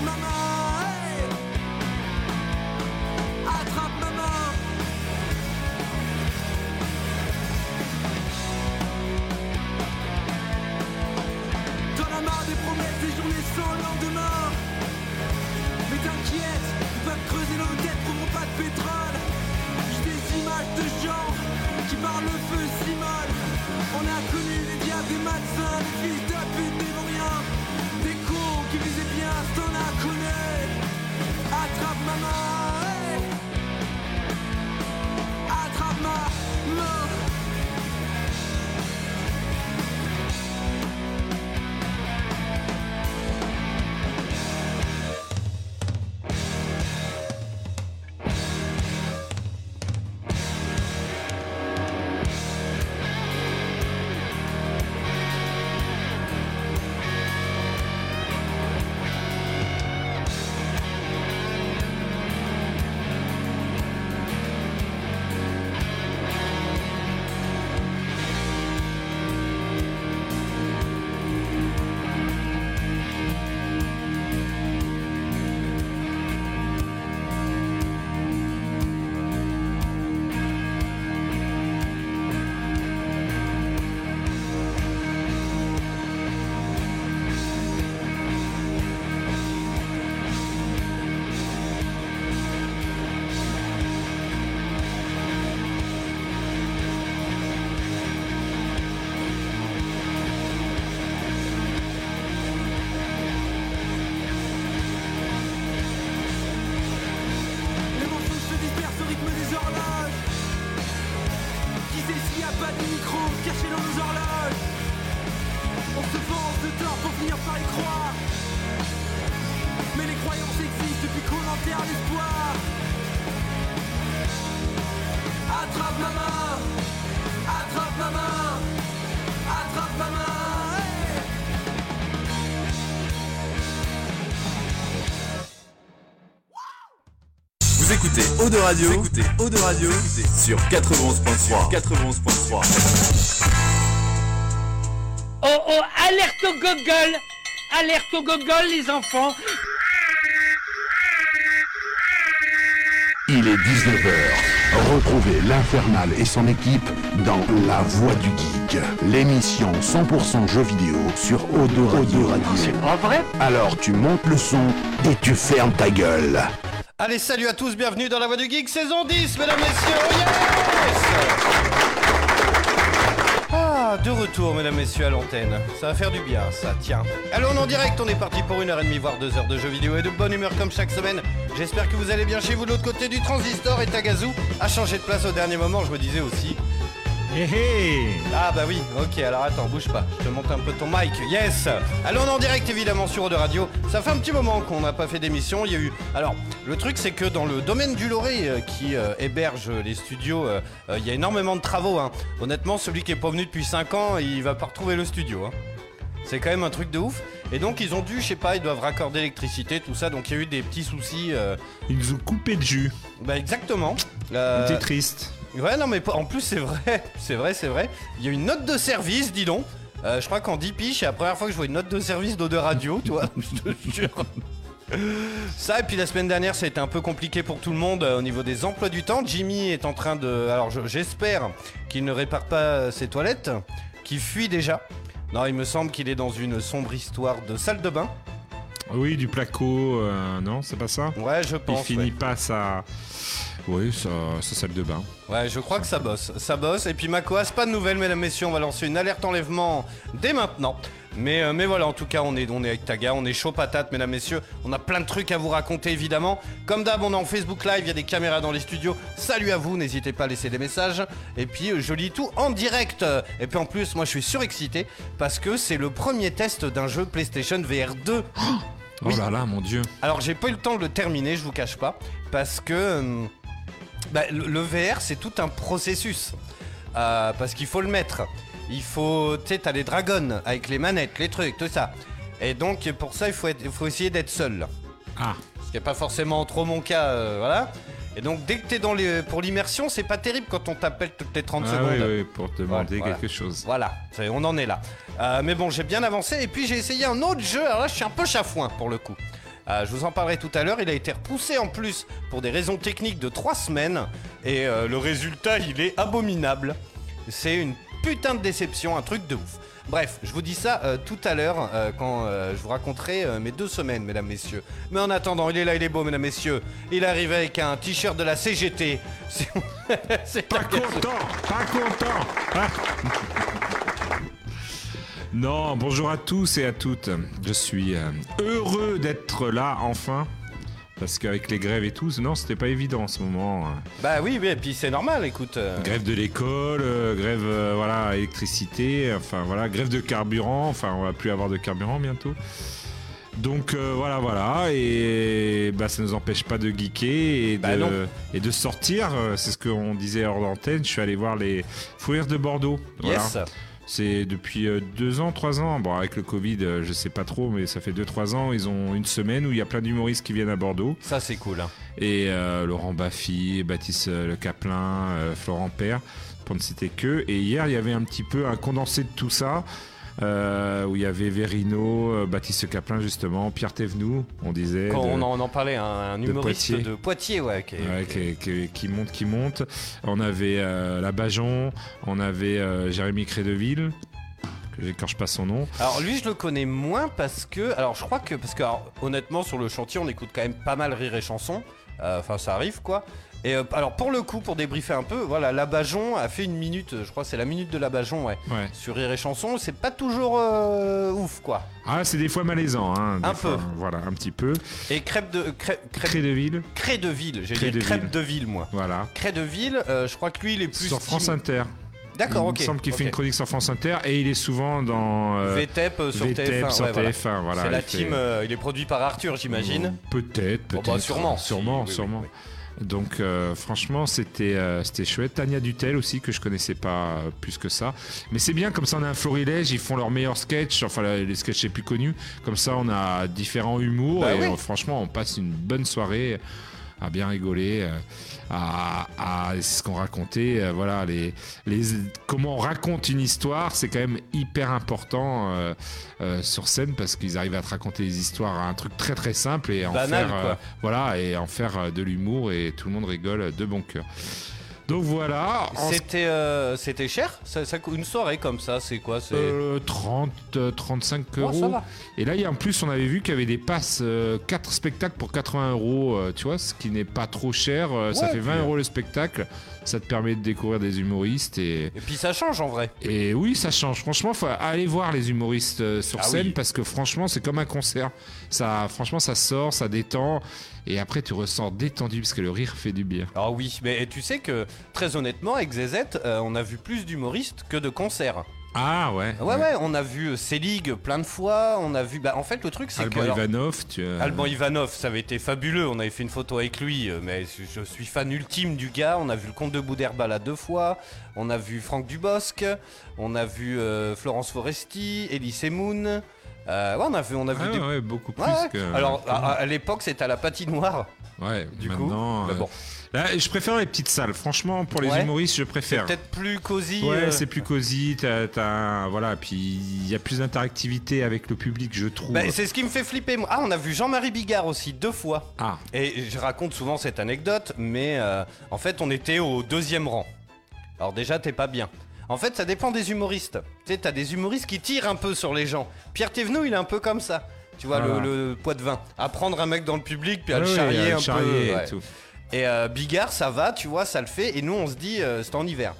Attrape ma main, hey. Attrape ma main. T'en as marre des promesses des journées sans lendemain. Mais t'inquiète, ils peuvent creuser nos têtes, trouveront pas de pétrole. J'ai des images de gens qui parlent le feu si On a connu les diables des médecins, des fils de pute des vauriens. Des cons qui visaient connu Attrape ma main, Eau de Radio, vous écoutez Eau de Radio sur 91.3. 91.3. Oh oh, alerte au gogol Alerte au gogol les enfants Il est 19h. Retrouvez l'Infernal et son équipe dans La Voix du Geek, l'émission 100% jeux vidéo sur O2 Radio. C'est pas vrai? Alors tu montes le son et tu fermes ta gueule. Allez, salut à tous, bienvenue dans la Voix du Geek, saison 10, mesdames, messieurs, yes Ah, de retour, mesdames, messieurs, à l'antenne. Ça va faire du bien, ça, tiens. Allons, en direct, on est parti pour une heure et demie, voire deux heures de jeux vidéo et de bonne humeur comme chaque semaine. J'espère que vous allez bien chez vous de l'autre côté du transistor et Tagazu a changé de place au dernier moment, je me disais aussi. Ah bah oui, ok, alors attends, bouge pas, je te monte un peu ton mic, yes Allons en direct évidemment sur de Radio, ça fait un petit moment qu'on n'a pas fait d'émission, il y a eu... Alors, le truc c'est que dans le domaine du Loré euh, qui euh, héberge les studios, euh, il y a énormément de travaux, hein. Honnêtement, celui qui est pas venu depuis 5 ans, il va pas retrouver le studio, hein. C'est quand même un truc de ouf. Et donc ils ont dû, je sais pas, ils doivent raccorder l'électricité, tout ça, donc il y a eu des petits soucis. euh, Ils ont coupé le jus. Bah exactement. Euh, T'es triste. Ouais, non, mais en plus, c'est vrai, c'est vrai, c'est vrai. Il y a une note de service, dis donc. Euh, je crois qu'en 10 piges, c'est la première fois que je vois une note de service d'eau de radio, tu vois, je te jure. Ça, et puis la semaine dernière, ça a été un peu compliqué pour tout le monde euh, au niveau des emplois du temps. Jimmy est en train de. Alors, je- j'espère qu'il ne répare pas euh, ses toilettes, qu'il fuit déjà. Non, il me semble qu'il est dans une sombre histoire de salle de bain. Oui, du placo, euh, non, c'est pas ça? Ouais, je Il pense. finit ouais. pas sa. Oui, sa, sa salle de bain. Ouais, je crois que ça bosse. Ça bosse. Et puis Makoas, pas de nouvelles, mesdames, messieurs. On va lancer une alerte enlèvement dès maintenant. Mais, euh, mais voilà, en tout cas, on est, on est avec Taga, on est chaud patate, mesdames, messieurs. On a plein de trucs à vous raconter, évidemment. Comme d'hab, on est en Facebook Live, il y a des caméras dans les studios. Salut à vous, n'hésitez pas à laisser des messages. Et puis, euh, je lis tout en direct. Et puis en plus, moi, je suis surexcité parce que c'est le premier test d'un jeu PlayStation VR 2. Oh Oui. là là, mon dieu. Alors j'ai pas eu le temps de le terminer, je vous cache pas, parce que euh, bah, le, VR c'est tout un processus. Euh, parce qu'il faut le mettre. Il faut, tu sais, t'as les dragons avec les manettes, les trucs, tout ça. Et donc pour ça il faut, être- il faut essayer d'être seul. Ah, Ce qui est pas forcément trop mon cas, euh, voilà. Et donc dès que t'es dans les, pour l'immersion, c'est pas terrible quand on t'appelle toutes les 30 ah secondes. oui, oui, pour te demander Voilà. quelque chose. Voilà, on en est là. Euh, mais bon, j'ai bien avancé et puis j'ai essayé un autre jeu. Alors là, je suis un peu chafouin pour le coup. Euh, je vous en parlerai tout à l'heure. Il a été repoussé en plus pour des raisons techniques de 3 semaines. Et euh, le résultat, il est abominable. C'est une putain de déception, un truc de ouf. Bref, je vous dis ça euh, tout à l'heure euh, quand euh, je vous raconterai mes deux semaines, mesdames, messieurs. Mais en attendant, il est là, il est beau, mesdames, messieurs. Il arrive avec un t-shirt de la CGT. C'est Pas content, pas content. Non, bonjour à tous et à toutes. Je suis euh, heureux d'être là enfin. Parce qu'avec les grèves et tout, non, c'était pas évident en ce moment. hein. Bah oui, oui, et puis c'est normal, écoute. euh, Grève de l'école, euh, grève voilà électricité, enfin voilà, grève de carburant, enfin on va plus avoir de carburant bientôt. Donc euh, voilà voilà et bah ça nous empêche pas de geeker et Bah de non. et de sortir. C'est ce qu'on disait hors d'antenne. Je suis allé voir les Fou Rires de Bordeaux. Voilà. C'est depuis euh, deux ans, trois ans. Bon, avec le Covid, euh, je sais pas trop, mais ça fait deux, trois ans. Ils ont une semaine où il y a plein d'humoristes qui viennent à Bordeaux. Ça, c'est cool. hein. Et euh, Laurent Baffy, Baptiste Le Caplin, euh, Florent Père, pour ne citer que. Et hier, il y avait un petit peu un condensé de tout ça. Euh, où il y avait Verino, euh, Baptiste Caplin justement, Pierre Thévenoud, on disait. Quand de- on, en, on en parlait, un, un de humoriste Poitiers. de Poitiers, ouais. qui est- Ouais, qui est- qui, qui- qui monte, qui monte. On avait euh, la Bajon, on avait euh, Jérémy Crédeville, que j'écorche pas son nom. Alors lui, je le connais moins parce que, alors je crois que, parce que alors, honnêtement, sur le chantier, on écoute quand même pas mal rire et chanson. Euh, Enfin, ça arrive quoi. Et euh, alors pour le coup, pour débriefer un peu, voilà, la Bajon a fait une minute, je crois que c'est la minute de la Bajon, ouais. Ouais. Sur Rire et Chanson, c'est pas toujours euh, ouf quoi. Ah, c'est des fois malaisant, hein. des Un fois, peu. Voilà, un petit peu. Et crêpe de crêpe, crêpe, Crédeville, de ville, j'ai dit crêpe de ville moi. voilà. Crêpe de ville, euh, je crois que lui il est plus Sur France Inter. D'accord, ok. Il me semble qu'il fait une chronique sur France Inter et il est souvent dans euh, VTEP sur VTEP TF1. sur ouais, voilà. TF1. Voilà. c'est la fait- team, euh, il est produit par Arthur, j'imagine. Peut-être, Bon, peut-être. bah, sûrement. Sûrement, Si, oui, sûrement. oui, Donc euh, franchement c'était euh, c'était chouette. Tania Dutel aussi que je connaissais pas euh, plus que ça. Mais c'est bien comme ça on a un florilège, ils font leurs meilleurs sketchs, enfin les sketchs les plus connus. Comme ça on a différents humours Bah et oui. euh, franchement on passe une bonne soirée à bien rigoler, euh, à, à- ce qu'on racontait, euh, voilà les, les comment on raconte une histoire, c'est quand même hyper important euh, euh, sur scène parce qu'ils arrivent à te raconter des histoires, un truc très très simple et en faire euh, voilà et en faire de l'humour et tout le monde rigole de bon cœur. Donc voilà, C'était euh, c'était cher ça, ça coûte- Une soirée comme ça, c'est quoi c'est... euh, 30, euh, 35 euros. Et là, il y a- en plus, on avait vu qu'il y avait des passes, 4 spectacles pour 80 euros, euh, tu vois, ce qui n'est pas trop cher. euh, ça fait 20 puis, euh, euros le spectacle. Ça te permet de découvrir des humoristes. Et, Et puis ça change en vrai. et oui, ça change. Franchement, faut aller voir les humoristes euh, sur Ah scène oui. parce que franchement, c'est comme un concert. Ça, franchement, ça sort, ça détend. Et après, tu ressors détendu parce que le rire fait du bien. Ah oui, mais tu sais que très honnêtement, avec ZZ, euh, on a vu plus d'humoristes que de concerts. Ah ouais. Ouais, ouais, on a vu euh, Selig plein de fois, on a vu. Bah, en fait, le truc, c'est que. Alban Ivanov, tu euh, Alban Ivanov, ça avait été fabuleux. On avait fait une photo avec lui, euh, mais je je suis fan ultime du gars. On a vu le comte de Boudherbala deux fois. On a vu Franck Dubosc. On a vu euh, Florence Foresti, Elise Moon. Euh, ouais, on a vu, on a vu Ah des. ouais, beaucoup plus que. Alors, à, à l'époque, c'était à la patinoire. ouais, Du maintenant. coup, bah euh, bon, Là, je préfère les petites salles. Franchement, pour les Ouais. humoristes, je c'est préfère. peut-être plus cosy. Ouais, euh, c'est plus cosy. T'as, t'as- voilà, puis il y a plus d'interactivité avec le public, je trouve. bah, c'est ce qui me fait flipper. moi. Ah, on a vu Jean-Marie Bigard aussi deux fois. ah, Et je raconte souvent cette anecdote, mais euh, en fait, on était au deuxième rang. Alors déjà, t'es pas bien. En fait, ça dépend des humoristes. Tu sais, t'as des humoristes qui tirent un peu sur les gens. Pierre Thévenoud, il est un peu comme ça. Tu vois, le, le poids de vin. À prendre un mec dans le public, puis à Ah le oui, charrier à le un charrier peu. et ouais. tout. Et euh, Bigard, ça va, tu vois, ça le fait. Et nous, on se dit, euh, c'est en hiver.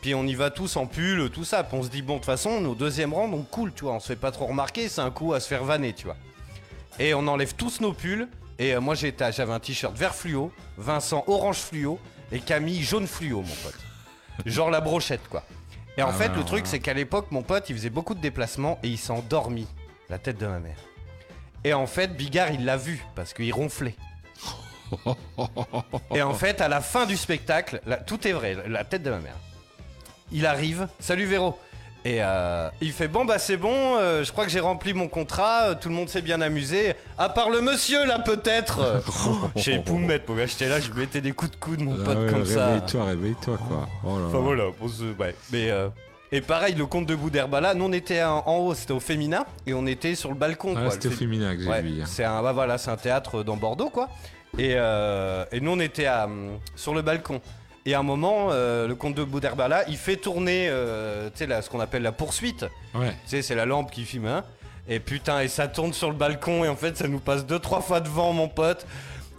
Puis on y va tous en pull, tout ça. Puis on se dit, bon, de toute façon, au deuxième rang, donc cool, tu vois. On se fait pas trop remarquer, c'est un coup à se faire vanner, tu vois. Et on enlève tous nos pulls. Et euh, moi, j'étais- j'avais un t-shirt vert fluo, Vincent orange fluo et Camille jaune fluo, mon pote. Genre la brochette, quoi. Et en Ah fait, ouais, le ouais, truc, ouais. c'est qu'à l'époque, mon pote, il faisait beaucoup de déplacements et il s'est endormi. La tête de ma mère. Et en fait, Bigard, il l'a vu parce qu'il ronflait. Et en fait, à la fin du spectacle, là, tout est vrai, la tête de ma mère. Il arrive, salut Véro. Et euh, il fait bon bah c'est bon, euh, je crois que j'ai rempli mon contrat, euh, tout le monde s'est bien amusé, à part le monsieur là peut-être. J'ai pu me mettre, gars, j'étais là, je lui mettais des coups de coude mon Ah pote ouais, comme ça. réveille-toi, réveille-toi, quoi. Oh là Enfin là. voilà, on se- ouais. mais Et pareil, le compte de Boudherbala, nous on était en, en haut, c'était au féminin, et on était sur le balcon. Ah, c'était au fé- féminin que j'ai Ouais, vu hier. c'est un, bah voilà, c'est un théâtre dans Bordeaux, quoi. Et, euh, et nous on était à, hum, sur le balcon. Et à un moment, euh, le comte de Boudherbala, il fait tourner, euh, tu sais, là, ce qu'on appelle la poursuite. Ouais. Tu sais, c'est la lampe qui filme, hein. Et putain, et ça tourne sur le balcon, et en fait, ça nous passe deux, trois fois devant, mon pote.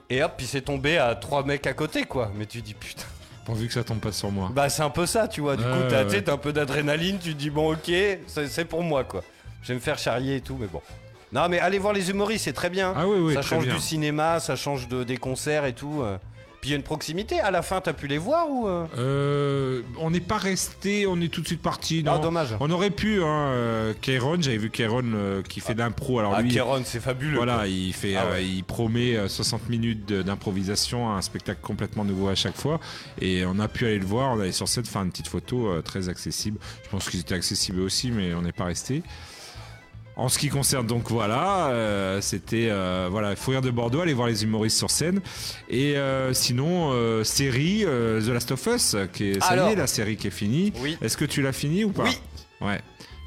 Et hop, puis c'est tombé à trois mecs à côté, quoi. Mais tu dis, putain. Pourvu que ça tombe pas sur moi. Bah, c'est un peu ça, tu vois. Du Ouais, coup, t'as ouais. un peu d'adrénaline, tu te dis, bon, ok, c'est c'est pour moi, quoi. Je vais me faire charrier et tout, mais bon. Non, mais allez voir les humoristes, c'est très bien. Ah oui, oui, ça change bien. du cinéma, ça change de, des concerts et tout. euh. Puis il y a une proximité. À la fin, t'as pu les voir ou. euh Euh, on n'est pas resté, on est tout de suite parti. Ah, dommage. On aurait pu, hein, Kéron, j'avais vu Kéron euh, qui fait de l'impro. Alors Ah, lui, Kéron, c'est fabuleux. quoi. voilà, il fait, Ah euh, il promet euh, 60 minutes d'improvisation, un spectacle complètement nouveau à chaque fois. Et on a pu aller le voir. On allait sur scène faire une petite photo très accessible. Je pense qu'ils étaient accessibles aussi, mais on n'est pas resté. En ce qui concerne donc voilà, euh, c'était euh, voilà, faut rire de Bordeaux, aller voir les humoristes sur scène. Et euh, sinon, euh, série The Last of Us, qui est, ça y est, la série qui est finie. Oui. Est-ce que tu l'as fini ou pas Oui. Ouais.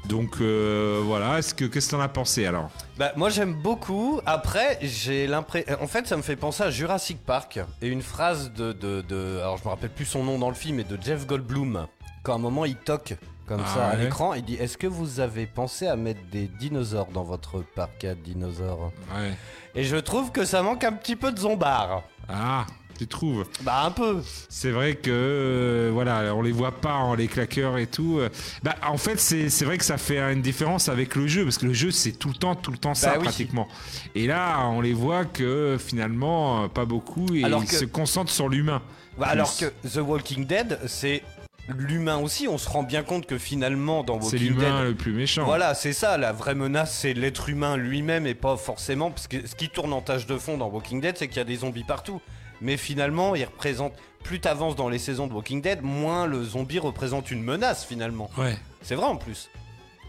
Donc euh, voilà, est-ce que qu'est-ce que t'en as pensé alors? Bah, moi j'aime beaucoup. Après, j'ai l'impression. En fait, ça me fait penser à Jurassic Park et une phrase de, de, de- Alors, je me rappelle plus son nom dans le film, mais de Jeff Goldblum. Quand à un moment il toque comme Ah ça à ouais. l'écran, il dit Est-ce que vous avez pensé à mettre des dinosaures dans votre parc à dinosaures Ouais. Et je trouve que ça manque un petit peu de zombard. Ah, tu trouves Bah, un peu. C'est vrai que euh, voilà, on les voit pas en les claqueurs et tout. Euh, Bah en fait, c'est c'est vrai que ça fait une différence avec le jeu parce que le jeu c'est tout le temps tout le temps ça Bah oui. pratiquement. Et là, on les voit que finalement euh, pas beaucoup et Alors ils que- se concentrent sur l'humain. Bah, alors que The Walking Dead, c'est l'humain aussi. On se rend bien compte que finalement, dans C'est Walking l'humain Dead. le plus méchant. Voilà, c'est ça, la vraie menace, c'est l'être humain lui-même et pas forcément. Parce que ce qui tourne en tâche de fond dans Walking Dead, c'est qu'il y a des zombies partout. Mais finalement, il représente. Plus t'avances dans les saisons de Walking Dead, moins le zombie représente une menace finalement. Ouais. C'est vrai en plus.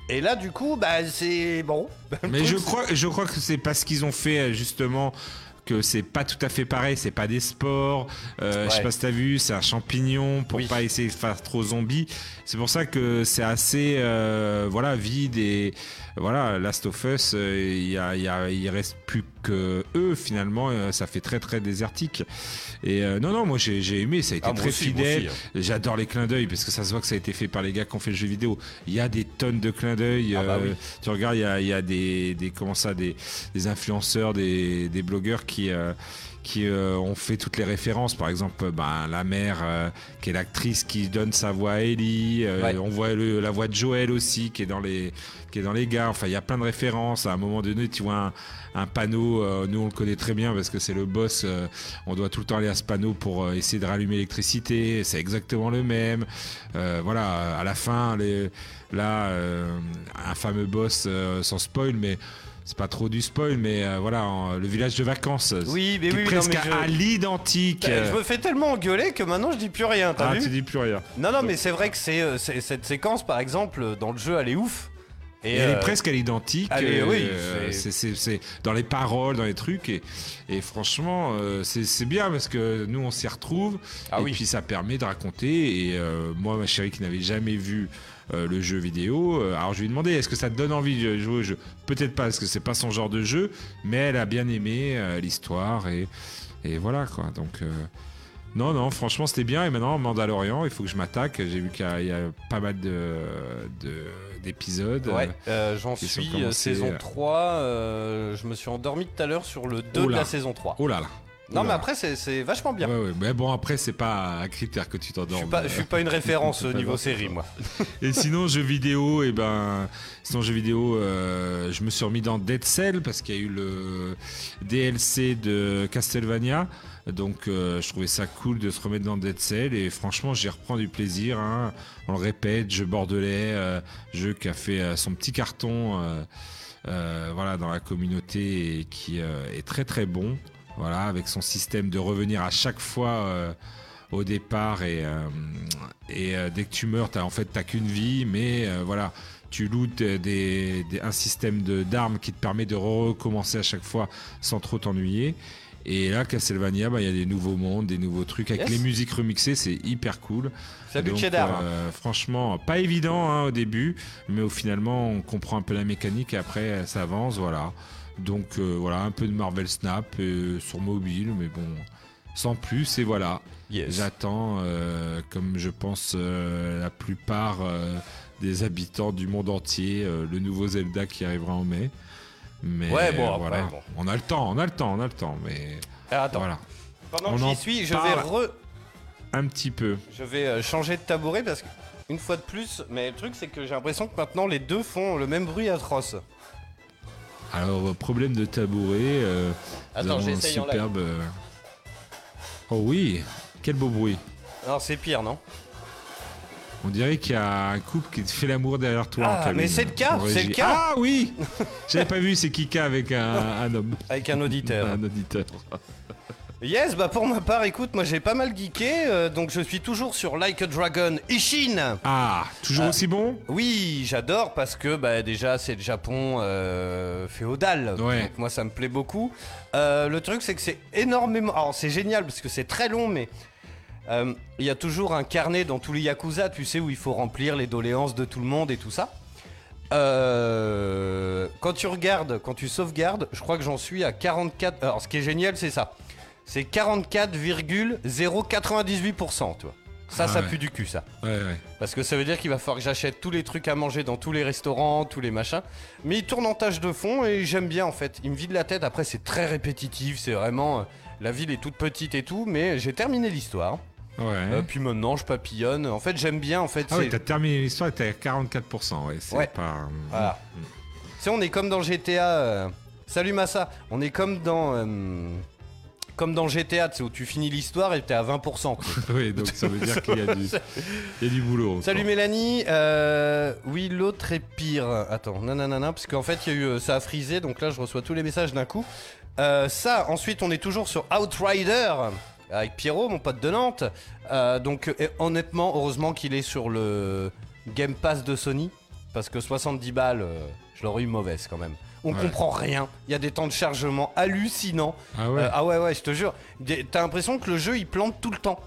Et là, du coup, bah c'est bon. Mais je c'est- crois, je crois que c'est parce qu'ils ont fait euh, justement que c'est pas tout à fait pareil, c'est pas des sports. euh, Je sais Ouais. pas si t'as vu, c'est un champignon pour Oui. pas essayer de faire trop zombie. C'est pour ça que c'est assez euh, voilà vide et voilà Last of Us, euh, il y a, il y a- il reste plus que eux finalement. euh, ça fait très très désertique. Et euh, non non, moi j'ai aimé, ça a été Ah, très aussi, fidèle. aussi, J'adore les clins d'œil parce que ça se voit que ça a été fait par les gars qui ont fait le jeu vidéo. Il y a des tonnes de clins d'œil. Ah bah euh, oui. Tu regardes, il y a, il y a des, des comment ça, des, des influenceurs, des, des blogueurs qui euh, qui euh, ont fait toutes les références. Par exemple, ben, la mère euh, qui est l'actrice qui donne sa voix à Ellie. Euh, Ouais. On voit le- la voix de Joël aussi qui est dans les qui est dans les gars. Enfin, il y a plein de références. À un moment donné, tu vois un, un panneau. euh, nous, on le connaît très bien parce que c'est le boss. euh, on doit tout le temps aller à ce panneau pour euh, essayer de rallumer l'électricité. C'est exactement le même. Euh, voilà, à la fin, les, là, euh, un fameux boss, euh, sans spoil, mais c'est pas trop du spoil, mais euh, voilà, en- le village de vacances. Oui, mais qui oui, presque non, mais je- à l'identique. Putain, Je me fais tellement engueuler que maintenant je dis plus rien, t'as Ah, vu tu dis plus rien. Non, non, mais c'est vrai que c'est euh, c'est- cette séquence, par exemple, dans le jeu, elle est ouf. Et elle euh, est presque à l'identique. est- oui, euh, c'est- dans les paroles, dans les trucs. Et, et franchement, euh, c'est c'est bien parce que nous, on s'y retrouve. Ah et oui. puis, ça permet de raconter. Et euh, moi, ma chérie qui n'avait jamais vu euh, le jeu vidéo, euh, alors je lui ai demandé est-ce que ça te donne envie de jouer au jeu? Peut-être pas, parce que c'est pas son genre de jeu. Mais elle a bien aimé euh, l'histoire. Et, et voilà, quoi. Donc. euh, non, non, franchement, c'était bien. Et maintenant, Mandalorian, il faut que je m'attaque. J'ai vu qu'il y, a- il y a pas mal de- de- d'épisodes. Ouais, j'en suis saison euh, 3. euh, je me suis endormi tout à l'heure sur le 2 Oh de la saison 3. Oh là là. Non, mais après, c'est- vachement bien. Ouais, ouais. Mais bon, après, c'est pas un critère que tu Je t'endormes. suis pas, je suis pas une référence au niveau série, moi. Et sinon, jeux vidéo, et ben, sinon jeux vidéo, euh, je me suis remis dans Dead Cell parce qu'il y a eu le DLC de Castlevania. Donc, euh, je trouvais ça cool de se remettre dans Dead Cell et franchement, j'y reprends du plaisir. hein. On le répète, jeu bordelais, euh, jeu qui a fait son petit carton, voilà, dans la communauté et qui est très très bon. Voilà, avec son système de revenir à chaque fois. euh, au départ et, euh, et euh, dès que tu meurs, t'as, en fait, t'as qu'une vie, mais euh, voilà, tu lootes des, des- un système de, d'armes qui te permet de recommencer à chaque fois sans trop t'ennuyer. Et là, Castlevania, bah, il y a des nouveaux mondes, des nouveaux trucs. Avec Yes. les musiques remixées, c'est hyper cool. Salut Donc, Cheddar. euh, franchement, pas évident hein, au début, mais au finalement, on comprend un peu la mécanique et après, ça avance, voilà. Donc euh, voilà, un peu de Marvel Snap euh, sur mobile, mais bon, sans plus, et voilà. Yes. J'attends, euh, comme je pense euh, la plupart euh, des habitants du monde entier, euh, le nouveau Zelda qui arrivera en mai. Mais Ouais, bon, après, voilà, bon. on a le temps, on a le temps, on a le temps, mais Alors, attends, voilà, pendant On que j'y suis, je vais re- un petit peu. Je vais changer de tabouret parce que, une fois de plus, mais le truc c'est que j'ai l'impression que maintenant les deux font le même bruit atroce. Alors, euh, problème de tabouret. euh, Attends, j'essaye en superbe. euh, Oh oui, quel beau bruit. Alors c'est pire, non On dirait qu'il y a un couple qui fait l'amour derrière toi. Ah, mais c'est le cas, c'est le cas. Ah oui J'avais pas vu, c'est Kika avec un, un homme. Avec un auditeur. Un auditeur. Yes, bah pour ma part, écoute, moi j'ai pas mal geeké, euh, donc je suis toujours sur Like a Dragon Ishin. Ah, toujours Ah. aussi bon? Oui, j'adore parce que bah, déjà c'est le Japon euh, féodal. Ouais. Donc moi ça me plaît beaucoup. Euh, le truc c'est que c'est énormément. Alors c'est génial parce que c'est très long, mais euh, il y a toujours un carnet dans tous les Yakuza, tu sais, où il faut remplir les doléances de tout le monde et tout ça. Euh, quand tu regardes, quand tu sauvegardes, je crois que j'en suis à 44. Alors ce qui est génial, c'est ça. C'est 44,098%, tu vois. Ça, Ah ça ouais. pue du cul, ça. Ouais, ouais. Parce que ça veut dire qu'il va falloir que j'achète tous les trucs à manger dans tous les restaurants, tous les machins. Mais il tourne en tâche de fond et j'aime bien en fait. Il me vide la tête. Après, c'est très répétitif. C'est vraiment. euh, la ville est toute petite et tout. Mais j'ai terminé l'histoire. Ouais. Euh, puis maintenant, je papillonne. En fait, j'aime bien en fait. ah c'est- t'as terminé l'histoire et t'es à 44%. Ouais, c'est Ouais. pas. Voilà. Tu sais, on est comme dans GTA. euh, Salut Massa. On est comme dans. Comme dans GTA, où tu finis l'histoire et t'es à 20%. quoi. oui, donc ça veut dire qu'il y, a du- il y a du boulot. Salut Mélanie. Euh, oui, l'autre est pire. Attends, nanana, parce qu'en fait, il y a eu, euh, ça a frisé, donc là, je reçois tous les messages d'un coup. Euh, ça, ensuite, on est toujours sur Outrider avec Pierrot, mon pote de Nantes. Euh, donc, honnêtement, heureusement qu'il est sur le Game Pass de Sony, parce que 70 balles, je l'aurais eu mauvaise quand même. On Ouais. comprend rien. Il y a des temps de chargement hallucinants. Ah ouais. Euh, ah ouais, ouais, je te jure. T'as l'impression que le jeu il plante tout le temps.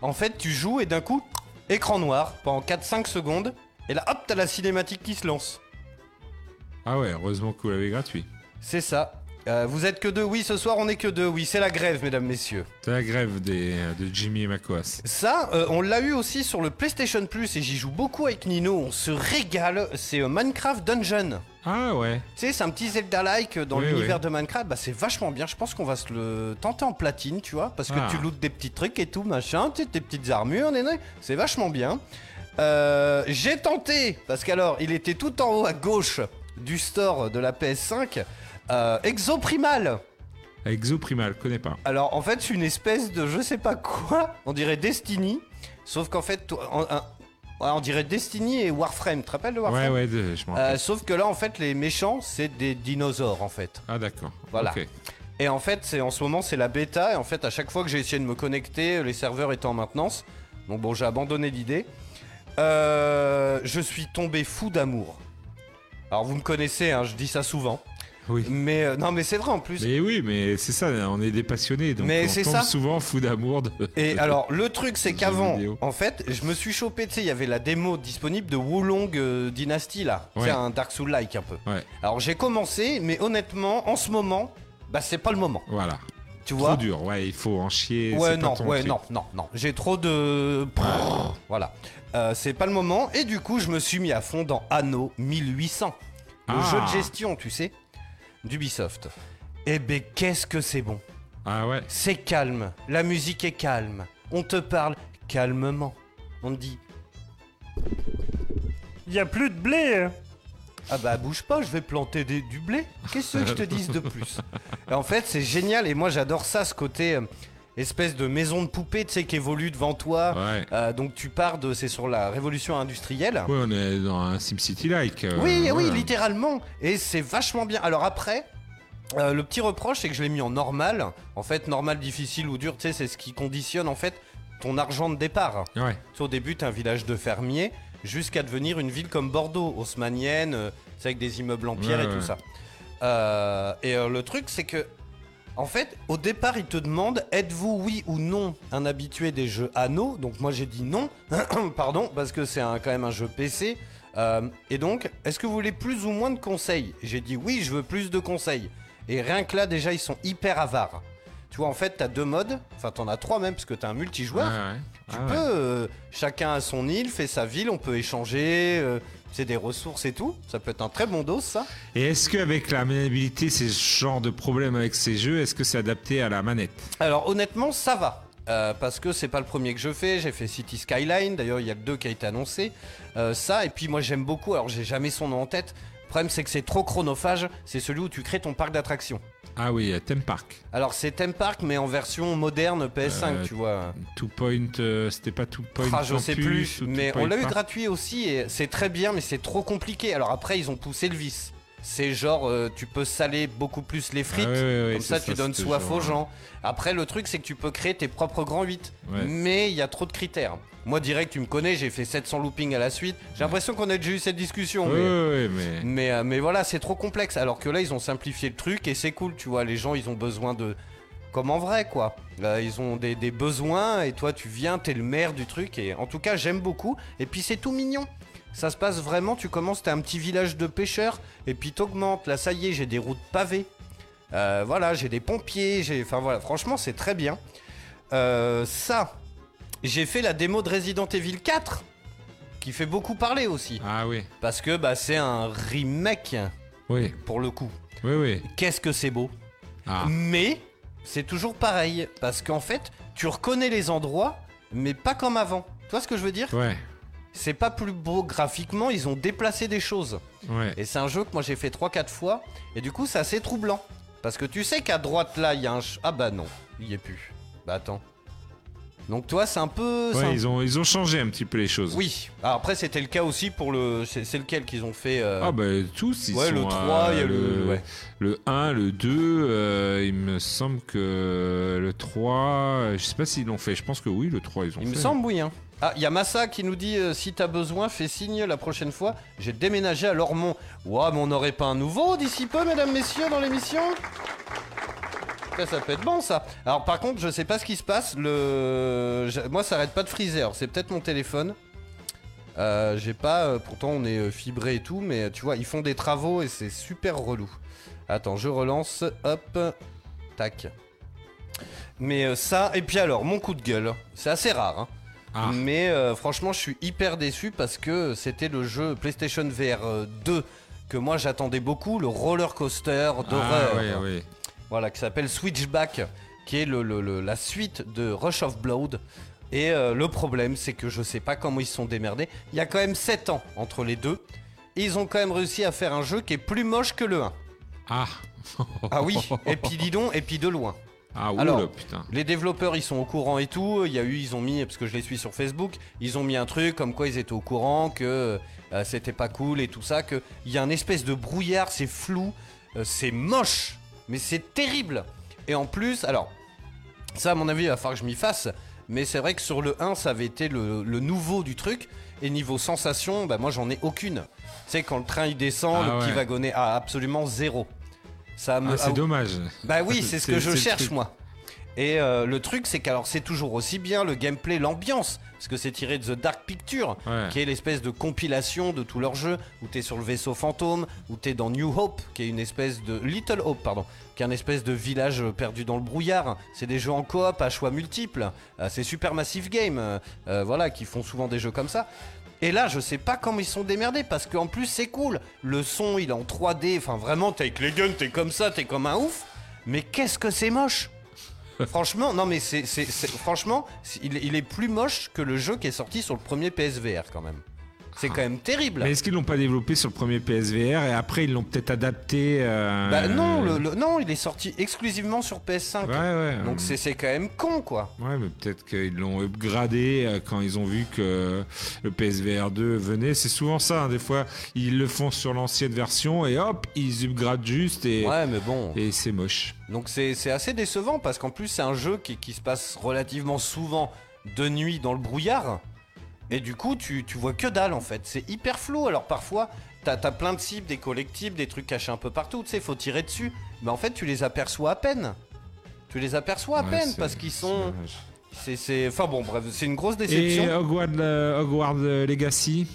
En fait, tu joues et d'un coup, écran noir pendant 4-5 secondes. Et là, hop, t'as la cinématique qui se lance. Ah ouais, heureusement que vous l'avez gratuit. C'est ça. Euh, vous êtes que deux, oui, ce soir on est que deux, oui, c'est la grève, mesdames, messieurs. C'est la grève des, de Jimmy et Macoas. Ça, euh, on l'a eu aussi sur le PlayStation Plus et j'y joue beaucoup avec Nino, on se régale. C'est euh, Minecraft Dungeon. Ah ouais. Tu sais, c'est un petit Zelda-like dans Oui, l'univers oui. de Minecraft. Bah, c'est vachement bien. Je pense qu'on va se le tenter en platine, tu vois. Parce que Ah. tu lootes des petits trucs et tout, machin. Tu tes petites armures. C'est vachement bien. Euh, J'ai tenté, parce qu'alors, il était tout en haut à gauche du store de la PS5. Euh, Exoprimal. Exoprimal, connais pas. Alors, en fait, c'est une espèce de je sais pas quoi. On dirait Destiny. Sauf qu'en fait, ouais, on dirait Destiny et Warframe. Tu te rappelles de Ouais, Warframe ouais, de- je m'en Euh, rappelle. sauf que là, en fait, les méchants, c'est des dinosaures, en fait. Ah d'accord. voilà. Et en fait, c'est en ce moment, c'est la bêta. Et en fait, à chaque fois que j'ai essayé de me connecter, les serveurs étaient en maintenance. Donc bon, j'ai abandonné l'idée. Euh, je suis tombé fou d'amour. Alors vous me connaissez, hein, je dis ça souvent. Oui. Mais euh, non, mais c'est vrai en plus. Mais oui, mais c'est ça, on est des passionnés, donc Mais on tombe ça. souvent fou d'amour de... Et alors, le truc, c'est qu'avant, en fait, je me suis chopé, tu sais, il y avait la démo disponible de Wulong euh, Dynasty, là. Ouais. C'est un Dark Souls-like un peu. Ouais, Alors, j'ai commencé, mais honnêtement, en ce moment, bah, c'est pas le moment. voilà. Tu Trop vois dur, ouais, il faut en chier. Ouais, pas non, ton ouais, truc. non, non, non. J'ai trop de. Voilà. Euh, c'est pas le moment. Et du coup, je me suis mis à fond dans Anno 1800. Le Ah. jeu de gestion, tu sais, d'Ubisoft. Eh ben, qu'est-ce que c'est bon. Ah ouais, C'est calme. La musique est calme. On te parle calmement. On te dit. Y a plus de blé. hein. Ah bah bouge pas, je vais planter des- du blé. Qu'est-ce que je te dise de plus? Et En fait, c'est génial et moi j'adore ça, ce côté euh, espèce de maison de poupée, tu sais, qui évolue devant toi. ouais. Euh, donc tu pars de, c'est sur la révolution industrielle. Ouais, on est dans un SimCity-like. euh, Oui, oui, littéralement. Et c'est vachement bien. Alors après, euh, le petit reproche, c'est que je l'ai mis en normal. En fait, normal, difficile ou dur, tu sais, c'est ce qui conditionne en fait ton argent de départ. Ouais, au début, t'es un village de fermiers jusqu'à devenir une ville comme Bordeaux, haussmannienne, tu sais, avec des immeubles en pierre et tout ça. Et le truc, c'est que En fait, au départ, il te demande êtes-vous oui ou non un habitué des jeux anneaux? Donc moi j'ai dit non, pardon, parce que c'est quand même un jeu PC. Euh, et donc, est-ce que vous voulez plus ou moins de conseils? J'ai dit oui, je veux plus de conseils. Et rien que là, déjà, ils sont hyper avares. Tu vois, en fait, t'as deux modes, enfin t'en as trois même, parce que t'as un multijoueur. Ouais. Tu Ah peux, ouais. euh, chacun a son île, fait sa ville, on peut échanger, euh, c'est des ressources et tout. Ça peut être un très bon dos, ça. Et est-ce qu'avec la maniabilité, c'est ce genre de problème avec ces jeux, est-ce que c'est adapté à la manette? Alors honnêtement, ça va. Euh, parce que c'est pas le premier que je fais, j'ai fait City Skyline, d'ailleurs il y a le 2 qui a été annoncé. Euh, ça, et puis moi j'aime beaucoup, alors j'ai jamais son nom en tête. Le problème c'est que c'est trop chronophage, c'est celui où tu crées ton parc d'attractions. Ah oui, euh, Theme Park. Alors c'est Theme Park mais en version moderne PS5, Euh, tu vois. Two Point, euh, c'était pas Two Point Ah, je sais plus, mais on l'a eu gratuit aussi et c'est très bien, mais c'est trop compliqué. Alors après, ils ont poussé le vice. C'est genre, euh, tu peux saler beaucoup plus les frites, Ah comme ça, tu donnes soif genre, aux gens. Après, le truc, c'est que tu peux créer tes propres grands 8, Ouais. mais il y a trop de critères. Moi, direct, tu me connais, j'ai fait 700 loopings à la suite. J'ai l'impression qu'on a déjà eu cette discussion. Mais... mais. Mais, euh, mais voilà, c'est trop complexe. Alors que là, ils ont simplifié le truc et c'est cool, tu vois. Les gens, ils ont besoin de. Comme en vrai, quoi. Là, ils ont des, des besoins et toi, tu viens, t'es le maire du truc. Et en tout cas, j'aime beaucoup. Et puis, c'est tout mignon. Ça se passe vraiment, tu commences, t'as un petit village de pêcheurs et puis t'augmentes. Là, ça y est, j'ai des routes pavées. Euh, voilà, j'ai des pompiers. J'ai... Enfin voilà, franchement, c'est très bien. Euh, ça, j'ai fait la démo de Resident Evil 4 qui fait beaucoup parler aussi. Ah oui, Parce que bah, c'est un remake oui, pour le coup. oui, oui. Qu'est-ce que c'est beau. Ah, Mais c'est toujours pareil. Parce qu'en fait, tu reconnais les endroits, mais pas comme avant. Tu vois ce que je veux dire? Ouais, C'est pas plus beau graphiquement, ils ont déplacé des choses. ouais. Et c'est un jeu que moi j'ai fait 3-4 fois. Et du coup, c'est assez troublant. Parce que tu sais qu'à droite là, il y a un. Ah bah non, il y est plus. Bah attends. Donc toi, c'est un peu. Ouais, un- ils ont, ils ont changé un petit peu les choses. Oui. Alors après, c'était le cas aussi pour le. C'est lequel qu'ils ont fait euh, Ah bah tous, ils Ouais, sont le à 3, il y a le- ouais. le 1, le 2, euh, il me semble que le 3, euh, je sais pas s'ils l'ont fait, je pense que oui, le 3 ils ont Il fait. me semble, oui. Hein. Ah, il y a Massa qui nous dit euh, si t'as besoin, fais signe la prochaine fois. J'ai déménagé à Lormont. Ouah, mais on n'aurait pas un nouveau d'ici peu, mesdames, messieurs, dans l'émission? Ça, ça peut être bon ça. Alors par contre, je sais pas ce qui se passe. Le, je- moi, ça arrête pas de friser. Alors c'est peut-être mon téléphone. Euh, J'ai pas. euh, pourtant, on est euh, fibré et tout, mais euh, tu vois, ils font des travaux et c'est super relou. Attends, je relance. Hop, tac. Mais euh, ça, et puis alors, mon coup de gueule, c'est assez rare. Hein. Ah. Mais euh, franchement, je suis hyper déçu parce que c'était le jeu PlayStation VR euh, 2 que moi j'attendais beaucoup, le roller coaster d'horreur. Ah, ouais, ouais. Voilà, qui s'appelle Switchback, qui est le, le- le- la suite de Rush of Blood. Et euh, le problème, c'est que je sais pas comment ils se sont démerdés. Il y a quand même 7 ans entre les deux. Et ils ont quand même réussi à faire un jeu qui est plus moche que le 1. Ah. Ah oui, et puis dis donc, et puis de loin. Ah, Alors, oula, putain. Les développeurs, ils sont au courant et tout. Il y a eu, ils ont mis, parce que je les suis sur Facebook, ils ont mis un truc comme quoi ils étaient au courant que euh, c'était pas cool et tout ça, que il y a un espèce de brouillard, c'est flou, euh, c'est moche, mais c'est terrible. Et en plus, alors, ça à mon avis, il va falloir que je m'y fasse. Mais c'est vrai que sur le 1, ça avait été le, le nouveau du truc. Et niveau sensation, bah moi j'en ai aucune. Tu sais, quand le train il descend, Ah le petit ouais. wagonnet a absolument zéro. Ça me, Ah, c'est ah, dommage. bah oui, c'est ce que C'est- je c'est le cherche truc. moi. Et euh, le truc, c'est qu'alors c'est toujours aussi bien le gameplay, l'ambiance, parce que c'est tiré de The Dark Picture, Ouais. qui est l'espèce de compilation de tous leurs jeux, où t'es sur le vaisseau fantôme, où t'es dans New Hope, qui est une espèce de Little Hope, pardon, qui est un espèce de village euh, perdu dans le brouillard. C'est des jeux en coop à choix multiples. Euh, c'est Super Massive Game, euh, voilà, qui font souvent des jeux comme ça. Et là, je sais pas comment ils sont démerdés parce qu'en plus c'est cool. Le son, il est en 3D. Enfin, vraiment, t'es avec les guns, t'es comme ça, t'es comme un ouf. Mais qu'est-ce que c'est moche? Franchement, non mais c'est, franchement, il, il est plus moche que le jeu qui est sorti sur le premier PSVR quand même. C'est quand même terrible. Mais est-ce qu'ils l'ont pas développé sur le premier PSVR et après ils l'ont peut-être adapté euh, Bah non, le, le- non, il est sorti exclusivement sur PS5. Ouais, ouais. Donc c'est, c'est quand même con quoi. Ouais, mais peut-être qu'ils l'ont upgradé euh, quand ils ont vu que le PSVR 2 venait. C'est souvent ça, hein, des fois, ils le font sur l'ancienne version et hop, ils upgradent juste et, Ouais, mais bon. et c'est moche. Donc c'est c'est assez décevant parce qu'en plus c'est un jeu qui, qui se passe relativement souvent de nuit dans le brouillard. Et du coup tu, tu vois que dalle en fait. C'est hyper flou. Alors parfois t'as as plein de cibles, des collectibles, des trucs cachés un peu partout. Tu sais, faut tirer dessus. Mais en fait tu les aperçois à peine. Tu les aperçois à Ouais, peine parce qu'ils sont. C'est. Enfin bon, bref, c'est une grosse Et déception. Hogwarts, euh, Hogwarts Legacy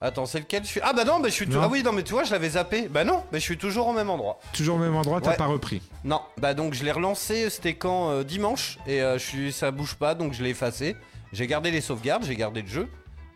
Attends, c'est lequel? Je suis Ah bah non, bah je suis tou- Non. Ah oui, non, mais tu vois, je l'avais zappé. Bah non, bah je suis toujours au même endroit. Toujours au même endroit, t'as Ouais. pas repris. Non, bah donc je l'ai relancé, c'était quand euh, dimanche et euh, je suis ça bouge pas donc je l'ai effacé. J'ai gardé les sauvegardes, j'ai gardé le jeu.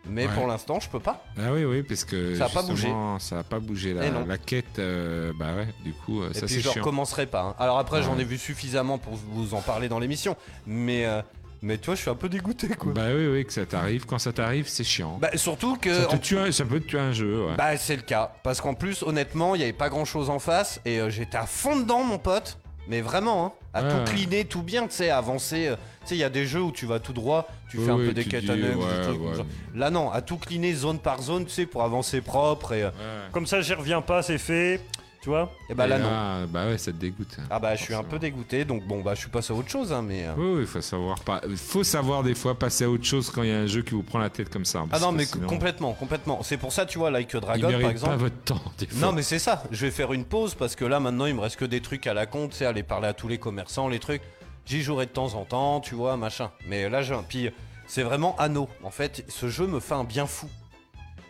Mais Ouais. pour l'instant, je peux pas. Ah oui, oui, parce que Ça a pas justement, ça a pas bougé. La, la quête, euh, bah ouais, du coup, euh, Et ça c'est je chiant. recommencerai pas. hein. Alors après, j'en ai vu suffisamment pour vous en parler dans l'émission, mais euh, mais tu vois, je suis un peu dégoûté quoi. Bah oui, oui, que ça t'arrive. Quand ça t'arrive, c'est chiant. Bah surtout que ça, te en- tue un- ça peut te tuer un jeu, ouais. Bah c'est le cas, parce qu'en plus honnêtement il y avait pas grand chose en face et euh, j'étais à fond dedans mon pote, mais vraiment hein, à Ouais, tout cleaner, tout bien, tu sais, avancer, euh, tu sais il y a des jeux où tu vas tout droit, tu Oui, fais un oui, peu des quêtes annexes, des ouais, comme ça. Là non, à tout cleaner zone par zone, tu sais, pour avancer propre et, euh, Ouais. Comme ça, j'y reviens pas, c'est fait. Tu vois et bah là non. bah ouais, ça te dégoûte. Ah bah je suis un peu dégoûté, donc bon bah je suis passé à autre chose hein, mais... euh, Oui, oui, faut savoir pas. Faut savoir des fois passer à autre chose quand il y a un jeu qui vous prend la tête comme ça. Ah parce non que mais sinon, complètement, complètement. C'est pour ça tu vois Like a il Dragon mérite par exemple. pas votre temps. Des fois. Non mais c'est ça, je vais faire une pause parce que là maintenant il me reste que des trucs à la compte, tu sais, aller parler à tous les commerçants, les trucs. J'y jouerai de temps en temps, tu vois, machin. Mais là j'ai un... Puis c'est vraiment anneau. En fait, ce jeu me fait un bien fou.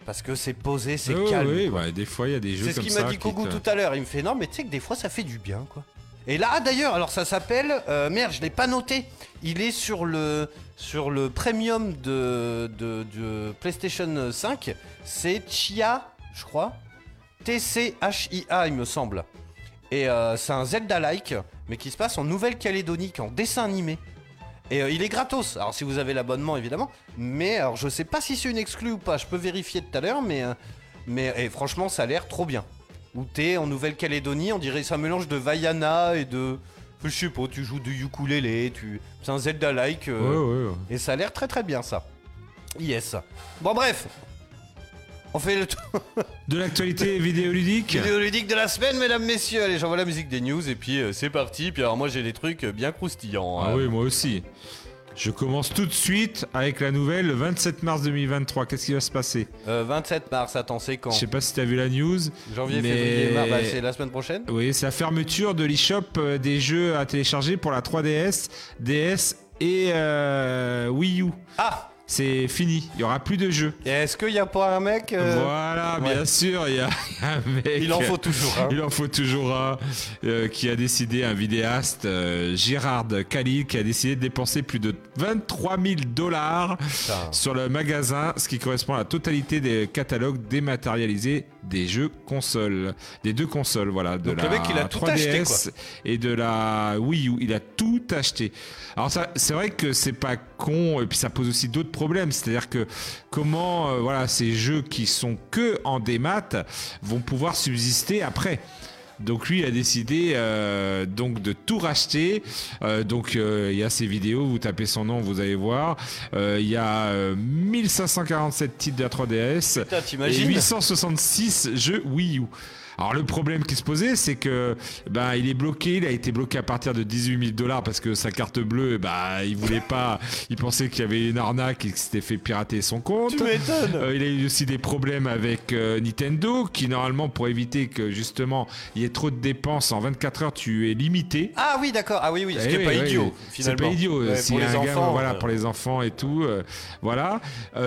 Parce que c'est posé, c'est Oui, calme. oui, bah, des fois il y a des jeux c'est ce comme qu'il ça. m'a dit Kogu tout à l'heure. Il me fait non mais tu sais que des fois ça fait du bien quoi. Et là ah, d'ailleurs, alors ça s'appelle... euh, merde, je l'ai pas noté. Il est sur le, sur le premium de, de, de PlayStation 5. C'est Chia, je crois. T-C-H-I-A, il me semble. Et euh, c'est un Zelda-like, mais qui se passe en Nouvelle-Calédonie, qui est en dessin animé. Et euh, il est gratos, alors si vous avez l'abonnement évidemment. Mais alors je sais pas si c'est une exclue ou pas, je peux vérifier tout à l'heure, mais, euh, mais et franchement ça a l'air trop bien. Où t'es en Nouvelle-Calédonie, on dirait c'est un mélange de Vaiana et de. Je sais pas, tu joues du ukulélé, tu... c'est un Zelda-like. euh, Ouais, ouais, ouais. et ça a l'air très très bien ça. Yes. Bon bref. On fait le tour De l'actualité vidéoludique. vidéoludique de la semaine, mesdames, messieurs. Allez, j'envoie la musique des news et puis euh, c'est parti. Puis alors moi j'ai des trucs euh, bien croustillants. Ah hein. oui, moi aussi. Je commence tout de suite avec la nouvelle, le 27 mars 2023. Qu'est-ce qui va se passer? Euh, 27 mars, attends, c'est quand? Je sais pas si t'as vu la news. Janvier, mais- février, mars, bah, c'est la semaine prochaine Oui, c'est la fermeture de l'eShop euh, des jeux à télécharger pour la 3DS, DS et euh, Wii U. Ah C'est fini, il y aura plus de jeux. Et est-ce qu'il n'y a pas un mec euh, Voilà, ouais. bien sûr, il y, a y a un mec. Il en faut toujours un. Il en faut toujours un euh, qui a décidé, un vidéaste, euh, Gérard Khalil, qui a décidé de dépenser plus de 23 000 dollars sur le magasin, ce qui correspond à la totalité des catalogues dématérialisés des jeux consoles, des deux consoles, voilà, de Donc la le mec, il a tout 3DS acheté, quoi. et de la Wii U. Il a tout acheté. Alors ça, c'est vrai que c'est pas con, et puis ça pose aussi d'autres problèmes. C'est-à-dire que comment, euh, voilà, ces jeux qui sont que en démat vont pouvoir subsister après. Donc lui il a décidé euh, donc de tout racheter. Euh, donc euh, il y a ces vidéos, vous tapez son nom, vous allez voir. Il y a euh, 1547 titres de la 3DS Putain, et t'imagines 866 jeux Wii U. Alors le problème qui se posait, c'est que ben il est bloqué, il a été bloqué à partir de 18 000 dollars parce que sa carte bleue, bah il voulait pas, il pensait qu'il y avait une arnaque et qu'il s'était fait pirater son compte. Tu m'étonnes Euh, il a eu aussi des problèmes avec euh, Nintendo qui normalement pour éviter que justement il y ait trop de dépenses en 24 heures tu es limité. Ah oui, d'accord. Ah oui, oui, ce Eh qui est oui, pas idiot, finalement. C'est pas idiot. Ouais, S'il pour les un gars, enfants. voilà, euh, pour les enfants et tout. euh, voilà.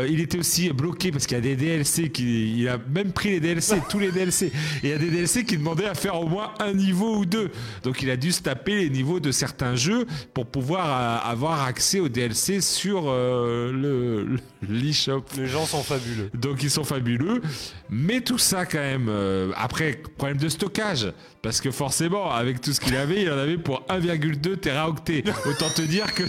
Il était aussi bloqué parce qu'il y a des DLC qui, il a même pris les DLC, tous les DLC. Et des DLC qui demandaient à faire au moins un niveau ou deux. Donc il a dû se taper les niveaux de certains jeux pour pouvoir euh, avoir accès aux DLC sur euh, le le- l'eShop. Les gens sont fabuleux. Donc ils sont fabuleux, mais tout ça quand même. euh, après problème de stockage, parce que forcément avec tout ce qu'il avait, il en avait pour 1,2 teraoctets. Autant te dire que.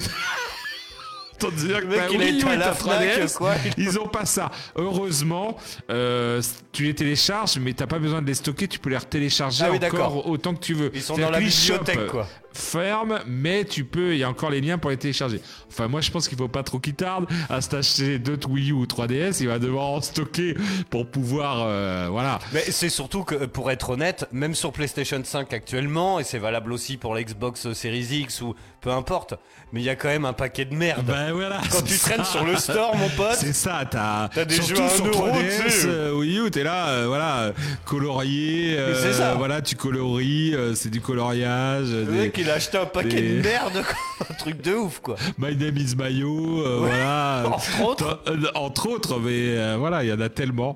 Te dire que il la ta Fnac, 3DS, quoi. Ils ont pas ça. Heureusement, euh, tu les télécharges, mais t'as pas besoin de les stocker. Tu peux les retélécharger Ah oui, encore autant que tu veux. Ils sont dans la bibliothèque, quoi. Ferme, mais tu peux. Il y a encore les liens pour les télécharger. Enfin, moi, je pense qu'il faut pas trop qu'il tarde à s'acheter d'autres Wii U ou 3DS. Il va devoir en stocker pour pouvoir, euh, voilà. Mais c'est surtout que, pour être honnête, même sur PlayStation 5 actuellement, et c'est valable aussi pour l'Xbox Series X ou peu importe, mais il y a quand même un paquet de merde. Ben voilà. Quand tu traînes sur le store, mon pote, C'est ça, t'as des surtout jeux à sur euro, 3DS, tu sais. euh, Wii U, t'es là, euh, voilà, colorié, euh, c'est ça. voilà, tu coloris, euh, c'est du coloriage, le des, mec qu'il a acheté un paquet Et- de merde, quoi. un truc de ouf, quoi. My name is Mayo, voilà. Entre autres. Entre autres, mais voilà, il y en a tellement.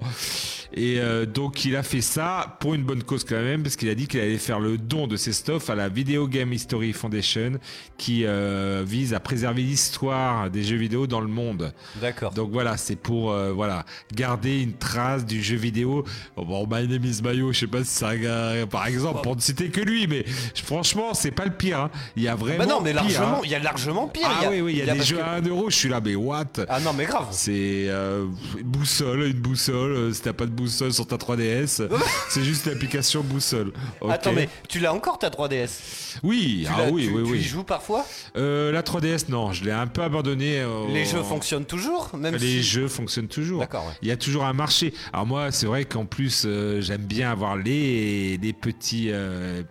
Et euh, donc, il a fait ça pour une bonne cause quand même, parce qu'il a dit qu'il allait faire le don de ses stuff à la Video Game History Foundation, qui euh, vise à préserver l'histoire des jeux vidéo dans le monde. D'accord. Donc voilà, c'est pour euh, voilà garder une trace du jeu vidéo. Bon, bon, My Name is Mayo, je sais pas si c'est un gars, par exemple, pour ne citer que lui, mais franchement, c'est pas le pire. hein. Il y a vraiment Bah non, mais pire, largement, hein. il y a largement pire. Ah il y a, oui, oui, il y a, des jeux que- à 1 euro, je suis là, mais what? Ah non, mais grave. C'est euh, une boussole, une boussole. euh, Si t'as pas de boussole sur ta 3DS, c'est juste l'application boussole. Ok. Attends, mais tu l'as encore ta 3DS Oui, tu ah oui, tu, oui, tu oui. y joues parfois? Euh, la 3DS, non, je l'ai un peu abandonné. euh, Les jeux en- fonctionnent toujours même Les si... jeux fonctionnent toujours. D'accord, ouais. Il y a toujours un marché. Alors moi, c'est vrai qu'en plus, euh, j'aime bien avoir les, les petits,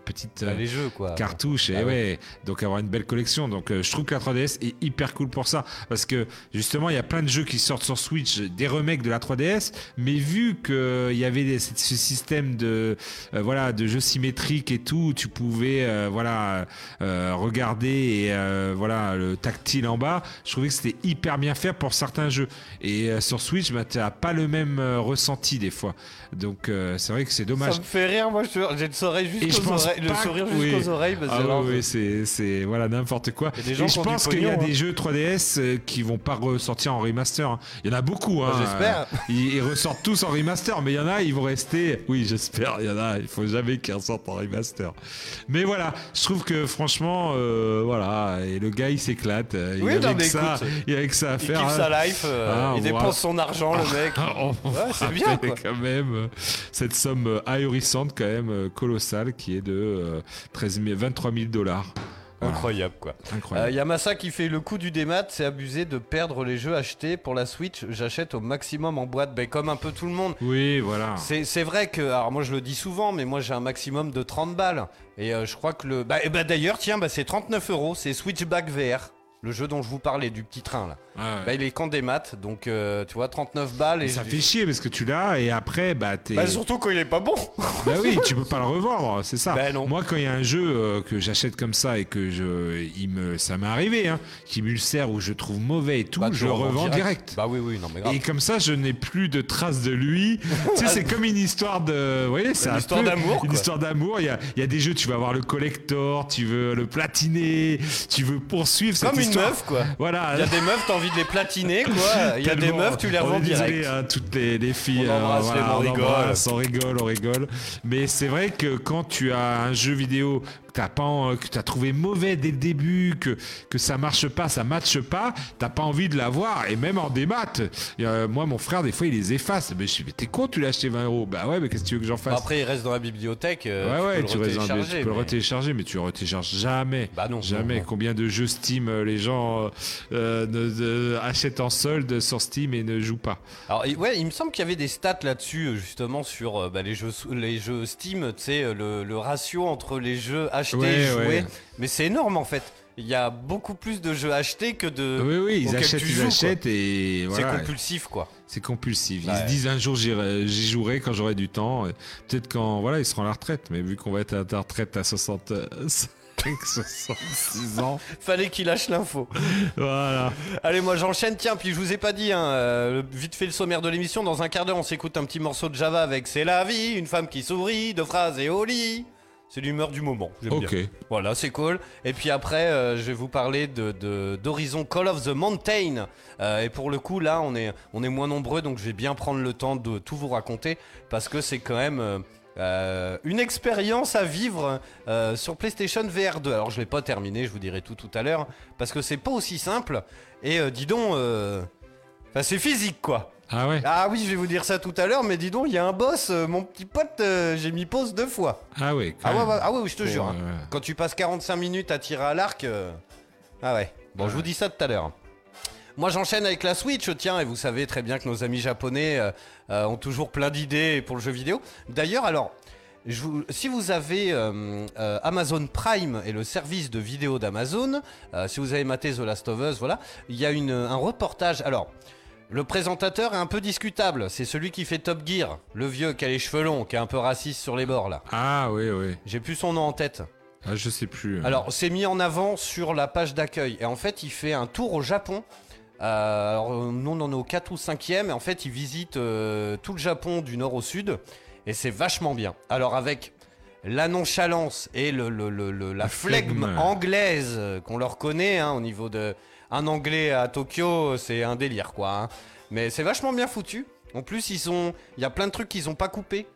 petites Bah, les jeux, quoi. cartouches. Et Ah ouais. ouais. donc avoir une belle collection. Donc je trouve que la 3DS est hyper cool pour ça. Parce que justement, il y a plein de jeux qui sortent sur Switch, des remakes de la 3DS. Mais vu qu'il y avait des- ce système de, euh, voilà, de jeux symétriques et tout, tu pouvais euh, voilà, euh, regarder et voilà, le tactile en bas, je trouvais que c'était hyper bien fait pour certains jeux. Et sur Switch, bah, tu n'as pas le même ressenti des fois. Donc c'est vrai que c'est dommage. Ça me fait rire, moi, j'ai le sourire jusqu'aux oreilles, le sourire que- jusqu'aux oui. oreilles. parce Ah que oui, oui, c'est, voilà n'importe quoi. Il des Et je pense qu'il y a pognon, hein. des jeux 3DS euh, qui vont pas ressortir en remaster. hein. Il y en a beaucoup. Hein. J'espère. Ils, ils ressortent tous en remaster, mais il y en a, ils vont rester. Oui, j'espère. Il y en a, il faut jamais qu'ils ressortent en remaster. Mais voilà, je trouve que franchement, euh, voilà, et le gars il s'éclate. euh, Il Oui, non, mais ça, écoute, il avait que ça à il faire. kiffe hein. sa life, euh, Ah, il dépense voit. son argent, le mec. On Ouais, c'est bien, quoi. quand même cette somme ahurissante quand même colossale qui est de euh, 13 000 23 000 dollars. Incroyable, quoi. Incroyable. Il y a Massa qui fait le coup du démat, c'est abusé de perdre les jeux achetés pour la Switch. J'achète au maximum en boîte, ben, comme un peu tout le monde. Oui, voilà. C'est vrai que, alors moi je le dis souvent, mais moi j'ai un maximum de 30 balles. Et euh, je crois que le. Bah, bah, d'ailleurs, tiens, bah, c'est 39 euros, c'est Switchback VR, le jeu dont je vous parlais, du petit train là. Ah ouais. Bah, il est qu'en démat, donc euh, tu vois, 39 balles. Et ça fait chier parce que tu l'as et après bah t'es. Bah, surtout quand il est pas bon. Bah oui, tu peux pas le revendre, c'est ça. Bah non. Moi, quand il y a un jeu euh, que j'achète comme ça et que je, il me, ça m'est arrivé, hein, qui m'ulcère ou je trouve mauvais et tout, Bah, je le revends revends direct. Bah oui, oui, non mais grave. Et comme ça, je n'ai plus de traces de lui. tu sais, c'est comme une histoire de. Vous voyez, c'est Une un histoire peu d'amour, Une histoire d'amour. Il y a, il y a des jeux, tu vas avoir le collector, tu veux le platiner, tu veux poursuivre cette Comme une histoire. meuf, quoi. Voilà. Il y a des meufs, t'as envie de les platiner, quoi. Il y a des meufs, tu les revends direct. hein, toutes les, les filles. On embrasse les on rigoles. embrasse, on rigole, on rigole. Mais c'est vrai que quand tu as un jeu vidéo t'as pas, que t'as trouvé mauvais dès le début, que que ça marche pas, ça matche pas, t'as pas envie de l'avoir. Et même en démat, euh, moi mon frère des fois il les efface. Mais je suis, mais t'es con, tu l'as acheté 20 euros. Bah ouais, mais qu'est-ce que tu veux que j'en fasse? Après, il reste dans la bibliothèque. euh, Ouais, ouais, tu tu, peux dans le- tu retélécharger. peux le mais- retélécharger, mais tu le retélécharges jamais. Bah non, Jamais. non, non. Combien de jeux Steam euh, les gens euh, ne- achètent en solde sur Steam et ne jouent pas Alors, ouais, il me semble qu'il y avait des stats là-dessus, justement, sur bah, les, jeux, les jeux Steam, tu sais, le, le ratio entre les jeux Ouais, joués. ouais. Mais c'est énorme en fait. Il y a beaucoup plus de jeux achetés que de. Oui, oui, ils achètent, ils joues, quoi. achètent et C'est compulsif, quoi. C'est compulsif. Ils Ouais. se disent un jour j'y jouerai quand j'aurai du temps. Et Peut-être quand voilà ils seront à la retraite. Mais vu qu'on va être à la retraite à 65, 66 ans, Fallait qu'il lâche l'info. voilà. Allez, moi j'enchaîne. Tiens, puis je vous ai pas dit, hein, euh, vite fait le sommaire de l'émission. Dans un quart d'heure, on s'écoute un petit morceau de Java avec C'est la vie, une femme qui sourit, deux phrases et au lit. C'est l'humeur du moment. j'aime Ok. bien. Voilà, c'est cool. Et puis après, euh, je vais vous parler de, de- d'Horizon Call of the Mountain. Euh, et pour le coup, là, on est, on est moins nombreux, donc je vais bien prendre le temps de tout vous raconter parce que c'est quand même. euh, euh, une expérience à vivre euh, sur PlayStation VR 2. Alors je l'ai pas terminé, je vous dirai tout tout à l'heure, parce que c'est pas aussi simple. Et euh, dis donc, euh, enfin, c'est physique quoi. Ah ouais. Ah oui, je vais vous dire ça tout à l'heure, mais dis donc, il y a un boss, euh, mon petit pote, euh, j'ai mis pause deux fois. Ah ouais. quand Ah ouais, même. ouais, ah ouais, je te Pour, jure. hein. euh, Quand tu passes 45 minutes à tirer à l'arc. euh, Ah ouais. Bon, je vous dis ça tout à l'heure. Moi, j'enchaîne avec la Switch, tiens, et vous savez très bien que nos amis japonais euh, euh, ont toujours plein d'idées pour le jeu vidéo. D'ailleurs, alors, je vous- si vous avez euh, euh, Amazon Prime et le service de vidéo d'Amazon, euh, si vous avez maté The Last of Us, voilà, il y a une, un reportage. Alors, le présentateur est un peu discutable. C'est celui qui fait Top Gear, le vieux qui a les cheveux longs, qui est un peu raciste sur les bords là. Ah ouais, ouais. J'ai plus son nom en tête. Ah, je sais plus. Alors, c'est mis en avant sur la page d'accueil. Et en fait, il fait un tour au Japon. Euh, alors, nous, on en est au 4 ou 5e. Et en fait, il visite euh, tout le Japon du nord au sud. Et c'est vachement bien. Alors, avec la nonchalance et le, le- le- le- la La flegme flegme. anglaise euh, qu'on leur connaît hein, au niveau de. Un anglais à Tokyo, c'est un délire, quoi. hein. Mais c'est vachement bien foutu. En plus, ils sont. Il y a plein de trucs qu'ils ont pas coupés.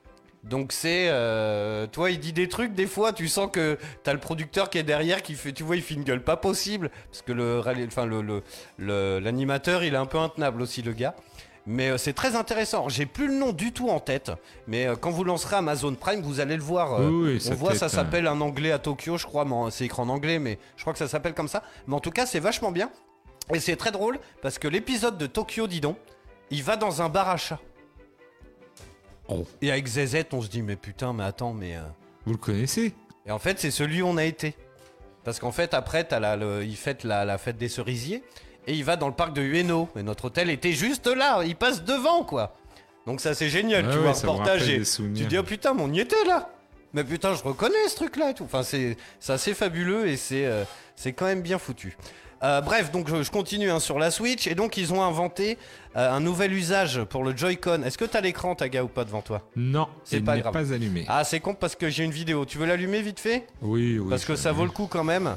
Donc c'est, euh, toi, il dit des trucs des fois, tu sens que t'as le producteur qui est derrière, qui fait, tu vois, il fait une gueule pas possible, parce que le, enfin le, le- le- l'animateur, il est un peu intenable aussi le gars. Mais euh, c'est très intéressant. J'ai plus le nom du tout en tête, mais euh, quand vous lancerez Amazon Prime, vous allez le voir. euh, Oui, oui, on voit, ça s'appelle un anglais à Tokyo, je crois, mais en- c'est écrit en anglais, mais je crois que ça s'appelle comme ça. Mais en tout cas, c'est vachement bien. Et c'est très drôle, parce que l'épisode de Tokyo, dis donc, il va dans un bar à chat. Oh. Et avec ZZ, on se dit, mais putain, mais attends, mais. euh, Vous le connaissez? Et en fait, c'est celui où on a été. Parce qu'en fait, après, t'as le- la, la fête des cerisiers. Et il va dans le parc de Ueno. Et notre hôtel était juste là. Il passe devant, quoi. Donc ça, c'est génial. Ouais, tu ouais, vois, reportage. et tu dis, oh putain, mais on y était là. Mais putain, je reconnais ce truc-là et tout. Enfin, c'est c'est assez fabuleux et c'est euh, c'est quand même bien foutu. Euh, bref, donc je, je continue hein, sur la Switch. Et donc, ils ont inventé euh, un nouvel usage pour le Joy-Con. Est-ce que t'as l'écran, Taga, ou pas devant toi? Non, C'est pas grave. pas allumé. Ah, c'est con parce que j'ai une vidéo. Tu veux l'allumer vite fait? Oui, oui. parce que ça vaut le coup quand même.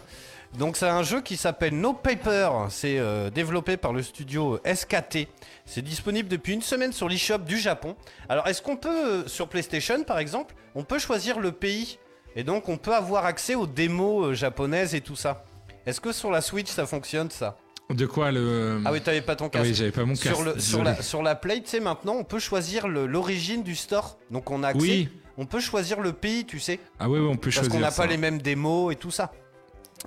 Donc c'est un jeu qui s'appelle No Paper, c'est euh, développé par le studio SKT. C'est disponible depuis une semaine sur l'eShop du Japon. Alors est-ce qu'on peut, euh, sur PlayStation par exemple, on peut choisir le pays? Et donc on peut avoir accès aux démos euh, japonaises et tout ça Est-ce que sur la Switch ça fonctionne ça? De quoi le. Ah oui, t'avais pas ton Ah casque. oui, j'avais pas mon casque. sur, le, sur, désolé. la, sur la Play, tu sais, maintenant, on peut choisir l'origine du store. Donc on a accès. Oui. On peut choisir le pays, tu sais. Ah oui, oui, on peut Parce choisir. qu'on n'a pas les mêmes démos et tout ça.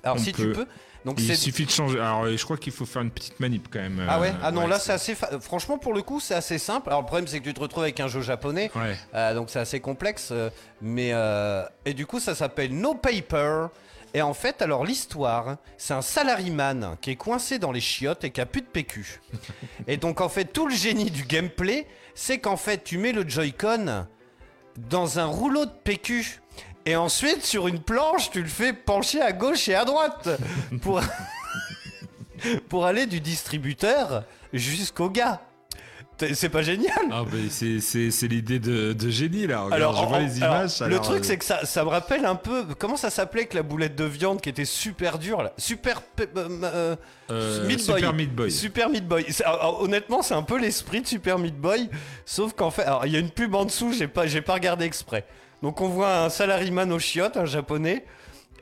Alors On si tu peux. Donc Il suffit de changer. Alors, je crois qu'il faut faire une petite manip quand même. Ah ouais euh, Ah non, là c'est assez. fa- Franchement, pour le coup, c'est assez simple. Alors le problème, c'est que tu te retrouves avec un jeu japonais. Ouais. euh, donc c'est assez complexe. euh, mais. euh, Et du coup, ça s'appelle No Paper. Et en fait, alors l'histoire, c'est un salaryman qui est coincé dans les chiottes et qui a plus de PQ. et donc en fait, tout le génie du gameplay, c'est qu'en fait, tu mets le Joy-Con dans un rouleau de PQ. Et ensuite, sur une planche, tu le fais pencher à gauche et à droite pour, pour aller du distributeur jusqu'au gars. C'est pas génial Ah c'est l'idée de, de génie là. Regarde, alors, je vois en- les alors, images. le truc, euh, c'est que ça, ça me rappelle un peu. Comment ça s'appelait avec la boulette de viande qui était super dure là? Super. pe- euh, euh, Meat Boy. Super Meat Boy. Super Meat Boy. Alors, honnêtement, c'est un peu l'esprit de Super Meat Boy, sauf qu'en fait, alors il y a une pub en dessous, j'ai pas, j'ai pas regardé exprès. Donc on voit un salaryman au chiottes, un japonais,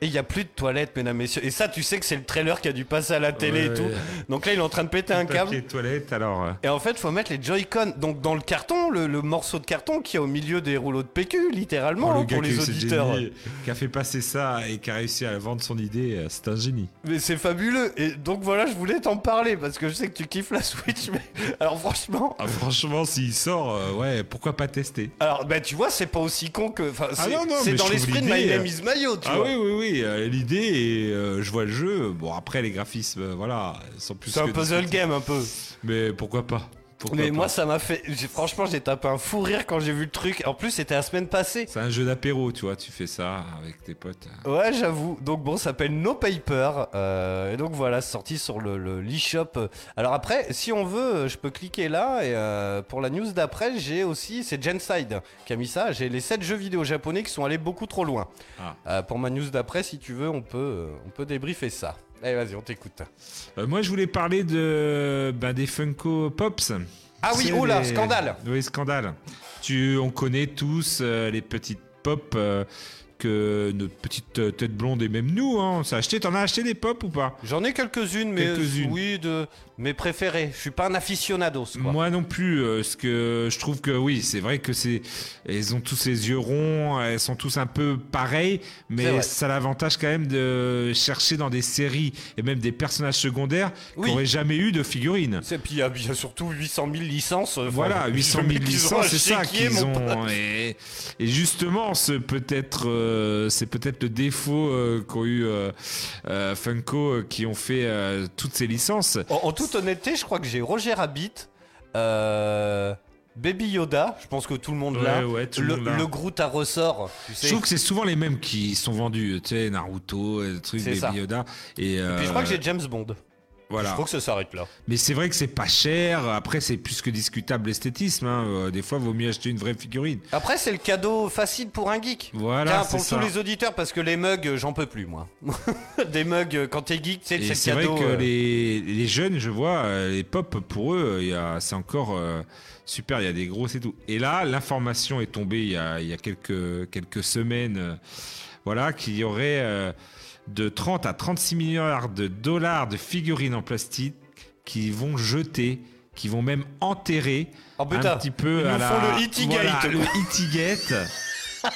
et il y a plus de toilettes, mesdames, messieurs. Et ça, tu sais que c'est le trailer qui a dû passer à la télé et Ouais. tout. Donc là, il est en train de péter un câble. Toilette alors. euh, Et en fait, faut mettre les Joy-Con donc dans le carton, le, le morceau de carton qui est au milieu des rouleaux de PQ, littéralement, oh, hein, le gars pour les auditeurs. génie, qui a fait passer ça et qui a réussi à vendre son idée, euh, c'est un génie. Mais c'est fabuleux. Et donc voilà, je voulais t'en parler parce que je sais que tu kiffes la Switch. Mais alors franchement, Ah, franchement, s'il sort, euh, ouais, pourquoi pas tester? Alors bah tu vois, c'est pas aussi con que. Enfin, Ah c'est non, non, c'est mais dans l'esprit de My Name is Mayo, tu Ah vois. oui, oui, oui, l'idée et euh, je vois le jeu. Bon, après, les graphismes, euh, voilà, sont plus C'est un puzzle game un peu. Mais pourquoi pas? Pourquoi mais pas moi, ça m'a fait. Franchement, j'ai tapé un fou rire quand j'ai vu le truc. En plus, c'était la semaine passée. C'est un jeu d'apéro, tu vois, tu fais ça avec tes potes. Ouais, j'avoue. Donc bon, ça s'appelle No Paper. euh, et donc voilà, sorti sur le le- l'eShop. Alors après, si on veut, je peux cliquer là. Et euh, pour la news d'après, j'ai aussi, c'est Genside qui a mis ça. J'ai les 7 jeux vidéo japonais qui sont allés beaucoup trop loin. Ah. Euh, pour ma news d'après, si tu veux, on peut, euh, on peut débriefer ça. Allez, vas-y, on t'écoute. Euh, moi, je voulais parler de bah, des Funko Pops. Ah oui, oh là, les- scandale. Oui, scandale. Tu, on connaît tous euh, les petites pop euh, que notre petite euh, tête blonde et même nous, hein, on s'est acheté. T'en as acheté des pop ou pas? J'en ai quelques-unes, mais euh, oui, de mes préférés. Je suis pas un aficionados, quoi. Moi non plus, euh, parce que je trouve que oui, c'est vrai que c'est, elles ont tous les yeux ronds, elles sont tous un peu pareils, C'est mais ça a l'avantage quand même de chercher dans des séries et même des personnages secondaires Oui. qui n'auraient jamais eu de figurines. Et puis il y, a- surtout 800 000 licences. euh, Voilà, enfin, 800 je- 000 qu'ils ont licences, c'est ça qu'ils ont. Et, et justement, ce peut-être, euh, c'est peut-être le défaut euh, qu'ont eu euh, Funko, qui ont fait toutes ces licences. En, en toute honnêteté, je crois que j'ai Roger Rabbit, Baby Yoda, je pense que tout le monde Ouais, l'a. ouais, le le, Groot à ressort, tu Je trouve que c'est souvent les mêmes qui sont vendus, tu sais, Naruto, le truc ça. Yoda. Et, Et puis je crois que j'ai James Bond. Je voilà. crois que ça s'arrête là. Mais c'est vrai que c'est pas cher. Après, c'est plus que discutable l'esthétisme. hein. Euh, Des fois, vaut mieux acheter une vraie figurine. Après, c'est le cadeau facile pour un geek. Voilà, Tiens, c'est pour ça. tous les auditeurs, parce que les mugs, euh, j'en peux plus, moi. Des mugs, euh, quand t'es geek, tu sais, Et c'est c'est le vrai cadeau. que euh, les, les jeunes, je vois, les pop, pour eux, il c'est encore euh, super. Il y a des grosses et tout. Et là, l'information est tombée il y a, il y a quelques, quelques semaines. euh, voilà, qu'il y aurait de 30 à 36 milliards de dollars de figurines en plastique qui vont jeter, qui vont même enterrer Oh un petit peu ils à la, font le voilà, Hittigate.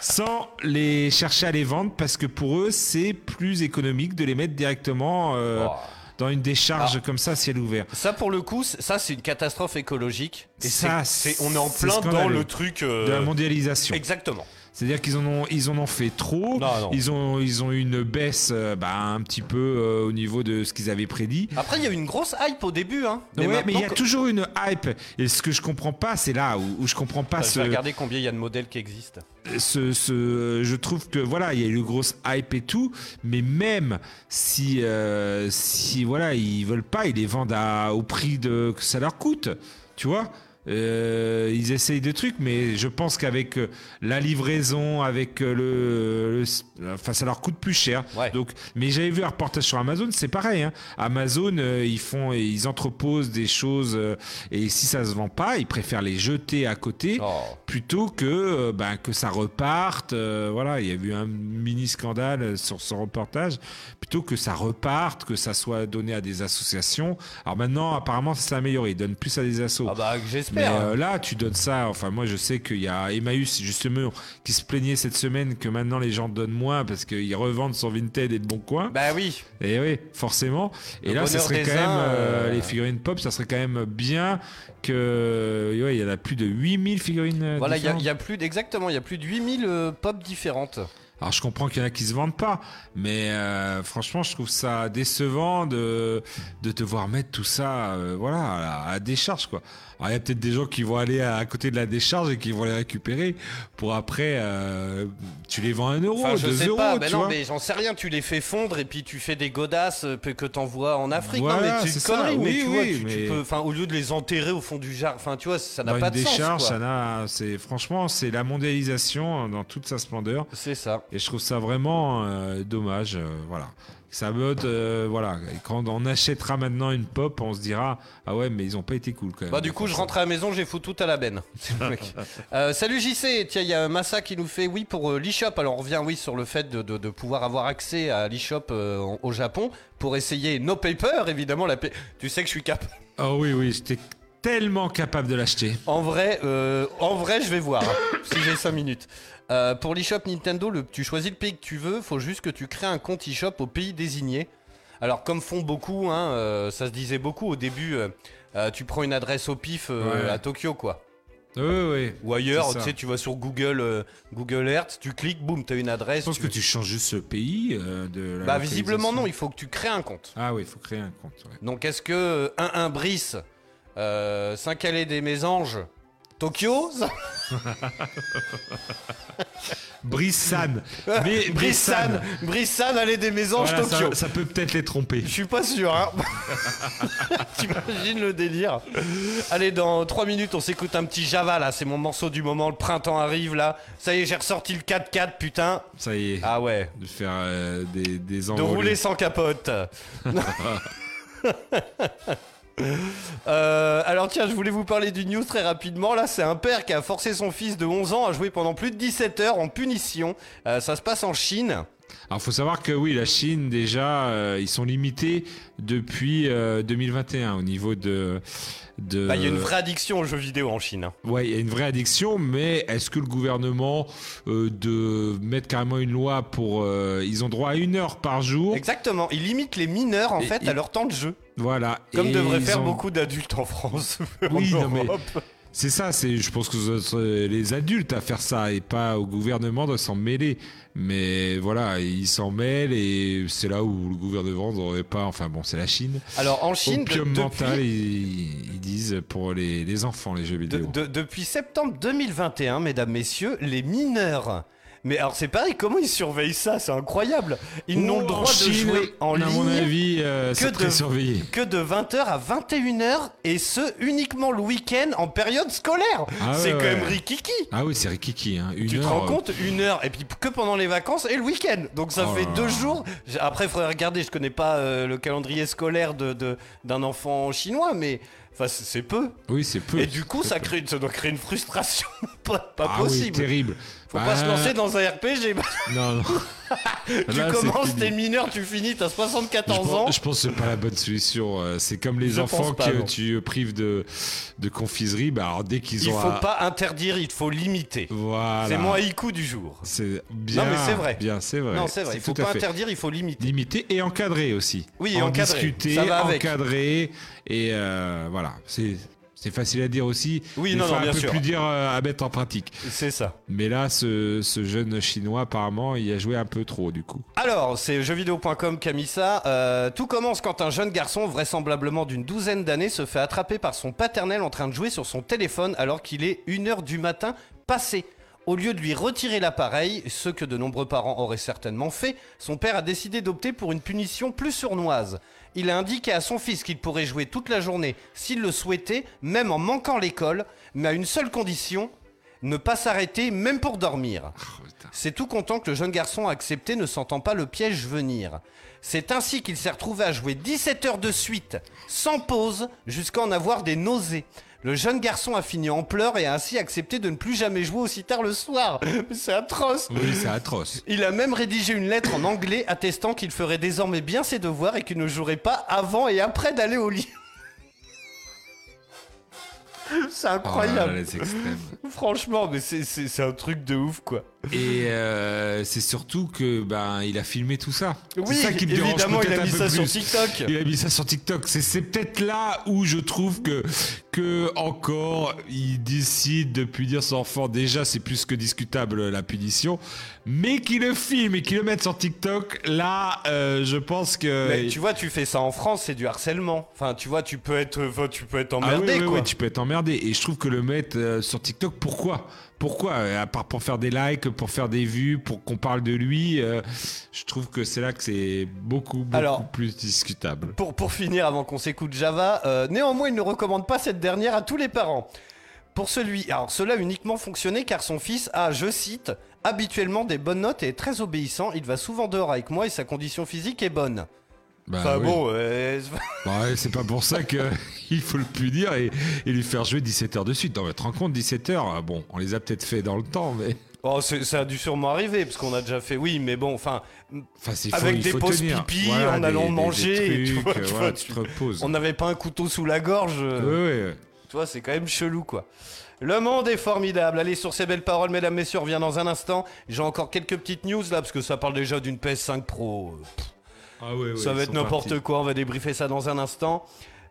sans les chercher à les vendre parce que pour eux c'est plus économique de les mettre directement euh, Oh. dans une décharge Ah. comme ça ciel ouvert. Ça, pour le coup, ça, c'est une catastrophe écologique. Et Ça, c'est, on est en plein dans le truc. euh, De la mondialisation. Exactement. C'est-à-dire qu'ils en ont, ils en ont fait trop. Non, non. Ils ont, ils ont eu une baisse, euh, bah, un petit peu euh, au niveau de ce qu'ils avaient prédit. Après, il y a eu une grosse hype au début. Hein. Ouais, mais il y a toujours une hype. Et ce que je comprends pas, c'est là où, où je comprends pas Enfin, ce, Je vais regarder combien il y a de modèles qui existent. ce, ce- je trouve que voilà, il y a eu une grosse hype et tout, mais même si, euh, si voilà, ils veulent pas, ils les vendent à, au prix de que ça leur coûte, tu vois. Euh, ils essayent de trucs, mais je pense qu'avec euh, la livraison, avec euh, le, le- enfin, ça leur coûte plus cher. Ouais. Donc, mais j'avais vu un reportage sur Amazon, c'est pareil. Hein. Amazon, euh, ils font, ils entreposent des choses, euh, et si ça se vend pas, ils préfèrent les jeter à côté Oh. plutôt que ben, que ça reparte. euh, voilà, il y a eu un mini scandale sur ce reportage. Plutôt que ça reparte, que ça soit donné à des associations. Alors maintenant, apparemment, ça s'est amélioré. Ils donnent plus à des assos. Ah bah, Mais euh, là, tu donnes ça. Enfin, moi, je sais qu'il y a Emmaüs, justement, qui se plaignait cette semaine que maintenant les gens donnent moins parce qu'ils revendent sur Vinted et de Bon Coin. Bah oui. Et oui, forcément. Et Le là, ça serait quand même, uns, euh, euh, les figurines pop, ça serait quand même bien que. Ouais, il y en a plus de 8000 figurines. Voilà, il y, a- y plus d- exactement, il y a plus de 8000 euh, pop différentes. Alors je comprends qu'il y en a qui se vendent pas, mais euh, franchement je trouve ça décevant de, de te voir mettre tout ça euh, voilà, à à décharge quoi. Alors il y a peut-être des gens qui vont aller à, à côté de la décharge et qui vont les récupérer pour après euh, tu les vends à un euro, Enfin, je deux sais euros, pas, tu ben non, vois. mais j'en sais rien, tu les fais fondre et puis tu fais des godasses euh, que t'envoies en Afrique. non, mais c'est une ça, connerie, mais oui, tu vois, oui, tu, tu mais- peux, enfin, au lieu de les enterrer au fond du jardin, enfin, tu vois, ça n'a pas de sens. décharge, quoi. ça n'a, c'est franchement c'est la mondialisation dans toute sa splendeur. C'est ça. Et je trouve ça vraiment euh, dommage. euh, voilà. Ça me euh, voilà. Et quand on achètera maintenant une pop, on se dira ah ouais, mais ils ont pas été cool quand même. Bah du coup je rentre à la maison, j'ai foutu tout à la benne. Euh, salut JC, tiens il y a Massa qui nous fait oui pour euh, l'eShop. Alors on revient oui sur le fait de, de- de pouvoir avoir accès à l'eShop euh, au Japon pour essayer No Paper évidemment. La Tu sais que je suis cap. Oh oui oui, j'étais tellement capable de l'acheter. En vrai, en vrai je vais voir hein, si j'ai 5 minutes. Euh, pour l'eShop Nintendo, le, tu choisis le pays que tu veux, faut juste que tu crées un compte eShop au pays désigné. Alors comme font beaucoup, hein, euh, ça se disait beaucoup au début, euh, tu prends une adresse au pif Ouais. à Tokyo quoi. Oui oui. Ou ailleurs, tu sais, tu vas sur Google, Google Earth, tu cliques, boum, t'as une adresse. Je pense tu- que tu changes juste ce pays de. La Bah visiblement non, il faut que tu crées un compte. Ah oui, il faut créer un compte. ouais. Donc est-ce que 1-1 Brice, euh, Saint-Calais des Mésanges, Tokyo Brissan. Mais Brissan, Brissan, allée des Mésanges, Voilà, Tokyo. ça peut peut-être les tromper. Je suis pas sûr, hein. T'imagines le délire Allez, dans 3 minutes, on s'écoute un petit Java, là. C'est mon morceau du moment. Le printemps arrive, là. Ça y est, j'ai ressorti le 4x4, putain. Ça y est. Ah ouais. De faire euh, des, des De rouler sans capote. Euh, alors tiens, je voulais vous parler du news très rapidement. Là, c'est un père qui a forcé son fils de 11 ans à jouer pendant plus de 17 heures en punition. Euh, ça se passe en Chine. Alors, faut savoir que oui, la Chine, déjà, euh, ils sont limités depuis euh, 2021 au niveau de. De Bah, Il y a une vraie addiction aux jeux vidéo en Chine. hein. Ouais, il y a une vraie addiction, mais est-ce que le gouvernement euh, de mettre carrément une loi pour. euh, ils ont droit à une heure par jour? Exactement. Ils limitent les mineurs en Et- fait et- à leur temps de jeu. Voilà. Comme devraient faire ont- beaucoup d'adultes en France. Oui, en non, mais-. C'est ça, c'est, je pense que ce serait les adultes à faire ça et pas au gouvernement de s'en mêler. Mais voilà, ils s'en mêlent et c'est là où le gouvernement n'aurait pas. Enfin bon, c'est la Chine. Alors en Chine, de- Opium depuis, mental, ils, ils disent pour les, les enfants, les jeux de- vidéo. de- depuis septembre 2021, mesdames, messieurs, les mineurs. Mais alors c'est pareil, comment ils surveillent ça? C'est incroyable. Ils n'ont le droit de jouer en à ligne. mon avis, euh, que très de- surveillé. que de 20h à 21h et ce uniquement le week-end en période scolaire. Ah c'est ouais, quand même rikiki. Ah oui, c'est rikiki. Hein. Une Tu te rends euh, compte? Une heure et puis que pendant les vacances et le week-end. Donc ça Oh fait là deux là. jours. Après, il faudrait regarder. Je connais pas euh, le calendrier scolaire de de- d'un enfant chinois, mais enfin c'est peu. Oui, c'est peu. Et du coup, ça crée, une- ça doit créer une frustration pas, pas ah oui, possible. terrible. Faut pas se Bah, lancer dans un RPG. Non, non. tu Là, commences, t'es mineur, tu finis, t'as Je 74 ans. je pense que c'est pas la bonne solution. euh, C'est comme les Je enfants pas, que non. tu prives de, de confiserie. Bah alors dès qu'ils Il ont faut un- pas interdire, il faut limiter. Voilà. C'est mon haïku du jour. C'est bien. Non, mais c'est vrai. Bien, c'est vrai. Non, c'est vrai. Il faut pas interdire, il faut limiter. Limiter et encadrer aussi. Oui, et en encadrer. discuter, Ça va avec. encadrer et euh, voilà. C'est c'est facile à dire aussi. Oui, non, non, un bien peu sûr. plus dire euh, à mettre en pratique. C'est ça. Mais là, ce, ce jeune chinois apparemment, il a joué un peu trop du coup. Alors, c'est jeuxvideo.com qui a mis ça. Euh, tout commence quand un jeune garçon, vraisemblablement d'une douzaine d'années, se fait attraper par son paternel en train de jouer sur son téléphone alors qu'il est 1h du matin passé. Au lieu de lui retirer l'appareil, ce que de nombreux parents auraient certainement fait, son père a décidé d'opter pour une punition plus sournoise. Il a indiqué à son fils qu'il pourrait jouer toute la journée s'il le souhaitait, même en manquant l'école, mais à une seule condition, ne pas s'arrêter même pour dormir. Oh, putain. C'est tout content que le jeune garçon a accepté, ne sentant pas le piège venir. C'est ainsi qu'il s'est retrouvé à jouer 17 heures de suite, sans pause, jusqu'à en avoir des nausées. Le jeune garçon a fini en pleurs et a ainsi accepté de ne plus jamais jouer aussi tard le soir. Mais C'est atroce. Oui, c'est atroce. Il a même rédigé une lettre en anglais attestant qu'il ferait désormais bien ses devoirs et qu'il ne jouerait pas avant et après d'aller au lit. C'est Oh là incroyable. là. Franchement, mais c'est un truc de ouf, quoi. Et euh, c'est surtout que ben il a filmé tout ça. Oui, c'est ça qui me dérange évidemment, il a mis ça sur plus. TikTok. Il a mis ça sur TikTok. C'est, c'est peut-être là où je trouve que, que encore, il décide de punir son enfant. Déjà, c'est plus que discutable la punition. Mais qu'il le filme et qu'il le mette sur TikTok, là, euh, je pense que. Mais tu vois, tu fais ça en France, c'est du harcèlement. Enfin, tu vois, tu peux être, tu peux être Ah oui, emmerdé, oui, quoi. oui, tu peux être emmerdé. Et je trouve que le mettre euh, sur TikTok, pourquoi? Pourquoi Euh, À part pour faire des likes, pour faire des vues, pour qu'on parle de lui, euh, je trouve que c'est là que c'est beaucoup, beaucoup Alors, plus discutable. Pour, pour finir, avant qu'on s'écoute Java, euh, néanmoins, il ne recommande pas cette dernière à tous les parents. Pour celui, alors cela a uniquement fonctionné car son fils a, je cite, habituellement des bonnes notes et est très obéissant. Il va souvent dehors avec moi et sa condition physique est bonne. Bah enfin oui. bon, euh, Bah c'est pas pour ça qu'il faut le punir et, et lui faire jouer 17 heures de suite. Non, mais te rends compte, 17 heures, ah bon, on les a peut-être fait dans le temps, mais. oh, ça a dû sûrement arriver parce qu'on a déjà fait. Oui, mais bon, enfin, Avec des pauses pipi, Voilà, en des- allant des- des manger, et tu vois, euh, tu voilà, vois, tu tu- te reposes. on n'avait pas un couteau sous la gorge. euh, Ouais, ouais. Tu vois, c'est quand même chelou, quoi. Le monde est formidable. Allez, sur ces belles paroles, mesdames, messieurs, on revient dans un instant. J'ai encore quelques petites news là, parce que ça parle déjà d'une PS5 Pro. Ah ça va être n'importe quoi, on va débriefer ça dans un instant.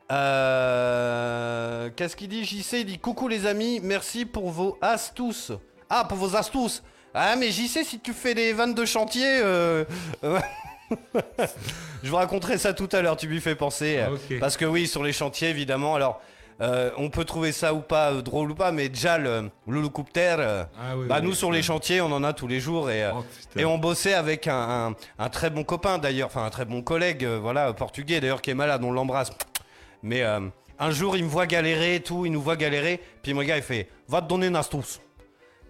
Euh, Qu'est-ce qu'il dit JC Il dit coucou les amis, merci pour vos astuces. Ah, pour vos astuces. Ah, mais JC, si tu fais des vannes de chantier, euh, euh, je vous raconterai ça tout à l'heure, tu lui fais penser. Ah. Parce que oui, sur les chantiers, évidemment, alors, euh, on peut trouver ça ou pas euh, drôle ou pas, mais déjà, le, euh, Ah ouais, bah, nous, sur les chantiers, on en a tous les jours et... euh, Oh, putain. et on bossait avec un, un- un très bon copain d'ailleurs, enfin un très bon collègue, euh, voilà, portugais d'ailleurs qui est malade, on l'embrasse. Mais euh, un jour il me voit galérer et tout, il nous voit galérer, puis mon gars il fait Va te donner une astuce.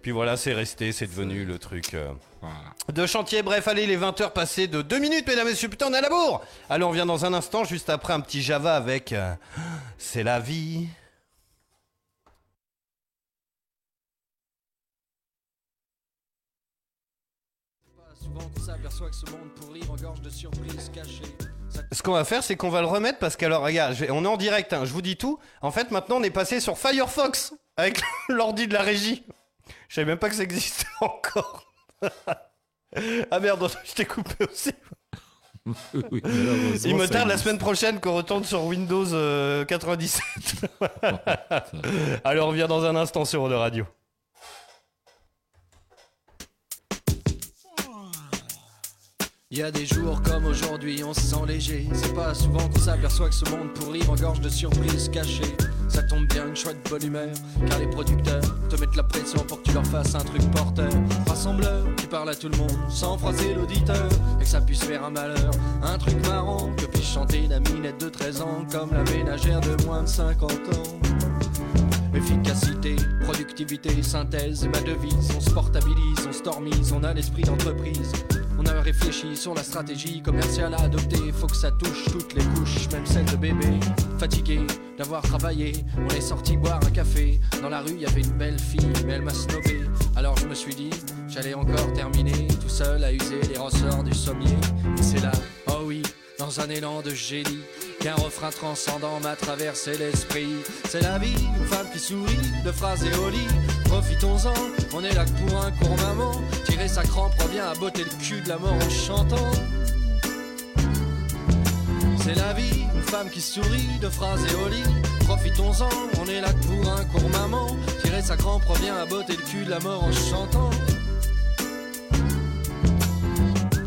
Puis voilà, c'est resté, c'est devenu le truc euh, Voilà. de chantier. Bref, allez, les 20 heures passées de 2 minutes, mesdames et messieurs, putain, on est à la bourre Allez, on vient dans un instant, juste après un petit Java avec euh, C'est la vie. Souvent on s'aperçoit que ce monde pourri regorge de surprises cachées. Ça Ce qu'on va faire, c'est qu'on va le remettre parce que, alors, regarde, je vais- on est en direct, hein, je vous dis tout. En fait, maintenant, on est passé sur Firefox avec l'ordi de la régie. Je savais même pas que ça existait encore. ah merde, je t'ai coupé aussi. Oui, Il me tarde la semaine prochaine qu'on retourne sur Windows euh, 97. Alors on revient dans un instant sur Eau Radio. Il y a des jours comme aujourd'hui, on se sent léger. C'est pas souvent qu'on s'aperçoit que ce monde pourri regorge de surprises cachées. Ça tombe bien, une chouette bonne humeur, car les producteurs te mettent la pression pour que tu leur fasses un truc porteur. Rassembleur qui parle à tout le monde sans froisser l'auditeur, et que ça puisse faire un malheur. Un truc marrant que puisse chanter la minette de 13 ans, comme la ménagère de moins de 50 ans. Efficacité, productivité, synthèse et ma devise. On se portabilise, on stormise, on a l'esprit d'entreprise. On a réfléchi sur la stratégie commerciale à adopter. Faut que ça touche toutes les couches, même celles de bébé. Fatigué d'avoir travaillé, on est sorti boire un café. Dans la rue, il y avait une belle fille, mais elle m'a snobé. Alors je me suis dit, j'allais encore terminer tout seul à user les ressorts du sommier. Et c'est là, oh oui, dans un élan de génie, qu'un refrain transcendant m'a traversé l'esprit. C'est la vie, une femme qui sourit, de phrases et. Profitons-en, on est là que pour un court moment. Tirer sa crampe revient à botter le cul de la mort en chantant. C'est la vie, une femme qui sourit, de phrases et au lit. Profitons-en, on est là que pour un court maman. Tirer sa crampe revient à botter le cul de la mort en chantant.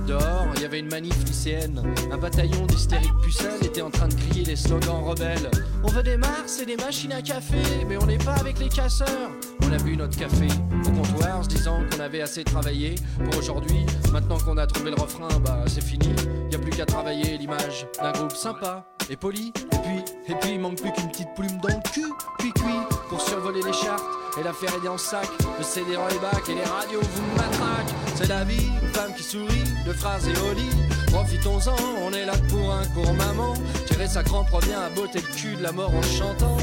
Dehors, il y avait une manif lycéenne. Un bataillon d'hystériques pucelles était en train de crier les slogans rebelles. On veut des Mars et des machines à café, mais on n'est pas avec les casseurs. On a bu notre café au comptoir, se disant qu'on avait assez travaillé pour aujourd'hui. Maintenant qu'on a trouvé le refrain, bah c'est fini. Y a plus qu'à travailler l'image d'un groupe sympa et poli. Et puis, et puis il manque plus qu'une petite plume dans le cul, puis cuit pour survoler les chartes et la faire aider en sac. Le CD dans les bacs et les radios vous matraquent. C'est la vie, femme qui sourit, de phrases et au. Profitons-en, on est là pour un court maman. Tirer sa crampe revient à botter le cul de la mort en chantant.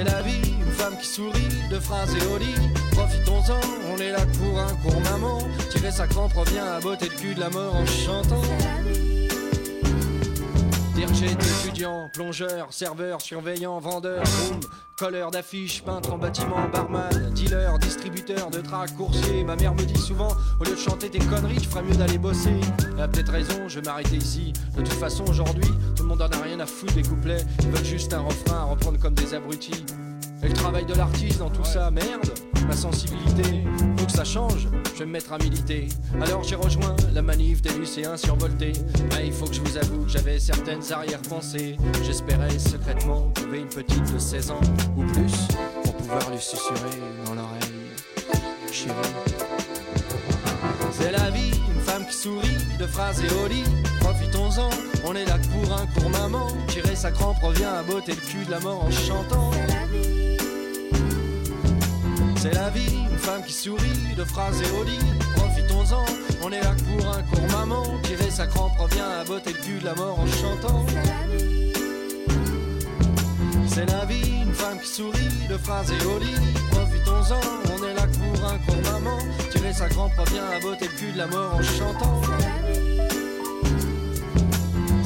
Une femme qui sourit, de phrases et au lit. Profitons-en, on est là pour un court maman. Tirer sa crampe revient à botter le cul de la mort en chantant. Été étudiant, plongeur, serveur, surveillant, vendeur, groom, colleur d'affiches, peintre en bâtiment, barman, dealer, distributeur de trac, coursier. Ma mère me dit souvent, au lieu de chanter tes conneries, tu ferais mieux d'aller bosser. Elle a peut-être raison, je vais m'arrêter ici. De toute façon, aujourd'hui, tout le monde en a rien à foutre des couplets. Ils veulent juste un refrain à reprendre comme des abrutis. Et le travail de l'artiste dans tout ça, merde, ma sensibilité, faut que ça change, je vais me mettre à militer. Alors j'ai rejoint la manif des lycéens survoltés. Mais il faut que je vous avoue que j'avais certaines arrière-pensées. J'espérais secrètement trouver une petite de 16 ans ou plus pour pouvoir lui susurrer dans l'oreille. Chérie. C'est la vie, une femme qui sourit, de phrases et au lit. Profitons-en, on est là pour un court maman. Tirer sa crampe revient à botter le cul de la mort en chantant. C'est la vie, une femme qui sourit, de phrases et au lit. Profitons-en, on est là pour un court maman. Tirer sa crampe revient à botter le cul de la mort en chantant. C'est la vie, une femme qui sourit, de phrases et au lit. Profitons-en, on est là pour un court maman. Tirer sa crampe revient à botter le cul de la mort en chantant.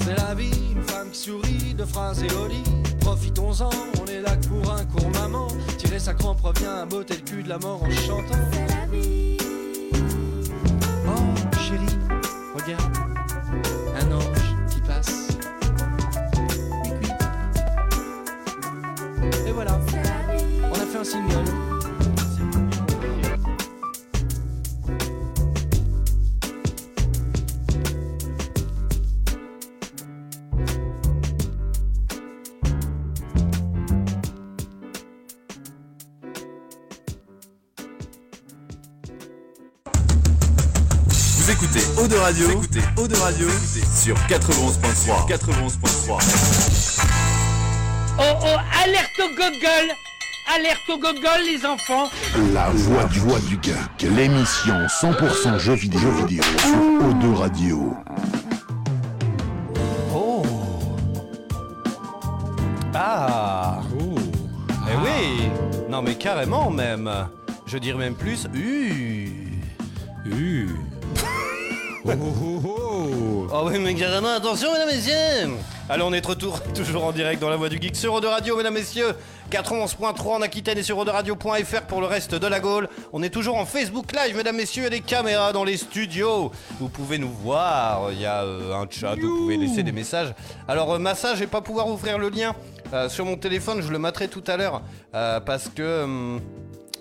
C'est la vie, une femme qui sourit, de phrases et au lit. Profitons-en, on est là pour un court maman. Tirer sa crampe revient à botter le cul de la mort en chantant. De Radio, écoutez Eau de Radio. Sur 91.3. 91.3. Oh oh, alerte au gogol Alerte au gogol, les enfants. La voix du voix du geek, l'émission 100% jeux vidéo, jeux vidéo sur O2 Radio. Oh. Ah. Oh. Eh oui. Non mais carrément même. Je dirais même plus Uh Uh. Oh, oh, oh, oh. Oh oui mais carrément attention mesdames et messieurs Allez on est de retour toujours en direct dans la voix du geek sur Eau de Radio mesdames et messieurs 91.3 en Aquitaine et sur Radio.fr pour le reste de la Gaule. On est toujours en Facebook Live, mesdames, messieurs, et des caméras dans les studios. Vous pouvez nous voir, il y a euh, un chat, vous pouvez laisser des messages. Alors, euh, Massa, je vais pas pouvoir ouvrir le lien euh, sur mon téléphone, je le mettrai tout à l'heure euh, parce que hum,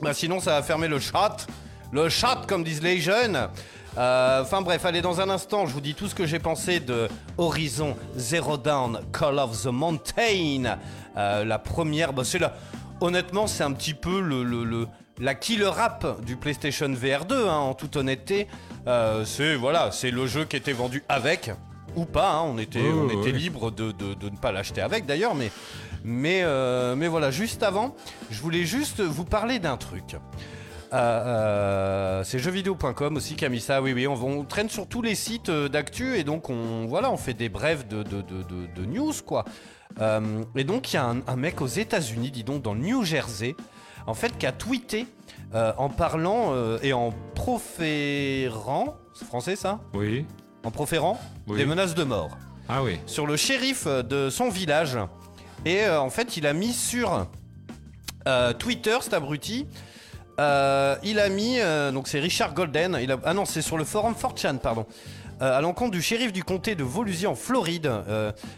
bah, sinon ça va fermer le chat. Le chat, comme disent les jeunes. Euh, Enfin bref, allez, dans un instant, je vous dis tout ce que j'ai pensé de Horizon Zero Dawn Call of the Mountain. Euh, la première, bah, c'est la... Honnêtement, c'est un petit peu le, le- le- la killer rap du PlayStation VR 2, hein, en toute honnêteté. Euh, c'est voilà, c'est le jeu qui était vendu avec ou pas. hein, on était, on était ouais. libre de, de- de ne pas l'acheter avec d'ailleurs, mais mais euh, mais voilà. Juste avant, je voulais juste vous parler d'un truc. Euh, c'est jeuxvideo.com aussi qui a mis ça. Oui, oui, on, on traîne sur tous les sites euh, d'actu et donc on voilà, on fait des brèves de, de, de, de- de news quoi. Euh, et donc il y a un, un mec aux États-Unis, dis donc dans le New Jersey, en fait, qui a tweeté euh, en parlant et en proférant, c'est français ça? Oui. En proférant Oui. des menaces de mort Ah oui. sur le shérif de son village. Et en fait, il a mis sur Twitter, cet abruti. Euh, il a mis, euh, donc c'est Richard Golden, ah non, c'est sur le forum 4chan, pardon, euh, à l'encontre du shérif du comté de Volusia en Floride.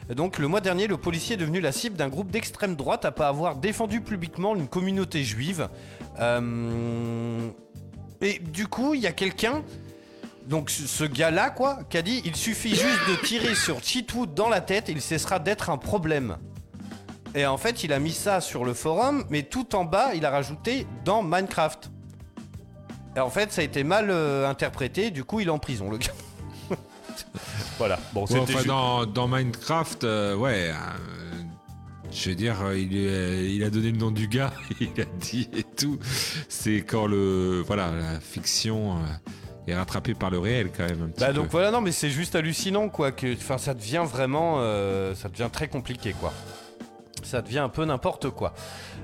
Donc le mois dernier, le policier est devenu la cible d'un groupe d'extrême droite pas avoir défendu publiquement une communauté juive. Et du coup, il y a quelqu'un donc ce- gars-là, quoi, qui a dit il suffit juste de tirer sur Cheatwood dans la tête, il cessera d'être un problème. Et en fait, il a mis ça sur le forum, mais tout en bas, il a rajouté dans Minecraft. Et en fait, ça a été mal euh, interprété, du coup, il est en prison, le gars. voilà. Bon, c'était enfin, juste- dans, dans Minecraft, euh, ouais. euh, je veux dire, euh, il, est- il a donné le nom du gars, il a dit et tout. C'est quand le voilà la fiction euh, est rattrapée par le réel quand même un petit Bah peu. donc voilà, non mais c'est juste hallucinant quoi, que enfin ça devient vraiment, euh, ça devient très compliqué quoi. Ça devient un peu n'importe quoi.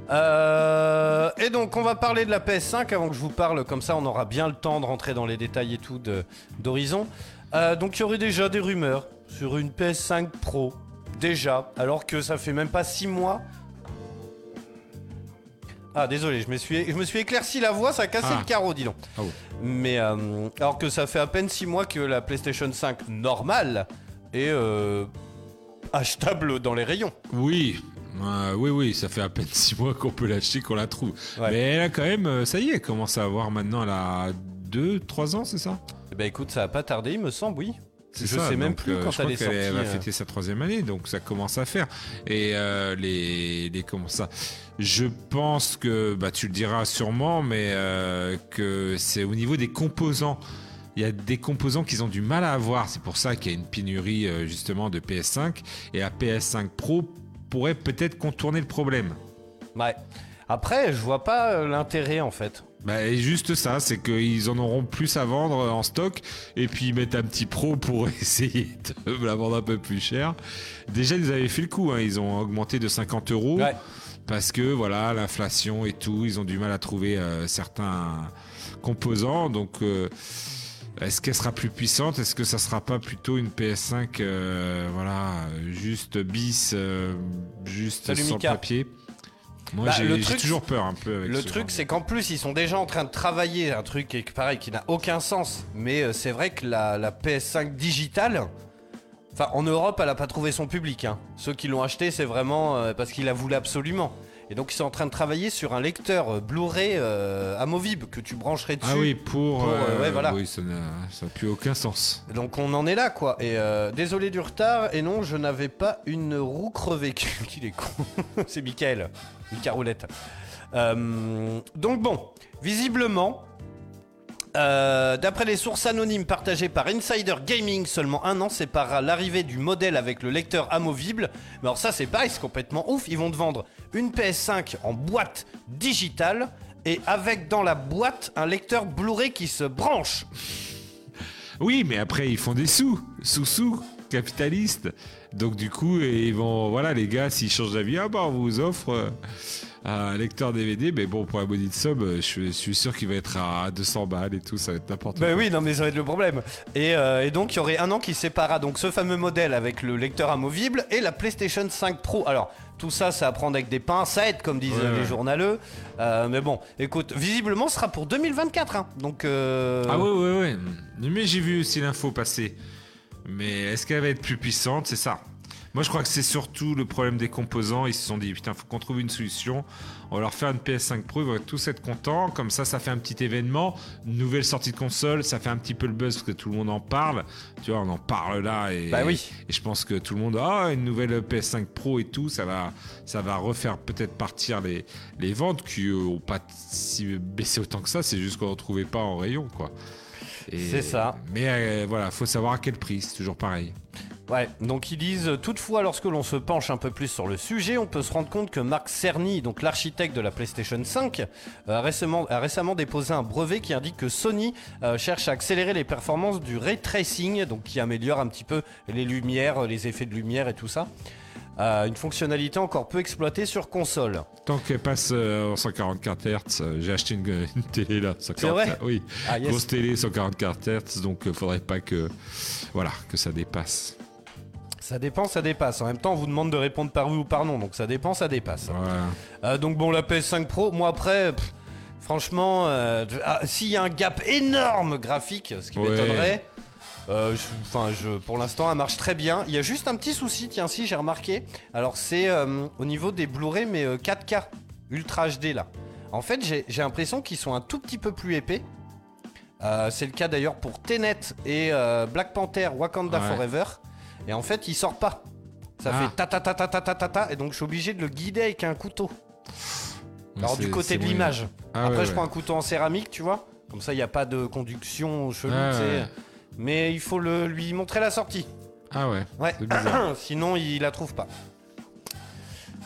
Euh, et donc on va parler de la PS5 avant que je vous parle, comme ça on aura bien le temps de rentrer dans les détails et tout d'Horizon. Euh, donc il y aurait déjà des rumeurs sur une PS5 Pro, déjà, alors que ça fait même pas 6 mois. Ah désolé, je me suis, je me suis éclairci la voix, ça a cassé Ah. le carreau, dis donc. Ah. Mais euh, alors que ça fait à peine 6 mois que la PlayStation 5 normale est achetable dans les rayons. Oui. Euh, oui, oui, ça fait à peine 6 mois qu'on peut l'acheter, qu'on la trouve. Ouais. Mais elle a quand même, euh, ça y est, elle commence à avoir maintenant, elle a 2-3 ans, c'est ça? Eh ben écoute, ça va pas tarder, il me semble, oui. Je ça, sais même plus euh, quand je elle crois est qu'elle sortie, va euh. fêter sa troisième année, donc ça commence à faire. Et euh, les, les comment ça? Je pense que bah tu le diras sûrement, mais que c'est au niveau des composants. Il y a des composants qu'ils ont du mal à avoir. C'est pour ça qu'il y a une pénurie justement de PS5 et la PS5 Pro pourrait peut-être contourner le problème. Ouais. Après, je vois pas euh, l'intérêt en fait. Bah, juste ça, c'est qu'ils en auront plus à vendre en stock et puis ils mettent un petit pro pour essayer de la vendre un peu plus cher. Déjà, ils avaient fait le coup, hein, ils ont augmenté de 50 euros Ouais. parce que voilà, l'inflation et tout, ils ont du mal à trouver euh, certains composants. Donc, euh, est-ce qu'elle sera plus puissante? Est-ce que ça sera pas plutôt une PS5, euh, voilà, juste bis, euh, juste Salut, sans Mika. papier? Moi, Bah, j'ai toujours peur un peu avec Le ce truc, c'est qu'en plus, ils sont déjà en train de travailler un truc qui pareil, qui n'a aucun sens. Mais euh, c'est vrai que la, la PS5 digitale, enfin en Europe, elle a pas trouvé son public. hein. Ceux qui l'ont acheté, c'est vraiment euh, parce qu'ils la voulaient absolument. Et donc ils sont en train de travailler sur un lecteur euh, Blu-ray euh, amovible que tu brancherais dessus. Ah oui, pour. Pour, euh, ouais, voilà. Oui, ça n'a plus aucun sens. Donc on en est là quoi. Et euh, désolé du retard. Et non, je n'avais pas une roue crevée. Qu'il est con. c'est Michael. Mika Roulette. Donc bon, visiblement, d'après les sources anonymes partagées par Insider Gaming, seulement un an sépare l'arrivée du modèle avec le lecteur amovible. Mais alors ça c'est pareil, c'est complètement ouf. Ils vont te vendre une PS5 en boîte digitale et avec dans la boîte un lecteur Blu-ray qui se branche. Oui, mais après, ils font des sous. Sous-sous, capitalistes. Donc, du coup, ils vont. Voilà, les gars, s'ils changent d'avis, ah bah, on vous offre euh, un lecteur DVD. Mais bon, pour body de sub, euh, je suis- sûr qu'il va être à 200 balles et tout. Ça va être n'importe Ben quoi. oui, non mais ça va être le problème. Et, euh, et donc il y aurait un an qui séparera donc ce fameux modèle avec le lecteur amovible et la PlayStation 5 Pro. Alors Tout ça, c'est à prendre avec des pincettes, comme disent Ouais, les ouais. journaleux. Euh, mais bon, écoute, visiblement, ce sera pour 2024. hein. Donc, euh, Ah ouais, ouais, ouais. Mais j'ai vu aussi l'info passer. Mais est-ce qu'elle va être plus puissante? C'est ça. Moi, je crois que c'est surtout le problème des composants. Ils se sont dit, putain, faut qu'on trouve une solution. On va leur faire une PS5 Pro, ils vont tous être contents. Comme ça, ça fait un petit événement. Une nouvelle sortie de console, ça fait un petit peu le buzz parce que tout le monde en parle. Tu vois, on en parle là. Et, Bah oui. et je pense que tout le monde, ah, une nouvelle PS5 Pro et tout, ça va, ça va refaire peut-être partir les, les ventes qui n'ont pas si baissé autant que ça. C'est juste qu'on ne retrouvait pas en rayon, quoi. C'est ça. Mais euh, voilà, faut savoir à quel prix, c'est toujours pareil. Ouais, donc ils disent toutefois lorsque l'on se penche un peu plus sur le sujet, on peut se rendre compte que Mark Cerny, donc l'architecte de la PlayStation 5, euh, a récemment, a récemment déposé un brevet qui indique que Sony euh, cherche à accélérer les performances du ray tracing, donc qui améliore un petit peu les lumières, les effets de lumière et tout ça. Euh, une fonctionnalité encore peu exploitée sur console. Tant qu'elle passe euh, en 144 Hz, euh, j'ai acheté une, une télé là. 144 vrai? Oui, Ah, yes. grosse télé 144 Hz, donc faudrait pas que, voilà, que ça dépasse. Ça dépend, ça dépasse. En même temps, on vous demande de répondre par oui ou par non, donc ça dépend, ça dépasse. Euh, donc bon, la PS5 Pro, moi après, pff, franchement, euh, ah, s'il y a un gap énorme graphique, ce qui Ouais. m'étonnerait, euh, je- enfin, je, pour l'instant, elle marche très bien. Il y a juste un petit souci, tiens, si j'ai remarqué. Alors c'est euh, au niveau des Blu-ray, mais euh, 4K, Ultra HD là. En fait, j'ai l'impression qu'ils sont un tout petit peu plus épais. C'est le cas d'ailleurs pour Tenet et Black Panther Wakanda Ouais. Forever. Et en fait, il sort pas. Ça Ah. fait ta ta ta ta ta ta ta ta, et donc je suis obligé de le guider avec un couteau. Alors du côté de l'image. Ah Après ouais, je ouais. prends un couteau en céramique, tu vois. Comme ça il n'y a pas de conduction chelou, Ah ouais. Mais il faut le, lui montrer la sortie. Ah ouais, Ouais. Sinon il la trouve pas.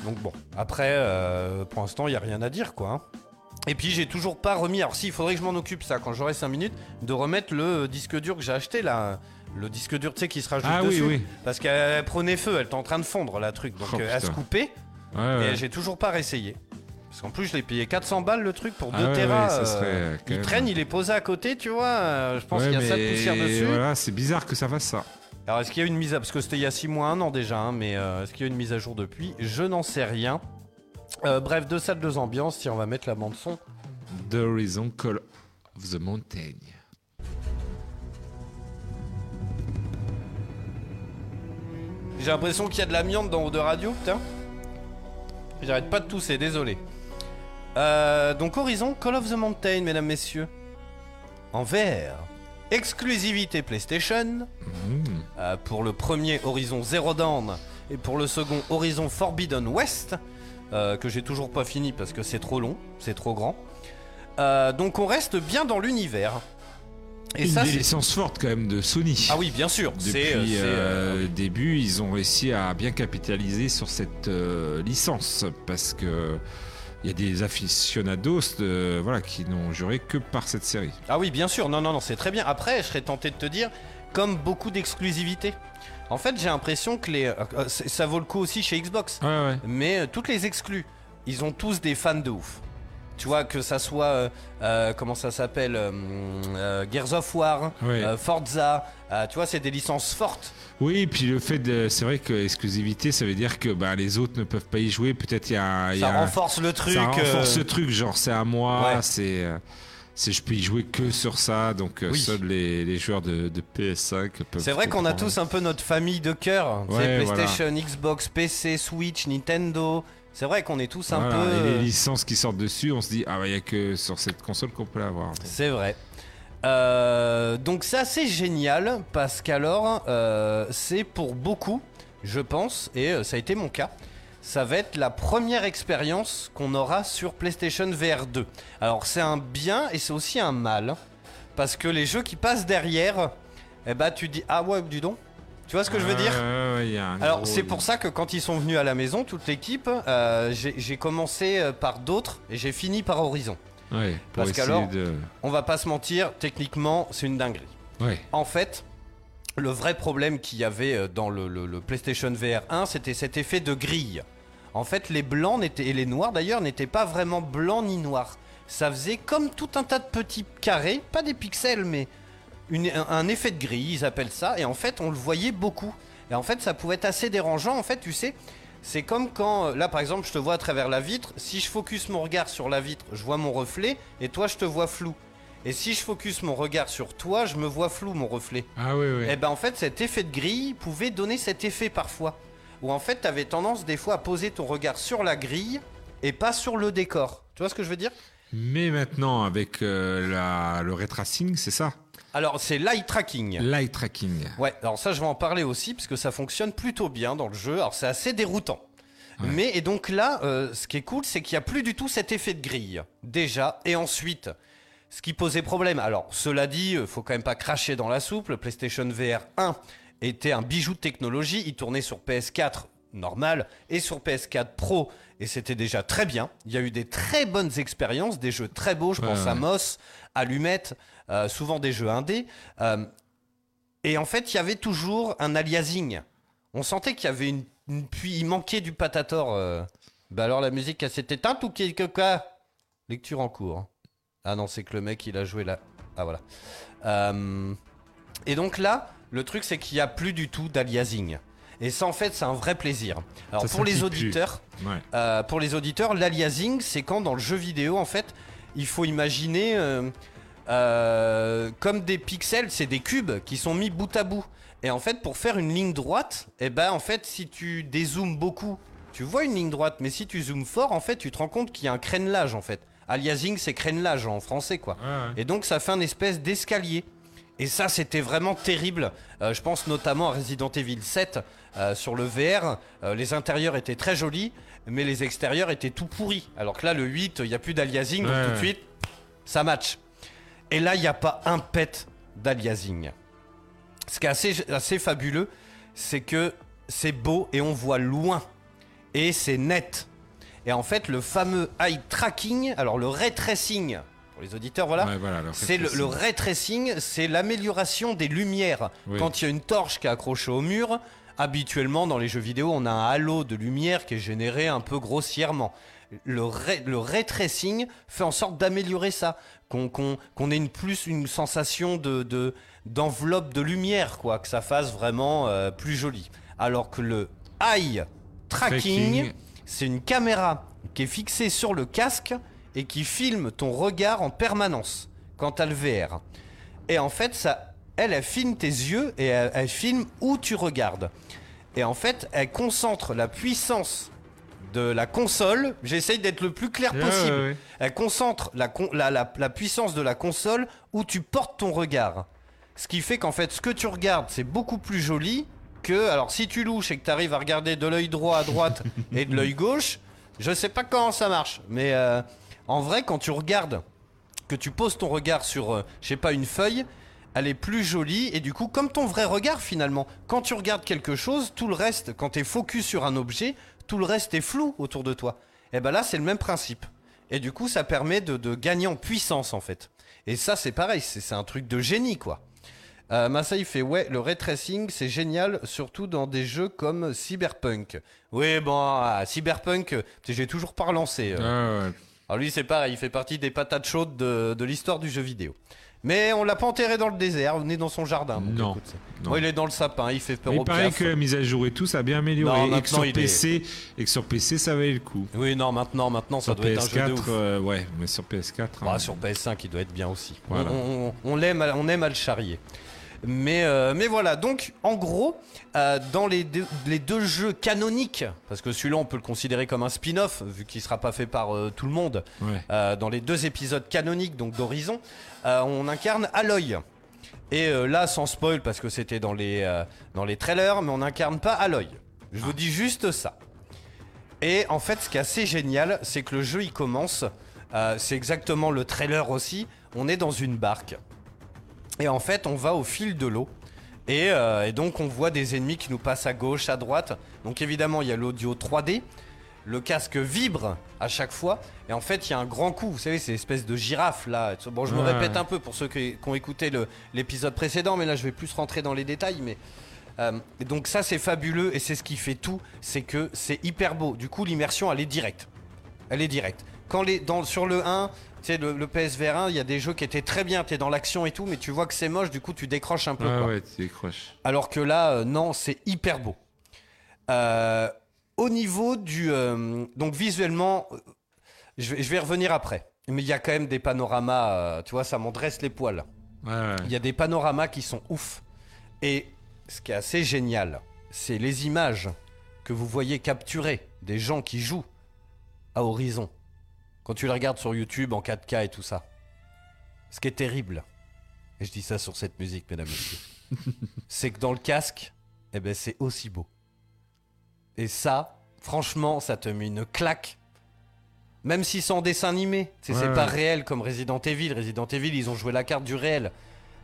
Donc bon, après euh, pour l'instant il n'y a rien à dire quoi. hein. Et puis j'ai toujours pas remis, alors si il faudrait que je m'en occupe ça quand j'aurai 5 minutes, de remettre le disque dur que j'ai acheté là. Le disque dur tu sais qui sera juste Ah oui, dessus. oui. Parce qu'elle prenait feu, elle était en train de fondre la truc. Donc Oh, euh, elle se putain. coupait. Ouais, Et ouais. j'ai toujours pas réessayé. Parce qu'en plus, je l'ai payé 400 balles le truc pour 2 Ah ouais, Tera. ouais, euh, il traîne, il est posé à côté, tu vois. euh, je pense qu'il y a ça de poussière dessus. Voilà, c'est bizarre que ça fasse ça. Alors, est-ce qu'il y a une mise à. Parce que c'était il y a 6 mois, 1 an déjà, hein, mais euh, est-ce qu'il y a une mise à jour depuis? Je n'en sais rien. Euh, bref, deux salles, deux ambiances. Tiens, on va mettre la bande-son. The Horizon Call of the Mountain. J'ai l'impression qu'il y a de l'amiante dans de radio, putain. J'arrête pas de tousser, désolé. Euh, donc Horizon Call of the Mountain, mesdames, messieurs. En vert. Exclusivité PlayStation. Euh, pour le premier Horizon Zero Dawn et pour le second Horizon Forbidden West. euh, que j'ai toujours pas fini parce que c'est trop long, c'est trop grand. Donc on reste bien dans l'univers. Et Une ça, des licences fortes quand même de Sony. Ah oui, bien sûr. Depuis c'est, euh, euh, euh, le début, ils ont réussi à bien capitaliser sur cette licence parce que il y a des aficionados de, voilà, qui n'ont juré que par cette série. Ah oui, bien sûr. Non, non, non, c'est très bien. Après, je serais tenté de te dire, comme beaucoup d'exclusivités. En fait, j'ai l'impression que les, euh, ça vaut le coup aussi chez Xbox. Ouais, ouais. Mais euh, toutes les exclus, ils ont tous des fans de ouf. Tu vois, que ça soit, euh, euh, comment ça s'appelle, euh, Gears of War, Forza, tu vois, c'est des licences fortes. Oui, et puis le fait de, c'est vrai que exclusivité, ça veut dire que bah, les autres ne peuvent pas y jouer. Peut-être il y a, y Ça a renforce le truc. ça renforce ce truc, genre c'est à moi, Ouais. c'est, je peux y jouer que sur ça, donc Oui. seuls les, les joueurs de, de PS5 peuvent. C'est vrai qu'on a tous un peu notre famille de cœur. Ouais, PlayStation, Xbox, PC, Switch, Nintendo. C'est vrai qu'on est tous un Voilà, peu. Et les euh, licences qui sortent dessus, on se dit ah il y a que sur cette console qu'on peut l'avoir. C'est vrai. Euh, donc c'est assez génial parce qu'alors euh, c'est pour beaucoup, je pense, et ça a été mon cas. Ça va être la première expérience qu'on aura sur PlayStation VR 2. Alors c'est un bien et c'est aussi un mal parce que les jeux qui passent derrière, eh ben tu dis ah ouais dis donc. Tu vois ce que je veux dire ouais, un alors c'est pour ça que quand ils sont venus à la maison, toute l'équipe, euh, j'ai commencé euh, par d'autres et j'ai fini par Horizon. Ouais, Parce qu'alors- de. On va pas se mentir, techniquement c'est une dinguerie. Ouais. En fait, le vrai problème qu'il y avait euh, dans le, le- le PlayStation VR 1, c'était cet effet de grille. En fait, les blancs n'étaient, et les noirs d'ailleurs n'étaient pas vraiment blancs ni noirs. Ça faisait comme tout un tas de petits carrés, pas des pixels, mais une- un, effet de grille, ils appellent ça. Et en fait, on le voyait beaucoup. Et en fait, ça pouvait être assez dérangeant. En fait, tu sais, C'est comme quand, là par exemple, je te vois à travers la vitre. Si je focus mon regard sur la vitre, je vois mon reflet, et toi, je te vois flou. Et si je focus mon regard sur toi, je me vois flou, mon reflet. Ah oui, oui. Et ben en fait, cet effet de grille pouvait donner cet effet parfois. Où en fait, t'avais tendance des fois à poser ton regard sur la grille et pas sur le décor. Tu vois ce que je veux dire? Mais maintenant, avec euh, la, le ray tracing, c'est ça? Alors, c'est l'eye tracking. Light tracking. Ouais, alors ça, je vais en parler aussi, parce que ça fonctionne plutôt bien dans le jeu. Alors, c'est assez déroutant. Mais, et donc là, euh, ce qui est cool, c'est qu'il n'y a plus du tout cet effet de grille. Déjà. Et ensuite, ce qui posait problème. Alors, cela dit, euh, faut quand même pas cracher dans la soupe. Le PlayStation VR 1 était un bijou de technologie. Il tournait sur PS4 normal et sur PS4 Pro. Et c'était déjà très bien. Il y a eu des très bonnes expériences, des jeux très beaux. Je Ouais, pense à. Moss, Allumette, euh, souvent des jeux indés. Euh, et en fait, il y avait toujours un aliasing. On sentait qu'il y avait une, une puis il manquait du patator. euh. Bah alors la musique elle s'est éteinte ou quelque quoi Lecture en cours. Ah non, c'est que le mec il a joué là. Ah voilà. Euh, Et donc là, le truc c'est qu'il n'y a plus du tout d'aliasing. Et ça en fait c'est un vrai plaisir. Alors Ça pour les plus. auditeurs, Ouais. euh, pour les auditeurs, l'aliasing, c'est quand dans le jeu vidéo, en fait, il faut imaginer euh, euh, comme des pixels, c'est des cubes qui sont mis bout à bout. Et en fait, pour faire une ligne droite, et ben en fait, si tu dézoomes beaucoup, tu vois une ligne droite, mais si tu zoomes fort, en fait, tu te rends compte qu'il y a un crénelage, en fait. Aliasing, c'est crénelage en français, quoi. Ouais, ouais. Et donc, ça fait un espèce d'escalier. Et ça, c'était vraiment terrible. Euh, je pense notamment à Resident Evil 7 euh, sur le VR. Euh, les intérieurs étaient très jolis, mais les extérieurs étaient tout pourris. Alors que là, le 8, il n'y a plus d'aliasing, donc tout de suite, ça match. Et là, il n'y a pas un pet d'aliasing. Ce qui est assez, assez fabuleux, c'est que c'est beau et on voit loin. Et c'est net. Et en fait, le fameux eye tracking, alors le ray tracing, pour les auditeurs, voilà, Ouais, voilà, le c'est le, le tracing. ray tracing, c'est l'amélioration des lumières. Oui. Quand il y a une torche qui est accrochée au mur, habituellement dans les jeux vidéo, on a un halo de lumière qui est généré un peu grossièrement. Le ray, le ray tracing fait en sorte d'améliorer ça, qu'on ait une plus une sensation de de- d'enveloppe de, lumière, quoi, que ça fasse vraiment euh, plus joli. Alors que le eye tracking, Tracking. c'est une caméra qui est fixée sur le casque et qui filme ton regard en permanence quand t'as le VR. Et en fait, ça, elle, elle filme tes yeux et elle, elle filme où tu regardes. Et en fait, elle concentre la puissance de la console. J'essaye d'être le plus clair Ouais, possible. ouais, ouais. Elle concentre la, con- la, la- la puissance de la console où tu portes ton regard. Ce qui fait qu'en fait, ce que tu regardes, c'est beaucoup plus joli que. Alors, si tu louches et que tu arrives à regarder de l'œil droit à droite et de l'œil gauche, je sais pas comment ça marche. Mais euh, en vrai, quand tu regardes, que tu poses ton regard sur, euh, je sais pas, une feuille, elle est plus jolie et du coup, comme ton vrai regard finalement, quand tu regardes quelque chose, tout le reste, quand tu es focus sur un objet, tout le reste est flou autour de toi. Et ben là, c'est le même principe. Et du coup, ça permet de, de gagner en puissance en fait. Et ça, c'est pareil, c'est un truc de génie quoi. Euh, Massa il fait ouais le ray tracing c'est génial surtout dans des jeux comme Cyberpunk. Oui bon ah, Cyberpunk j'ai toujours pas relancé. euh. Ah, ouais. Alors lui c'est pareil il fait partie des patates chaudes de, de l'histoire du jeu vidéo. Mais on l'a pas enterré dans le désert, on est dans son jardin. donc Non, écoute, c'est- non. Bon, il est dans le sapin, il fait peur Mais au il paraît que la mise à jour et tout, ça a bien amélioré. Et, que maintenant, sur il est- PC, et que sur PC, ça valait le coup. Oui non maintenant maintenant ça Sur doit être un jeu de PS4, ouf. euh, ouais, mais sur PS4. Bah, hein. sur PS5, il doit être bien aussi. On- Voilà. On, on- on l'aime, à- on aime à le charrier. Mais, euh, mais voilà, donc en gros, euh, dans les deux, les deux jeux canoniques, parce que celui-là on peut le considérer comme un spin-off, vu qu'il sera pas fait par euh, tout le monde, Ouais. dans les deux épisodes canoniques donc d'Horizon, on incarne Aloy. Et là, sans spoil, parce que c'était dans, les dans les trailers, mais on n'incarne pas Aloy. Je vous dis juste ça. Et en fait, ce qui est assez génial, c'est que le jeu il commence. c'est exactement le trailer aussi. On est dans une barque. Et en fait, on va au fil de l'eau. Et, euh, et donc, on voit des ennemis qui nous passent à gauche, à droite. Donc, évidemment, il y a l'audio 3D. Le casque vibre à chaque fois. Et en fait, il y a un grand coup. Vous savez, c'est l'espèce de girafe là. Bon, je me Ouais. répète un peu pour ceux qui, qui ont écouté l'épisode précédent, mais là, je vais plus rentrer dans les détails. Mais euh, et donc, ça, c'est fabuleux. Et c'est ce qui fait tout. C'est que c'est hyper beau. Du coup, l'immersion, elle est directe. Elle est directe. Quand les, dans, sur le 1, tu sais, le, le PSVR 1, il y a des jeux qui étaient très bien, tu es dans l'action et tout, mais tu vois que c'est moche, du coup tu décroches un peu. Ouais, quoi. ouais, tu décroches. Alors que là, euh, non, c'est hyper beau. Euh, au niveau du. euh, donc visuellement, je vais, je vais revenir après. Mais il y a quand même des panoramas, euh, tu vois, ça m'en dresse les poils. Ouais, ouais. Il y a des panoramas qui sont ouf. Et ce qui est assez génial, c'est les images que vous voyez capturées des gens qui jouent à Horizon. Quand tu les regardes sur YouTube en 4K et tout ça. Ce qui est terrible, et je dis ça sur cette musique, mesdames et messieurs, c'est que dans le casque, eh ben, c'est aussi beau. Et ça, franchement, ça te met une claque. Même si c'est en dessin animé, Ouais, c'est pas réel comme Resident Evil. Resident Evil, ils ont joué la carte du réel.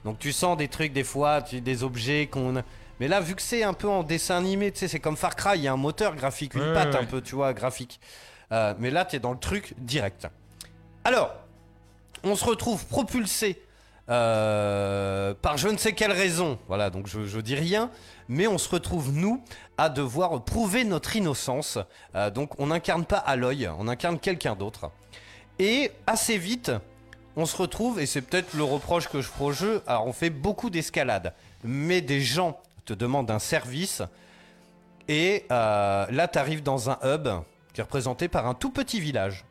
Donc tu sens des trucs des fois, tu- des objets qu'on. Mais là, vu que c'est un peu en dessin animé, tu sais, c'est comme Far Cry, il y a un moteur graphique, une Ouais, patte un peu, tu vois, graphique. Euh, mais là, tu es dans le truc direct. Alors, on se retrouve propulsé euh, par je ne sais quelle raison. Voilà, donc je, dis rien, mais on se retrouve, nous, à devoir prouver notre innocence. Euh, donc on n'incarne pas Aloy, on incarne quelqu'un d'autre. Et assez vite, on se retrouve, et c'est peut-être le reproche que je ferai au jeu, alors on fait beaucoup d'escalade, mais des gens te demandent un service, et là tu arrives dans un hub qui est représenté par un tout petit village,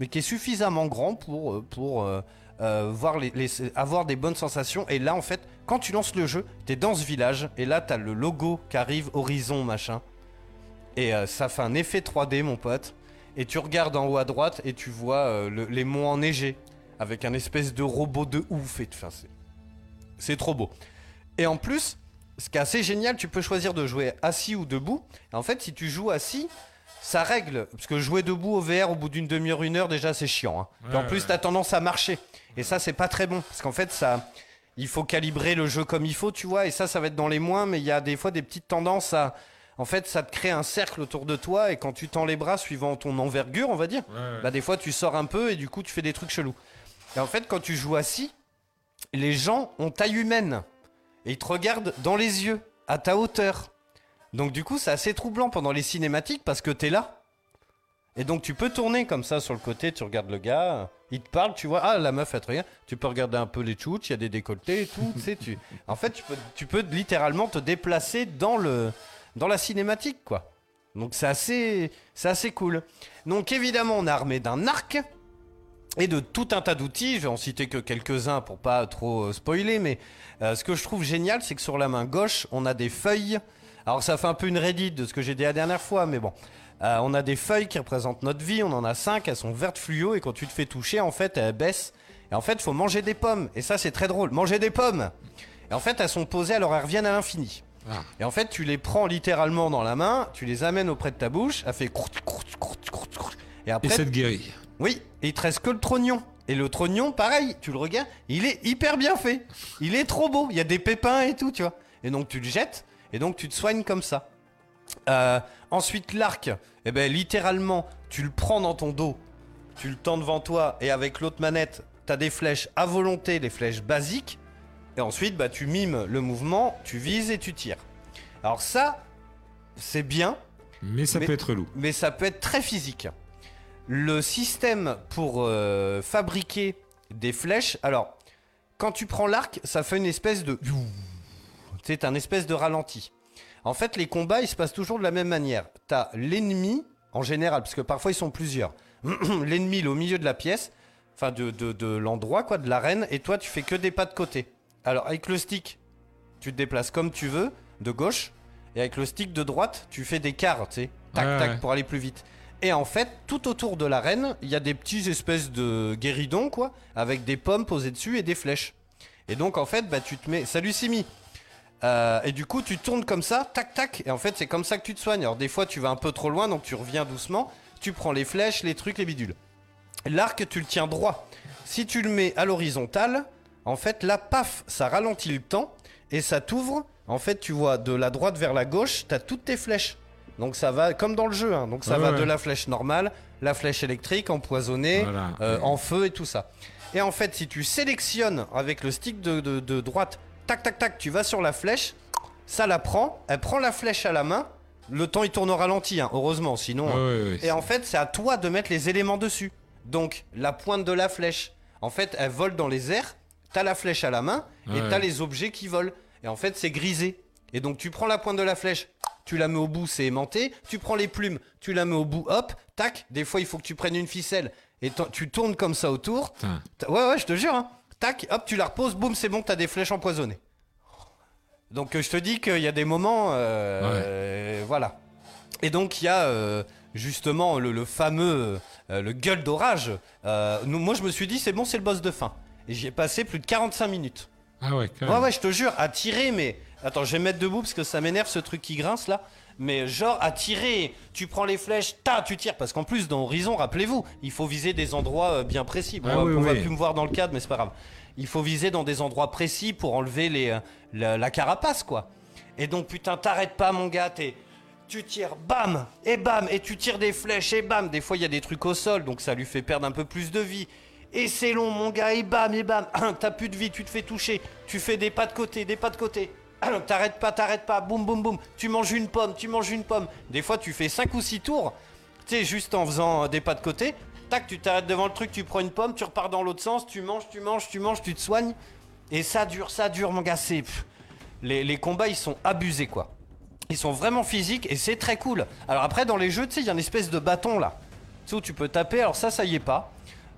mais qui est suffisamment grand pour, euh, euh, euh, voir les, avoir des bonnes sensations. Et là en fait, quand tu lances le jeu, tu es dans ce village, et là tu as le logo qui arrive, Horizon machin, et ça fait un effet 3D mon pote. Et tu regardes en haut à droite et tu vois le- les monts enneigés avec un espèce de robot de ouf. Et, c'est- c'est trop beau. Et en plus, ce qui est assez génial, tu peux choisir de jouer assis ou debout. En fait, si tu joues assis, ça règle. Parce que jouer debout au VR au bout d'une demi-heure, une heure, déjà, c'est chiant. hein. En plus, ouais. t'as tendance à marcher. Et ça, c'est pas très bon. Parce qu'en fait, ça. Il faut calibrer le jeu comme il faut, tu vois. Et ça, ça va être dans les moins. Mais il y a des fois des petites tendances à. En fait, ça te crée un cercle autour de toi. Et quand tu tends les bras suivant ton envergure, on va dire, ouais. bah, des fois, tu sors un peu et du coup, tu fais des trucs chelous. Et en fait, quand tu joues assis, les gens ont taille humaine. Et ils te regardent dans les yeux, à ta hauteur. Donc, du coup, c'est assez troublant pendant les cinématiques parce que t'es là. Et donc, tu peux tourner comme ça sur le côté, tu regardes le gars, il te parle, tu vois, ah, la meuf, elle te regarde. Tu peux regarder un peu les tchouches, il y a des décolletés et tout, tu sais. Tu... En fait, tu peux, tu peux littéralement te déplacer dans, le, dans la cinématique, quoi. Donc, c'est assez, c'est assez cool. Donc, évidemment, on est armé d'un arc et de tout un tas d'outils. Je vais en citer que quelques-uns pour pas trop euh, spoiler, mais euh, ce que je trouve génial, c'est que sur la main gauche, on a des feuilles. Alors ça fait un peu une Reddit de ce que j'ai dit la dernière fois, mais bon. Euh, on a des feuilles qui représentent notre vie, on en a cinq, elles sont vertes fluo, et quand tu te fais toucher, en fait, elles baissent. Et en fait, il faut manger des pommes. Et ça, c'est très drôle. Manger des pommes Et en fait, elles sont posées, alors elles reviennent à l'infini. Ah. Et en fait, tu les prends littéralement dans la main, tu les amènes auprès de ta bouche, elle fait croûte, croûte, croûte, croûte. Et après, Et ça te guérit. oui, et il te reste que le trognon. Et le trognon, pareil, tu le regardes, il est hyper bien fait. Il est trop beau. Il y a des pépins et tout, tu vois. Et donc tu le jettes, et donc tu te soignes comme ça. Euh, ensuite, l'arc, eh ben, littéralement, tu le prends dans ton dos, tu le tends devant toi, et avec l'autre manette, t'as des flèches à volonté, les flèches basiques. Et ensuite, bah, tu mimes le mouvement, tu vises et tu tires. Alors ça, c'est bien, Mais ça Mais- peut être loup. mais ça peut être très physique. Le système pour euh, fabriquer des flèches, alors, quand tu prends l'arc, ça fait une espèce de... C'est un espèce de ralenti. En fait, les combats, ils se passent toujours de la même manière. T'as l'ennemi, en général, parce que parfois ils sont plusieurs. l'ennemi, il est au milieu de la pièce, enfin de, de, de l'endroit, quoi, de l'arène, et toi, tu fais que des pas de côté. Alors, avec le stick, tu te déplaces comme tu veux, de gauche, et avec le stick de droite, tu fais des quarts, tu sais, tac, Ouais, tac, ouais. pour aller plus vite. Et en fait, tout autour de l'arène, il y a des petits espèces de guéridons, quoi, avec des pommes posées dessus et des flèches. Et donc, en fait, bah, tu te mets. Salut Simi Euh, Et du coup, tu tournes comme ça, tac, tac. Et en fait, c'est comme ça que tu te soignes. Alors, des fois, tu vas un peu trop loin, donc tu reviens doucement. Tu prends les flèches, les trucs, les bidules. L'arc, tu le tiens droit. Si tu le mets à l'horizontale, en fait, là, paf, ça ralentit le temps et ça t'ouvre. En fait, tu vois de la droite vers la gauche, t'as toutes tes flèches. Donc ça va comme dans le jeu, hein. donc ça va ouais. de la flèche normale, la flèche électrique, empoisonnée, Voilà. euh, en feu et tout ça. Et en fait, si tu sélectionnes avec le stick de, de- de droite, tac tac tac, tu vas sur la flèche, ça la prend, elle prend la flèche à la main, le temps il tourne au ralenti, hein, heureusement, sinon. Ouais, hein. ouais, ouais. Et en fait, c'est à toi de mettre les éléments dessus. Donc, la pointe de la flèche, en fait, elle vole dans les airs, t'as la flèche à la main, et t'as les objets qui volent. Et en fait, c'est grisé. Et donc, tu prends la pointe de la flèche, tu la mets au bout, c'est aimanté. Tu prends les plumes, tu la mets au bout, hop, tac. Des fois, il faut que tu prennes une ficelle et tu tournes comme ça autour. Ouais, ouais, je te jure. hein. Tac, hop, tu la reposes, boum, c'est bon, t'as des flèches empoisonnées. Donc, euh, je te dis qu'il y a des moments. euh, voilà. Et donc, il y a euh, justement le, le fameux. le gueule d'orage. Moi, je me suis dit, c'est bon, c'est le boss de fin. Et j'y ai passé plus de 45 minutes. Ah ouais, quand Ouais, ouais, je te jure, à tirer, mais. Attends, je vais me mettre debout parce que ça m'énerve ce truc qui grince là. Mais genre, à tirer, tu prends les flèches, ta, tu tires. Parce qu'en plus, dans Horizon, rappelez-vous, il faut viser des endroits euh, bien précis. Bon, Ah on oui, va- plus me voir dans le cadre, mais c'est pas grave. Il faut viser dans des endroits précis pour enlever les, euh, la, la carapace, quoi. Et donc, putain, t'arrêtes pas, mon gars, t'es. Tu tires, bam, et bam, et tu tires des flèches, et bam. Des fois, il y a des trucs au sol, donc ça lui fait perdre un peu plus de vie. Et c'est long, mon gars, et bam, et bam. T'as plus de vie, tu te fais toucher. Tu fais des pas de côté, des pas de côté. T'arrêtes pas, t'arrêtes pas, boum, boum, boum. Tu manges une pomme, tu manges une pomme. Des fois, tu fais 5 ou 6 tours, tu sais, juste en faisant euh, des pas de côté. Tac, tu t'arrêtes devant le truc, tu prends une pomme, tu repars dans l'autre sens, tu manges, tu manges, tu manges, tu te soignes. Et ça dure, ça dure, mon gars, c'est. les combats, ils sont abusés, quoi. Ils sont vraiment physiques et c'est très cool. Alors après, dans les jeux, tu sais, il y a une espèce de bâton là. Tu sais, où tu peux taper. Alors ça, ça y est pas.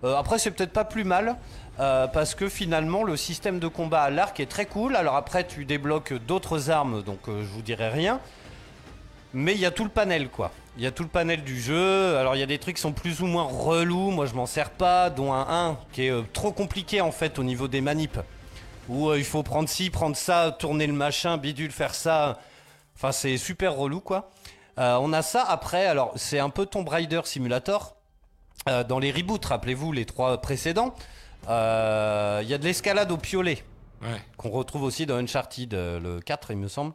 Euh, après, c'est peut-être pas plus mal. Euh, parce que finalement, le système de combat à l'arc est très cool. Alors après, tu débloques d'autres armes, donc euh, je vous dirai rien. Mais il y a tout le panel, quoi. Il y a tout le panel du jeu. Alors il y a des trucs qui sont plus ou moins relous. Moi, je m'en sers pas, dont un 1 qui est euh, trop compliqué en fait au niveau des manips. Où il faut prendre ci, prendre ça, tourner le machin, bidule, faire ça. Enfin, c'est super relou, quoi. On a ça après. Alors, c'est un peu Tomb Raider Simulator. Dans les reboots, rappelez-vous, les trois précédents, euh, il y a de l'escalade au piolet Ouais. qu'on retrouve aussi dans Uncharted, euh, le 4, il me semble.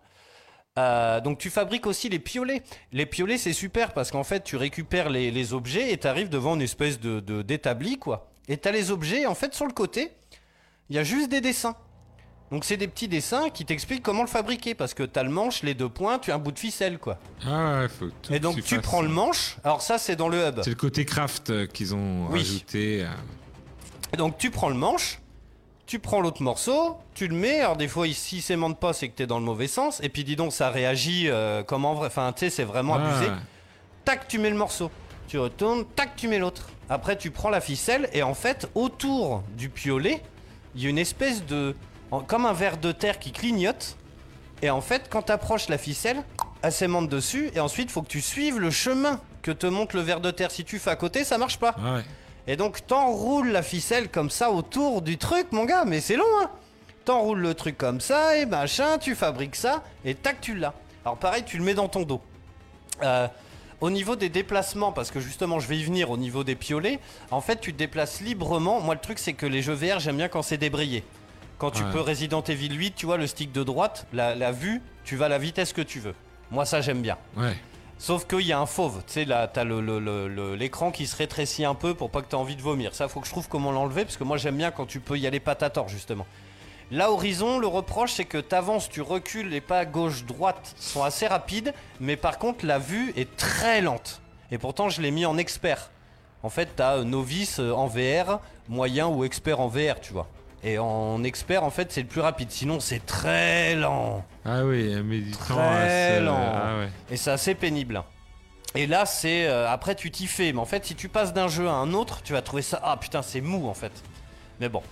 Euh, donc tu fabriques aussi les piolets. Les piolets c'est super parce qu'en fait tu récupères les, les objets et tu arrives devant une espèce de de- d'établi quoi. Et tu as les objets et en fait sur le côté il y a juste des dessins. Donc c'est des petits dessins qui t'expliquent comment le fabriquer parce que tu as le manche, les deux points, tu as un bout de ficelle quoi. Ah faut tout Et donc tu prends le manche, alors ça c'est dans le hub. C'est le côté craft euh, qu'ils ont Oui. euh. Et donc tu prends le manche, tu prends l'autre morceau, tu le mets. Alors des fois, il- s'il s'aimante pas, c'est que t'es dans le mauvais sens. Et puis dis donc, ça réagit euh, comme en vrai. Enfin, tu sais, c'est vraiment Ah, abusé. Tac, tu mets le morceau. Tu retournes, tac, tu mets l'autre. Après, tu prends la ficelle et en fait, autour du piolet, il y a une espèce de... en- comme un verre de terre qui clignote. Et en fait, quand t'approches la ficelle, elle s'aimante dessus. Et ensuite, faut que tu suives le chemin que te montre le verre de terre. Si tu fais à côté, ça marche pas. Ah ouais. Et donc t'enroules la ficelle comme ça autour du truc, mon gars, mais c'est long, hein T'enroules le truc comme ça, et machin, tu fabriques ça, et tac, tu l'as. Alors pareil, tu le mets dans ton dos. Euh, au niveau des déplacements, parce que justement je vais y venir au niveau des piolets, en fait tu te déplaces librement. Moi le truc c'est que les jeux VR j'aime bien quand c'est débrayé. Quand tu Ouais. peux Resident Evil 8, tu vois le stick de droite, la, la vue, tu vas à la vitesse que tu veux. Moi ça j'aime bien. Ouais. Sauf qu'il y a un fauve, tu sais, là, t'as le- le- l'écran qui se rétrécit un peu pour pas que t'aies envie de vomir. Ça, faut que je trouve comment l'enlever, parce que moi j'aime bien quand tu peux y aller pas tort, justement. Là, Horizon, le reproche, c'est que t'avances, tu recules, les pas gauche-droite sont assez rapides, mais par contre, la vue est très lente. Et pourtant, je l'ai mis en expert. En fait, t'as euh, novice euh, en VR, moyen ou expert en VR, tu vois. Et en expert, en fait, c'est le plus rapide. Sinon, c'est très lent. Ah oui, mais du. Très se- lent. Ah ouais. Et c'est assez pénible. Et là, c'est. euh, après, tu t'y fais. Mais en fait, si tu passes d'un jeu à un autre, tu vas trouver ça. Ah putain, c'est mou en fait. Mais bon.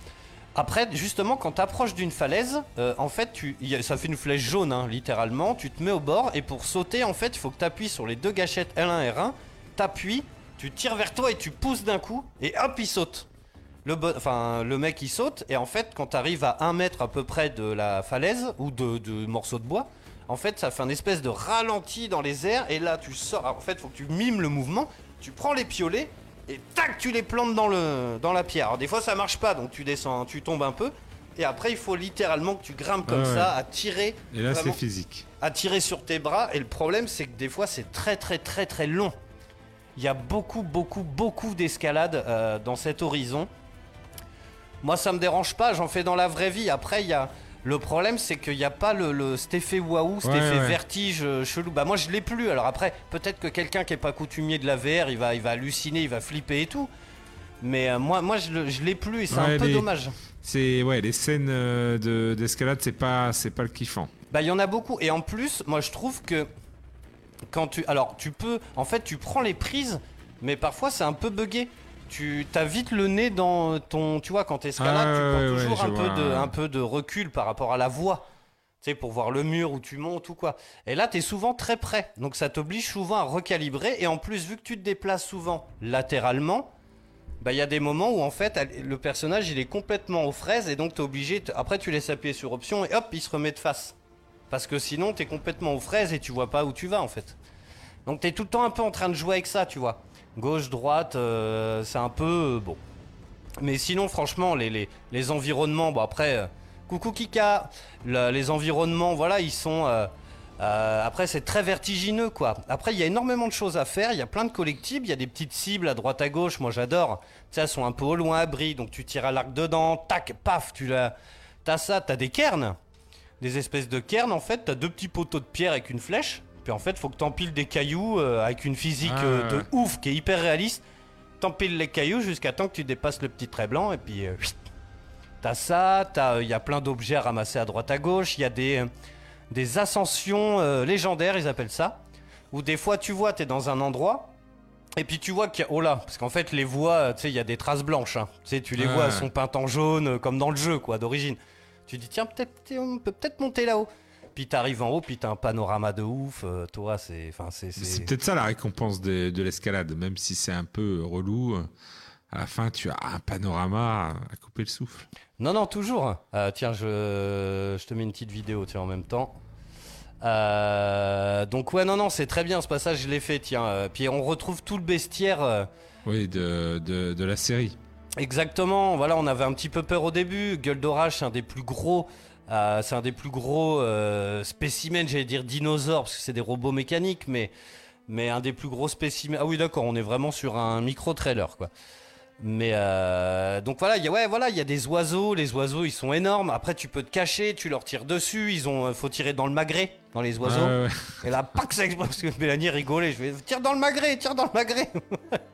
Après, justement, quand tu approches d'une falaise, euh, en fait, tu, a- ça fait une flèche jaune, hein, littéralement. Tu te mets au bord et pour sauter, en fait, il faut que tu appuies sur les deux gâchettes L1 et R1. T'appuies, tu tires vers toi et tu pousses d'un coup et hop, il saute. Le, bo- enfin, le mec il saute et en fait, quand tu arrives à un mètre à peu près de la falaise ou de, de morceaux de bois, en fait, ça fait un espèce de ralenti dans les airs et là, tu sors. Alors, en fait, faut que tu mimes le mouvement. Tu prends les piolets et tac, tu les plantes dans, le, dans la pierre. Alors, des fois, ça marche pas, donc tu descends, tu tombes un peu. Et après, il faut littéralement que tu grimpes comme ouais. ça, à tirer, Et là, c'est physique. à tirer sur tes bras. Et le problème, c'est que des fois, c'est très, très, très, très long. Il y a beaucoup, beaucoup, beaucoup d'escalade euh, dans cet horizon. Moi, ça me dérange pas, j'en fais dans la vraie vie. Après, il y a. Le problème, c'est qu'il n'y a pas le, le- cet effet waouh, cet Ouais, effet ouais. vertige euh, chelou. Bah, moi, je l'ai plus. Alors après, peut-être que quelqu'un qui est pas coutumier de la VR, il va, il va halluciner, il va flipper et tout. Mais euh, moi, moi, je, l'ai plus et c'est Ouais, un peu les- dommage. C'est ouais, les scènes euh, de d'escalade, c'est pas c'est pas le kiffant. Bah, il y en a beaucoup. Et en plus, moi, je trouve que quand tu. Alors, tu peux. En fait, tu prends les prises, mais parfois c'est un peu buggé. Tu as vite le nez dans ton. Tu vois, quand t'escalades, Ah, tu prends ouais, toujours un, peu de, ouais. un peu de recul par rapport à la voie. Tu sais, pour voir le mur où tu montes ou quoi. Et là, t'es souvent très près. Donc, ça t'oblige souvent à recalibrer. Et en plus, vu que tu te déplaces souvent latéralement, bah, il y a des moments où en fait le personnage il est complètement aux fraises et donc t'es obligé. t- Après, tu laisses appuyer sur option et hop, il se remet de face. Parce que sinon, t'es complètement aux fraises et tu vois pas où tu vas en fait. Donc, t'es tout le temps un peu en train de jouer avec ça, tu vois. Gauche, droite, euh, c'est un peu. euh, bon. Mais sinon, franchement, les, environnements, bon après, euh, coucou Kika, le- les environnements, voilà, ils sont. après, c'est très vertigineux, quoi. Après, il y a énormément de choses à faire. Il y a plein de collectibles. Il y a des petites cibles à droite à gauche. Moi, j'adore. Elles sont un peu au loin, abri. Donc, tu tires à l'arc dedans. Tac, paf, tu l'as. T'as ça. T'as des cairns. Des espèces de cairns, en fait. T'as deux petits poteaux de pierre avec une flèche. Puis, en fait, faut que t'empiles des cailloux euh, avec une physique Ah, euh, de ouais. ouf qui est hyper réaliste. T'empiles les cailloux jusqu'à temps que tu dépasses le petit trait blanc. Et puis, euh, t'as ça. Il y a plein d'objets à ramasser à droite à gauche. Il y a des. des ascensions légendaires, ils appellent ça. Où des fois, tu vois, t'es dans un endroit, et puis tu vois qu'il y a. Oh là, parce qu'en fait, les voies, tu sais, il y a des traces blanches. hein. Tu sais, tu les Ouais. vois, elles sont peintes en jaune, comme dans le jeu, quoi, d'origine. Tu dis, tiens, peut-être, on peut peut-être monter là-haut. Puis t'arrives en haut, puis t'as un panorama de ouf. euh, toi, c'est. Enfin, c'est. c'est- peut-être ça la récompense de, de l'escalade, même si c'est un peu relou. À la fin, tu as un panorama à couper le souffle. Non, non, toujours. Euh, tiens, je, je te mets une petite vidéo, tiens, en même temps. Euh, donc, ouais, non, non, c'est très bien ce passage, je l'ai fait, tiens. Euh, puis on retrouve tout le bestiaire. euh, Oui, de, de, de la série. Exactement, voilà, on avait un petit peu peur au début. Gueule d'orage, c'est un des plus gros, euh, c'est un des plus gros euh, spécimens, j'allais dire dinosaures, parce que c'est des robots mécaniques, mais, mais un des plus gros spécimens. Ah oui, d'accord, on est vraiment sur un micro-trailer, quoi. Mais euh, donc voilà, il y a, ouais, voilà, il y a des oiseaux, les oiseaux ils sont énormes. Après, tu peux te cacher, tu leur tires dessus, ils ont, faut tirer dans le magret, dans les oiseaux. Ouais, ouais. Et là, pac, ça explose. Parce que Mélanie rigolait. Je vais tire dans le magret, tire dans le magret.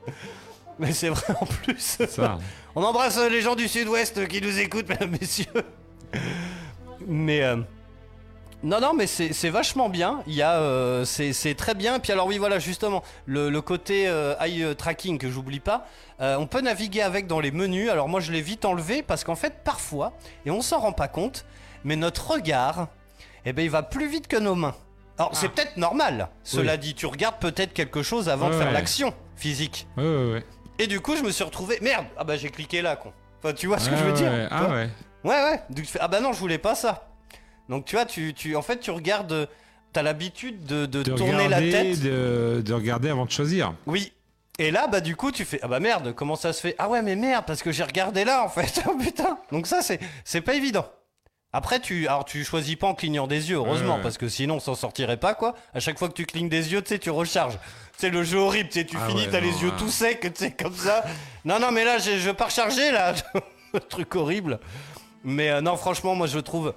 Mais c'est vrai en plus. Ça. On embrasse les gens du sud-ouest qui nous écoutent, mesdames, messieurs. Mais. euh, Non, non, mais c'est vachement bien. Il y a, euh, c'est très bien. Puis alors oui, voilà, justement, le, le côté euh, eye euh, tracking que j'oublie pas. euh, on peut naviguer avec dans les menus. Alors moi, je l'ai vite enlevé parce qu'en fait, parfois, et on s'en rend pas compte, mais notre regard, eh ben, il va plus vite que nos mains. Alors c'est peut-être normal. Cela dit, tu regardes peut-être quelque chose avant de faire ouais. l'action physique. Ouais, ouais, ouais. Et du coup, je me suis retrouvé. Merde Ah bah j'ai cliqué là, con. Enfin, tu vois ce que je veux dire. Ah ouais. Ouais, ouais. Donc, tu fais, ah bah non, je voulais pas ça. Donc tu vois, tu, tu, en fait, tu regardes. T'as l'habitude de, de De tourner la tête. De, de regarder avant de choisir. Oui. Et là, bah du coup, tu fais ah bah merde, comment ça se fait? Ah ouais, mais merde, parce que j'ai regardé là en fait. Oh putain. Donc ça, c'est c'est pas évident. Après, tu alors tu choisis pas en clignant des yeux, heureusement, Ouais, ouais. parce que sinon, on s'en sortirait pas quoi. À chaque fois que tu clignes des yeux, tu sais, tu recharges. C'est le jeu horrible, tu sais, tu Ah finis, ouais, t'as les yeux tout secs, tu sais, comme ça. Non, non, mais là, je, je veux pas recharger là. Truc horrible. Mais euh, non, franchement, moi, je trouve.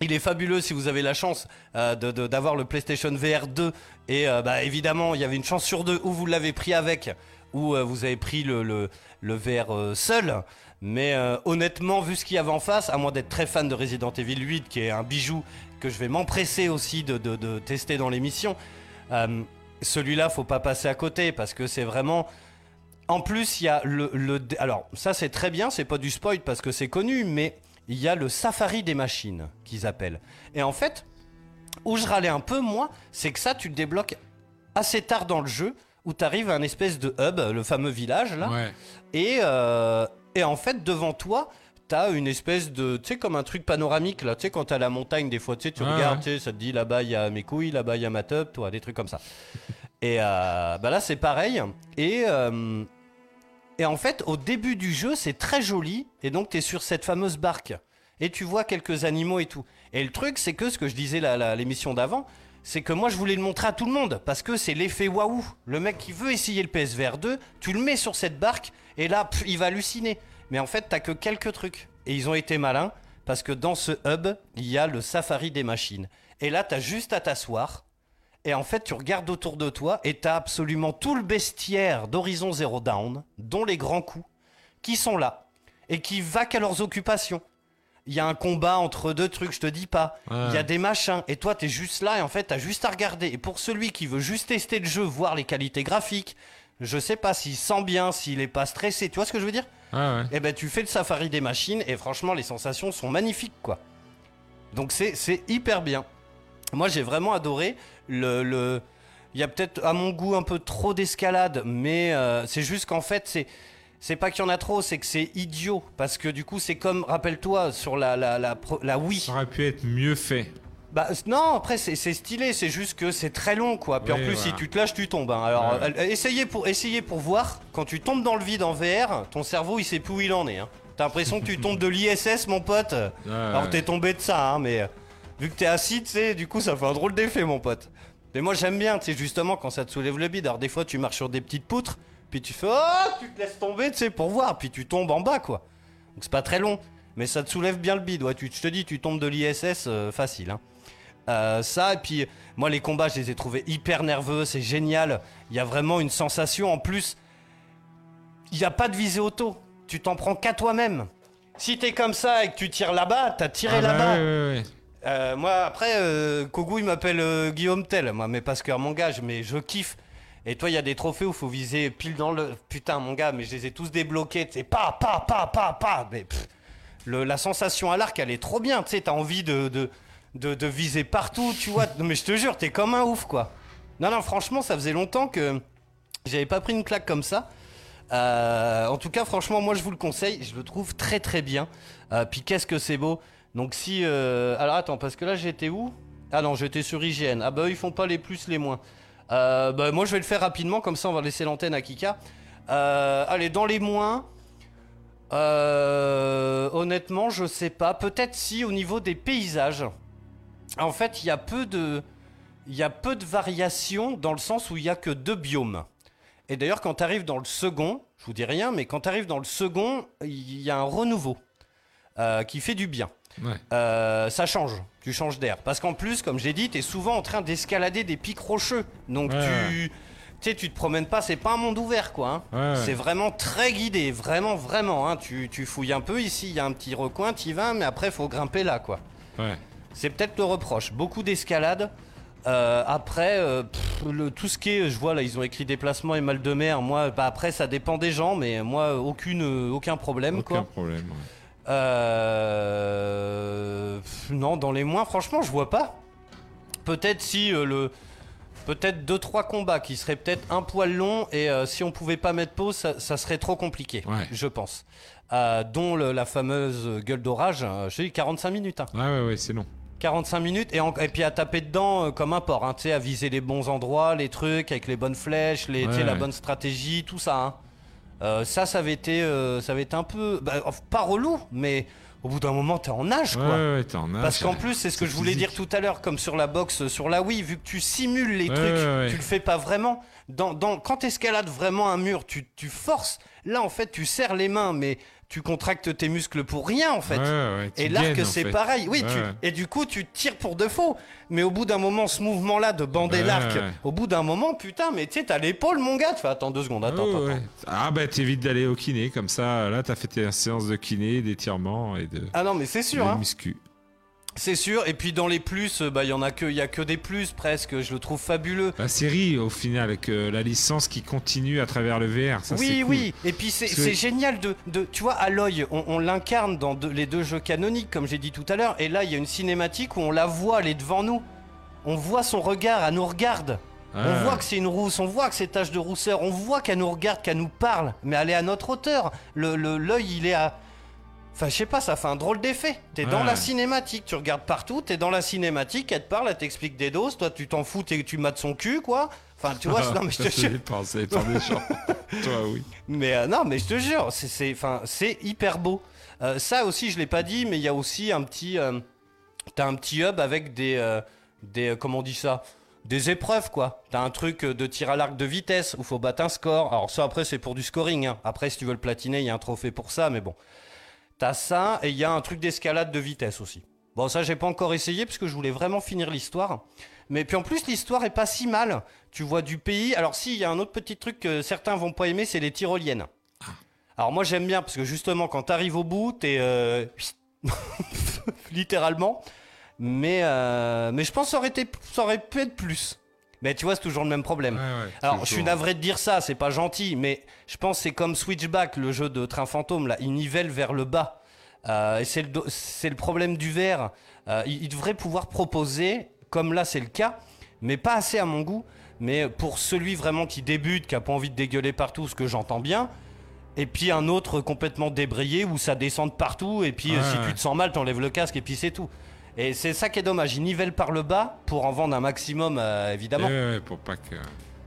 Il est fabuleux si vous avez la chance euh, de- d'avoir le PlayStation VR 2 et euh, bah, évidemment il y avait une chance sur deux où vous l'avez pris avec ou vous avez pris le, le, le VR seul mais honnêtement vu ce qu'il y avait en face à moins d'être très fan de Resident Evil 8 qui est un bijou que je vais m'empresser aussi de, de- de tester dans l'émission celui-là faut pas passer à côté parce que c'est vraiment en plus, il y a le, le- Alors, ça, c'est très bien, c'est pas du spoil parce que c'est connu, mais il y a le safari des machines qu'ils appellent. Et en fait, où je râlais un peu, moi, c'est que ça, tu le débloques assez tard dans le jeu, où tu arrives à un espèce de hub, le fameux village, là. Ouais. Et, euh, et en fait, devant toi, t'as une espèce de. Tu sais, comme un truc panoramique, là. Tu sais, quand t'as la montagne, des fois, tu sais, tu Ouais, regardes, ouais. tu sais, ça te dit là-bas, il y a mes couilles, là-bas, il y a ma teub, toi, des trucs comme ça. et euh, bah là, c'est pareil. Et. euh, et en fait, au début du jeu, c'est très joli. Et donc, t'es sur cette fameuse barque. Et tu vois quelques animaux et tout. Et le truc, c'est que ce que je disais la- l'émission d'avant, c'est que moi, je voulais le montrer à tout le monde. Parce que c'est l'effet waouh. Le mec qui veut essayer le PSVR 2, tu le mets sur cette barque. Et là, il va halluciner. Mais en fait, t'as que quelques trucs. Et ils ont été malins. Parce que dans ce hub, il y a le safari des machines. Et là, t'as juste à t'asseoir. Et en fait, tu regardes autour de toi et t'as absolument tout le bestiaire d'Horizon Zero Dawn, dont les grands coups, qui sont là et qui vaquent à leurs occupations. Il y a un combat entre deux trucs, je te dis pas. Il y a des machins. Et toi, t'es juste là et en fait, t'as juste à regarder. Et pour celui qui veut juste tester le jeu, voir les qualités graphiques, je sais pas s'il sent bien, s'il est pas stressé. Tu vois ce que je veux dire? Ah ouais. Eh ben, tu fais le safari des machines et franchement, les sensations sont magnifiques, quoi. Donc, c'est hyper bien. Moi, j'ai vraiment adoré le. le... Il y a peut-être à mon goût un peu trop d'escalade, mais euh, c'est juste qu'en fait, c'est. C'est pas qu'il y en a trop, c'est que c'est idiot. Parce que du coup, c'est comme, rappelle-toi, sur la, la, la, pro- la Wii. Ça aurait pu être mieux fait. Bah non, après c'est stylé, c'est juste que c'est très long quoi. Puis Oui, en plus voilà. si tu te lâches, tu tombes. hein. Alors Ouais. euh, essayez pour essayez pour voir. Quand tu tombes dans le vide en VR, ton cerveau il sait plus où il en est. Hein. T'as l'impression que tu tombes de l'ISS, mon pote. Alors ouais. t'es tombé de ça, hein, mais euh, vu que t'es assis, tu sais, du coup ça fait un drôle d'effet, mon pote. Mais moi j'aime bien, tu sais, justement quand ça te soulève le bide. Alors des fois tu marches sur des petites poutres, puis tu fais oh, tu te laisses tomber, tu sais, pour voir, puis tu tombes en bas quoi. Donc c'est pas très long, mais ça te soulève bien le bide. Ouais, tu, je te dis, tu tombes de l'ISS euh, facile. Hein. Euh, ça, et puis moi les combats, je les ai trouvés hyper nerveux, c'est génial. Il y a vraiment une sensation en plus. Il n'y a pas de visée auto, tu t'en prends qu'à toi-même. Si t'es comme ça et que tu tires là-bas, t'as tiré Ah bah là-bas. Euh, moi, après, euh, Kogu, il m'appelle euh, Guillaume Tell, moi, mais parce que mon gars, je- mais je kiffe. Et toi, il y a des trophées où faut viser pile dans le. Putain, mon gars, mais je les ai tous débloqués, tu sais, pas, pas, pas, pas, pas. Mais la sensation à l'arc, elle est trop bien, tu sais, t'as envie de, de, de, viser partout, tu vois. Non, mais je te jure, t'es comme un ouf, quoi. Non, non, franchement, ça faisait longtemps que j'avais pas pris une claque comme ça. Euh, en tout cas, franchement, moi je vous le conseille. Je le trouve très très bien. Puis qu'est-ce que c'est beau. Donc si, euh, alors attends, parce que là j'étais où? Ah non, j'étais sur IGN. Ah bah ils font pas les plus les moins. Euh, bah moi je vais le faire rapidement, comme ça on va laisser l'antenne à Kika. Euh, allez, dans les moins. honnêtement, je sais pas. Peut-être si au niveau des paysages. En fait, il y a peu de, il peu de variations dans le sens où il y a que deux biomes. Et d'ailleurs, quand tu arrives dans le second, je vous dis rien, mais quand tu arrives dans le second, il y a un renouveau qui fait du bien. Ouais. Euh, ça change, tu changes d'air. Parce qu'en plus, comme j'ai dit, tu es souvent en train d'escalader des pics rocheux. Donc Ouais, tu. Tu sais, tu te promènes pas, c'est pas un monde ouvert quoi. hein. Ouais, ouais. C'est vraiment très guidé, vraiment, vraiment. hein. Tu, tu fouilles un peu ici, il y a un petit recoin, tu y vas, mais après, faut grimper là quoi. Ouais. C'est peut-être le reproche. Beaucoup d'escalade. Euh, après, euh, pff, le, tout ce qui est, je vois là, ils ont écrit déplacement et mal de mer. Moi, bah, après, ça dépend des gens, mais moi, aucune, aucun problème Aucun quoi. problème. Euh, non, dans les moins, franchement, je vois pas. Peut-être si euh, le, peut-être deux trois combats qui seraient peut-être un poil longs et euh, si on pouvait pas mettre pause, ça, ça serait trop compliqué, Ouais. je pense. Dont le- la fameuse gueule d'orage, je dis 45 minutes. hein. Ouais, ouais, ouais, c'est long. 45 minutes et, en- et puis à taper dedans euh, comme un porc, hein, tu sais, à viser les bons endroits, les trucs avec les bonnes flèches, les, Ouais, la bonne stratégie, tout ça. hein. Euh, ça, ça avait été, euh, ça avait été un peu, bah, pas relou, mais au bout d'un moment, t'es en nage, Ouais, quoi. ouais, ouais, t'es en nage. Parce qu'en plus, c'est ce que je voulais dire tout à l'heure, comme sur la boxe, sur la Wii, vu que tu simules les Ouais, trucs, tu le fais pas vraiment. Dans, dans, quand tu escalades vraiment un mur, tu, tu forces. Là, en fait, tu serres les mains, mais tu contractes tes muscles pour rien, en fait. Ouais, ouais, tu Et l'arc, c'est pareil. Oui, Ouais, tu- et du coup, tu tires pour de faux. Mais au bout d'un moment, ce mouvement-là de bander l'arc, au bout d'un moment, putain, mais tu sais, t'as l'épaule, mon gars. Tu fais, attends deux secondes, attends. Ah bah t'évites d'aller au kiné comme ça. Là t'as fait tes séances de kiné, d'étirement et de, Ah non, mais c'est sûr, hein. muscu. C'est sûr. Et puis dans les plus, euh, bah, il y en a que, il y a que des plus presque. Je le trouve fabuleux. La série au final avec euh, la licence qui continue à travers le VR. Ça, oui, cool. oui. Et puis c'est génial de, de, tu vois, Aloy, on, on l'incarne dans les deux jeux canoniques, comme j'ai dit tout à l'heure. Et là, il y a une cinématique où on la voit, elle est devant nous. On voit son regard, elle nous regarde. On Ah. voit que c'est une rousse, on voit que c'est tache de rousseur, on voit qu'elle nous regarde, qu'elle nous parle, mais elle est à notre hauteur. Le le- l'œil, il est à. Enfin, je sais pas, ça fait un drôle d'effet. T'es dans la cinématique, tu regardes partout, t'es dans la cinématique, elle te parle, elle t'explique des doses, toi tu t'en fous, tu mates son cul, quoi. Enfin, tu vois, non mais je te jure. dépend, ça dépend des gens. Toi oui. Mais euh, non, mais je te jure, c'est- c'est enfin, c'est hyper beau. Euh, ça aussi, je l'ai pas dit, mais il y a aussi un petit, euh, t'as un petit hub avec des, des, comment on dit ça, des épreuves quoi. T'as un truc de tir à l'arc de vitesse où faut battre un score. Alors ça après c'est pour du scoring. hein. Après si tu veux le platiner, il y a un trophée pour ça, mais bon. T'as ça et il y a un truc d'escalade de vitesse aussi. Bon ça j'ai pas encore essayé parce que je voulais vraiment finir l'histoire. Mais puis en plus l'histoire est pas si mal. Tu vois du pays. Alors si il y a un autre petit truc que certains vont pas aimer, c'est les tyroliennes. Alors moi j'aime bien parce que justement quand t'arrives au bout, t'es euh, littéralement. Mais, euh, mais je pense que ça aurait, été, ça aurait pu être plus. Mais tu vois, c'est toujours le même problème. Alors, je suis navré de dire ça, c'est pas gentil, mais je pense que c'est comme Switchback, le jeu de train fantôme, là, il nivelle vers le bas. Euh, et c'est le, problème du verre. Euh, il, il devrait pouvoir proposer, comme là c'est le cas, mais pas assez à mon goût, mais pour celui vraiment qui débute, qui a pas envie de dégueuler partout, ce que j'entends bien, et puis un autre complètement débrayé où ça descend de partout, et puis euh, Ouais, si tu te sens mal, t'enlèves le casque, et puis c'est tout. Et c'est ça qui est dommage, il nivelle par le bas pour en vendre un maximum, euh, évidemment. Ouais, pour pas que.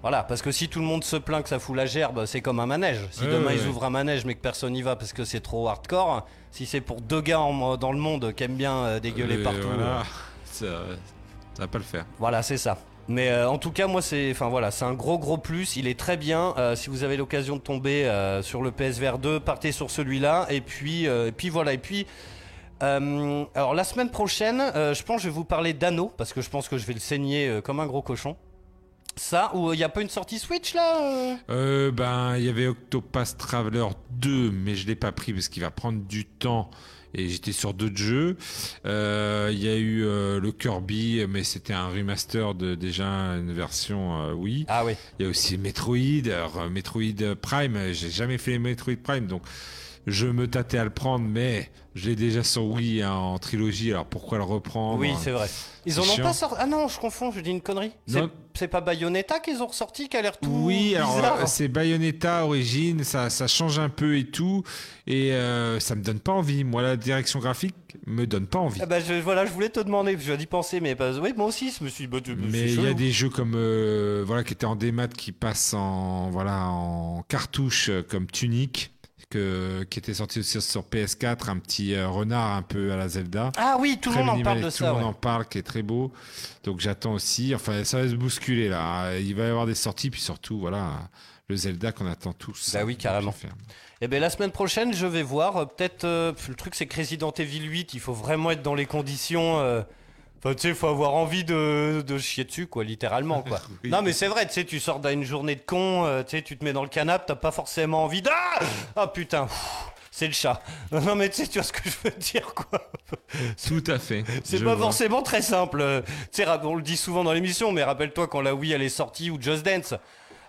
Voilà, parce que si tout le monde se plaint que ça fout la gerbe, c'est comme un manège. Si demain ouais, ils ouvrent un manège mais que personne n'y va parce que c'est trop hardcore, si c'est pour deux gars en- dans le monde qui aiment bien euh, dégueuler Euh, partout, Voilà, euh, ça, ça va pas le faire. voilà, c'est ça. Mais euh, en tout cas, moi, c'est, enfin voilà, c'est un gros gros plus. Il est très bien. Euh, si vous avez l'occasion de tomber euh, sur le PSVR 2, partez sur celui-là. Et puis, euh, et puis voilà. Et puis, euh, alors la semaine prochaine, euh, je pense que je vais vous parler d'Anno parce que je pense que je vais le saigner euh, comme un gros cochon. Ça, ou il n'y a pas une sortie Switch là ben, il y avait Octopath Traveler 2, mais je l'ai pas pris parce qu'il va prendre du temps. Et j'étais sur d'autres jeux. Euh, Il y a eu euh, le Kirby, mais c'était un remaster de déjà une version euh, Wii. Ah oui. Il y a aussi Metroid, alors, Metroid Prime. J'ai jamais fait Metroid Prime, donc je me tâtais à le prendre, mais je l'ai déjà sur Wii hein, en trilogie. Alors pourquoi le reprendre Oui, c'est vrai. Ils en ont chiant. pas sorti. Ah non, je confonds, je dis une connerie. C'est- Non. C'est pas Bayonetta qu'ils ont ressorti qui a l'air tout Oui, alors bizarre. euh, c'est Bayonetta origine, ça, ça change un peu et tout, et euh, ça me donne pas envie. Moi, la direction graphique me donne pas envie. Ah bah, je, voilà, je voulais te demander, je viens d'y penser, mais pas... oui, moi aussi, je me suis dit, bah, tu- Mais il y a des jeux comme euh, voilà qui étaient en démat qui passent en voilà en cartouche euh, comme Tunic que, qui était sorti aussi sur PS4, un petit euh, renard un peu à la Zelda. Ah oui, tout le monde en parle de Tout ça. le monde ouais. en parle, qui est très beau. Donc j'attends aussi. Enfin, ça va se bousculer là. Il va y avoir des sorties, puis surtout voilà le Zelda qu'on attend tous. Bah oui, carrément. Et ben la semaine prochaine, je vais voir. euh, Peut-être. euh, le truc, c'est que Resident Evil 8, il faut vraiment être dans les conditions. euh, Enfin, tu sais, faut avoir envie de, de chier dessus, quoi, littéralement, quoi. Oui. Non, mais c'est vrai, tu sais, tu sors d'une journée de con, euh, tu sais, tu te mets dans le canapé, t'as pas forcément envie de. Ah, Ah, putain, c'est le chat. Non, mais tu sais, tu vois ce que je veux dire, quoi. Tout à fait. C'est pas vois. forcément très simple. Tu sais, on le dit souvent dans l'émission, mais rappelle-toi quand la Wii elle est sortie ou Just Dance.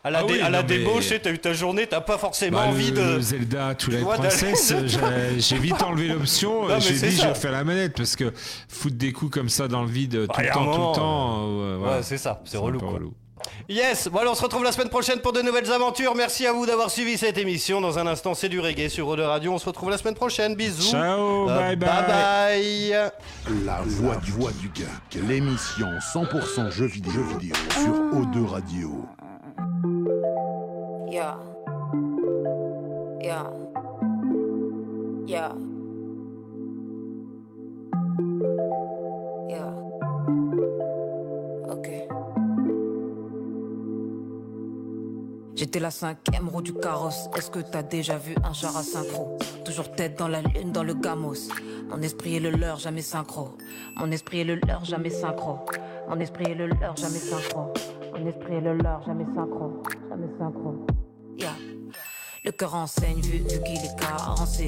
À la, Ah dé- oui, à la mais- débauche, tu sais, t'as eu ta journée, t'as pas forcément Bah, envie le, de. Zelda Twilight vois, d'aller- Princess, j'ai- j'ai vite enlevé l'option. Mais J'ai dit, ça. je fais la manette parce que foutre des coups comme ça dans le vide tout Bah, le temps, tout le temps. euh, voilà. Ouais, c'est ça, c'est relou. Yes, bon alors on se retrouve la semaine prochaine pour de nouvelles aventures. Merci à vous d'avoir suivi cette émission. Dans un instant, c'est du reggae sur Eau de Radio. On se retrouve la semaine prochaine. Bisous. Ciao, Euh, bye bye. Bye bye. La voix du, voix du geek, l'émission 100% jeux vidéo, jeux vidéo sur O2 Radio. Yeah. Yeah. Yeah. Yeah. Ok. J'étais la cinquième roue du carrosse. Est-ce que t'as déjà vu un char à synchro? Toujours tête dans la lune, dans le gamos. Mon esprit est le leur, jamais synchro. Mon esprit est le leur, jamais synchro. Mon esprit est le leur, jamais synchro. Mon esprit est le leur, jamais synchro. Jamais synchro. Yeah. Le cœur enseigne vu, vu qu'il est carencé.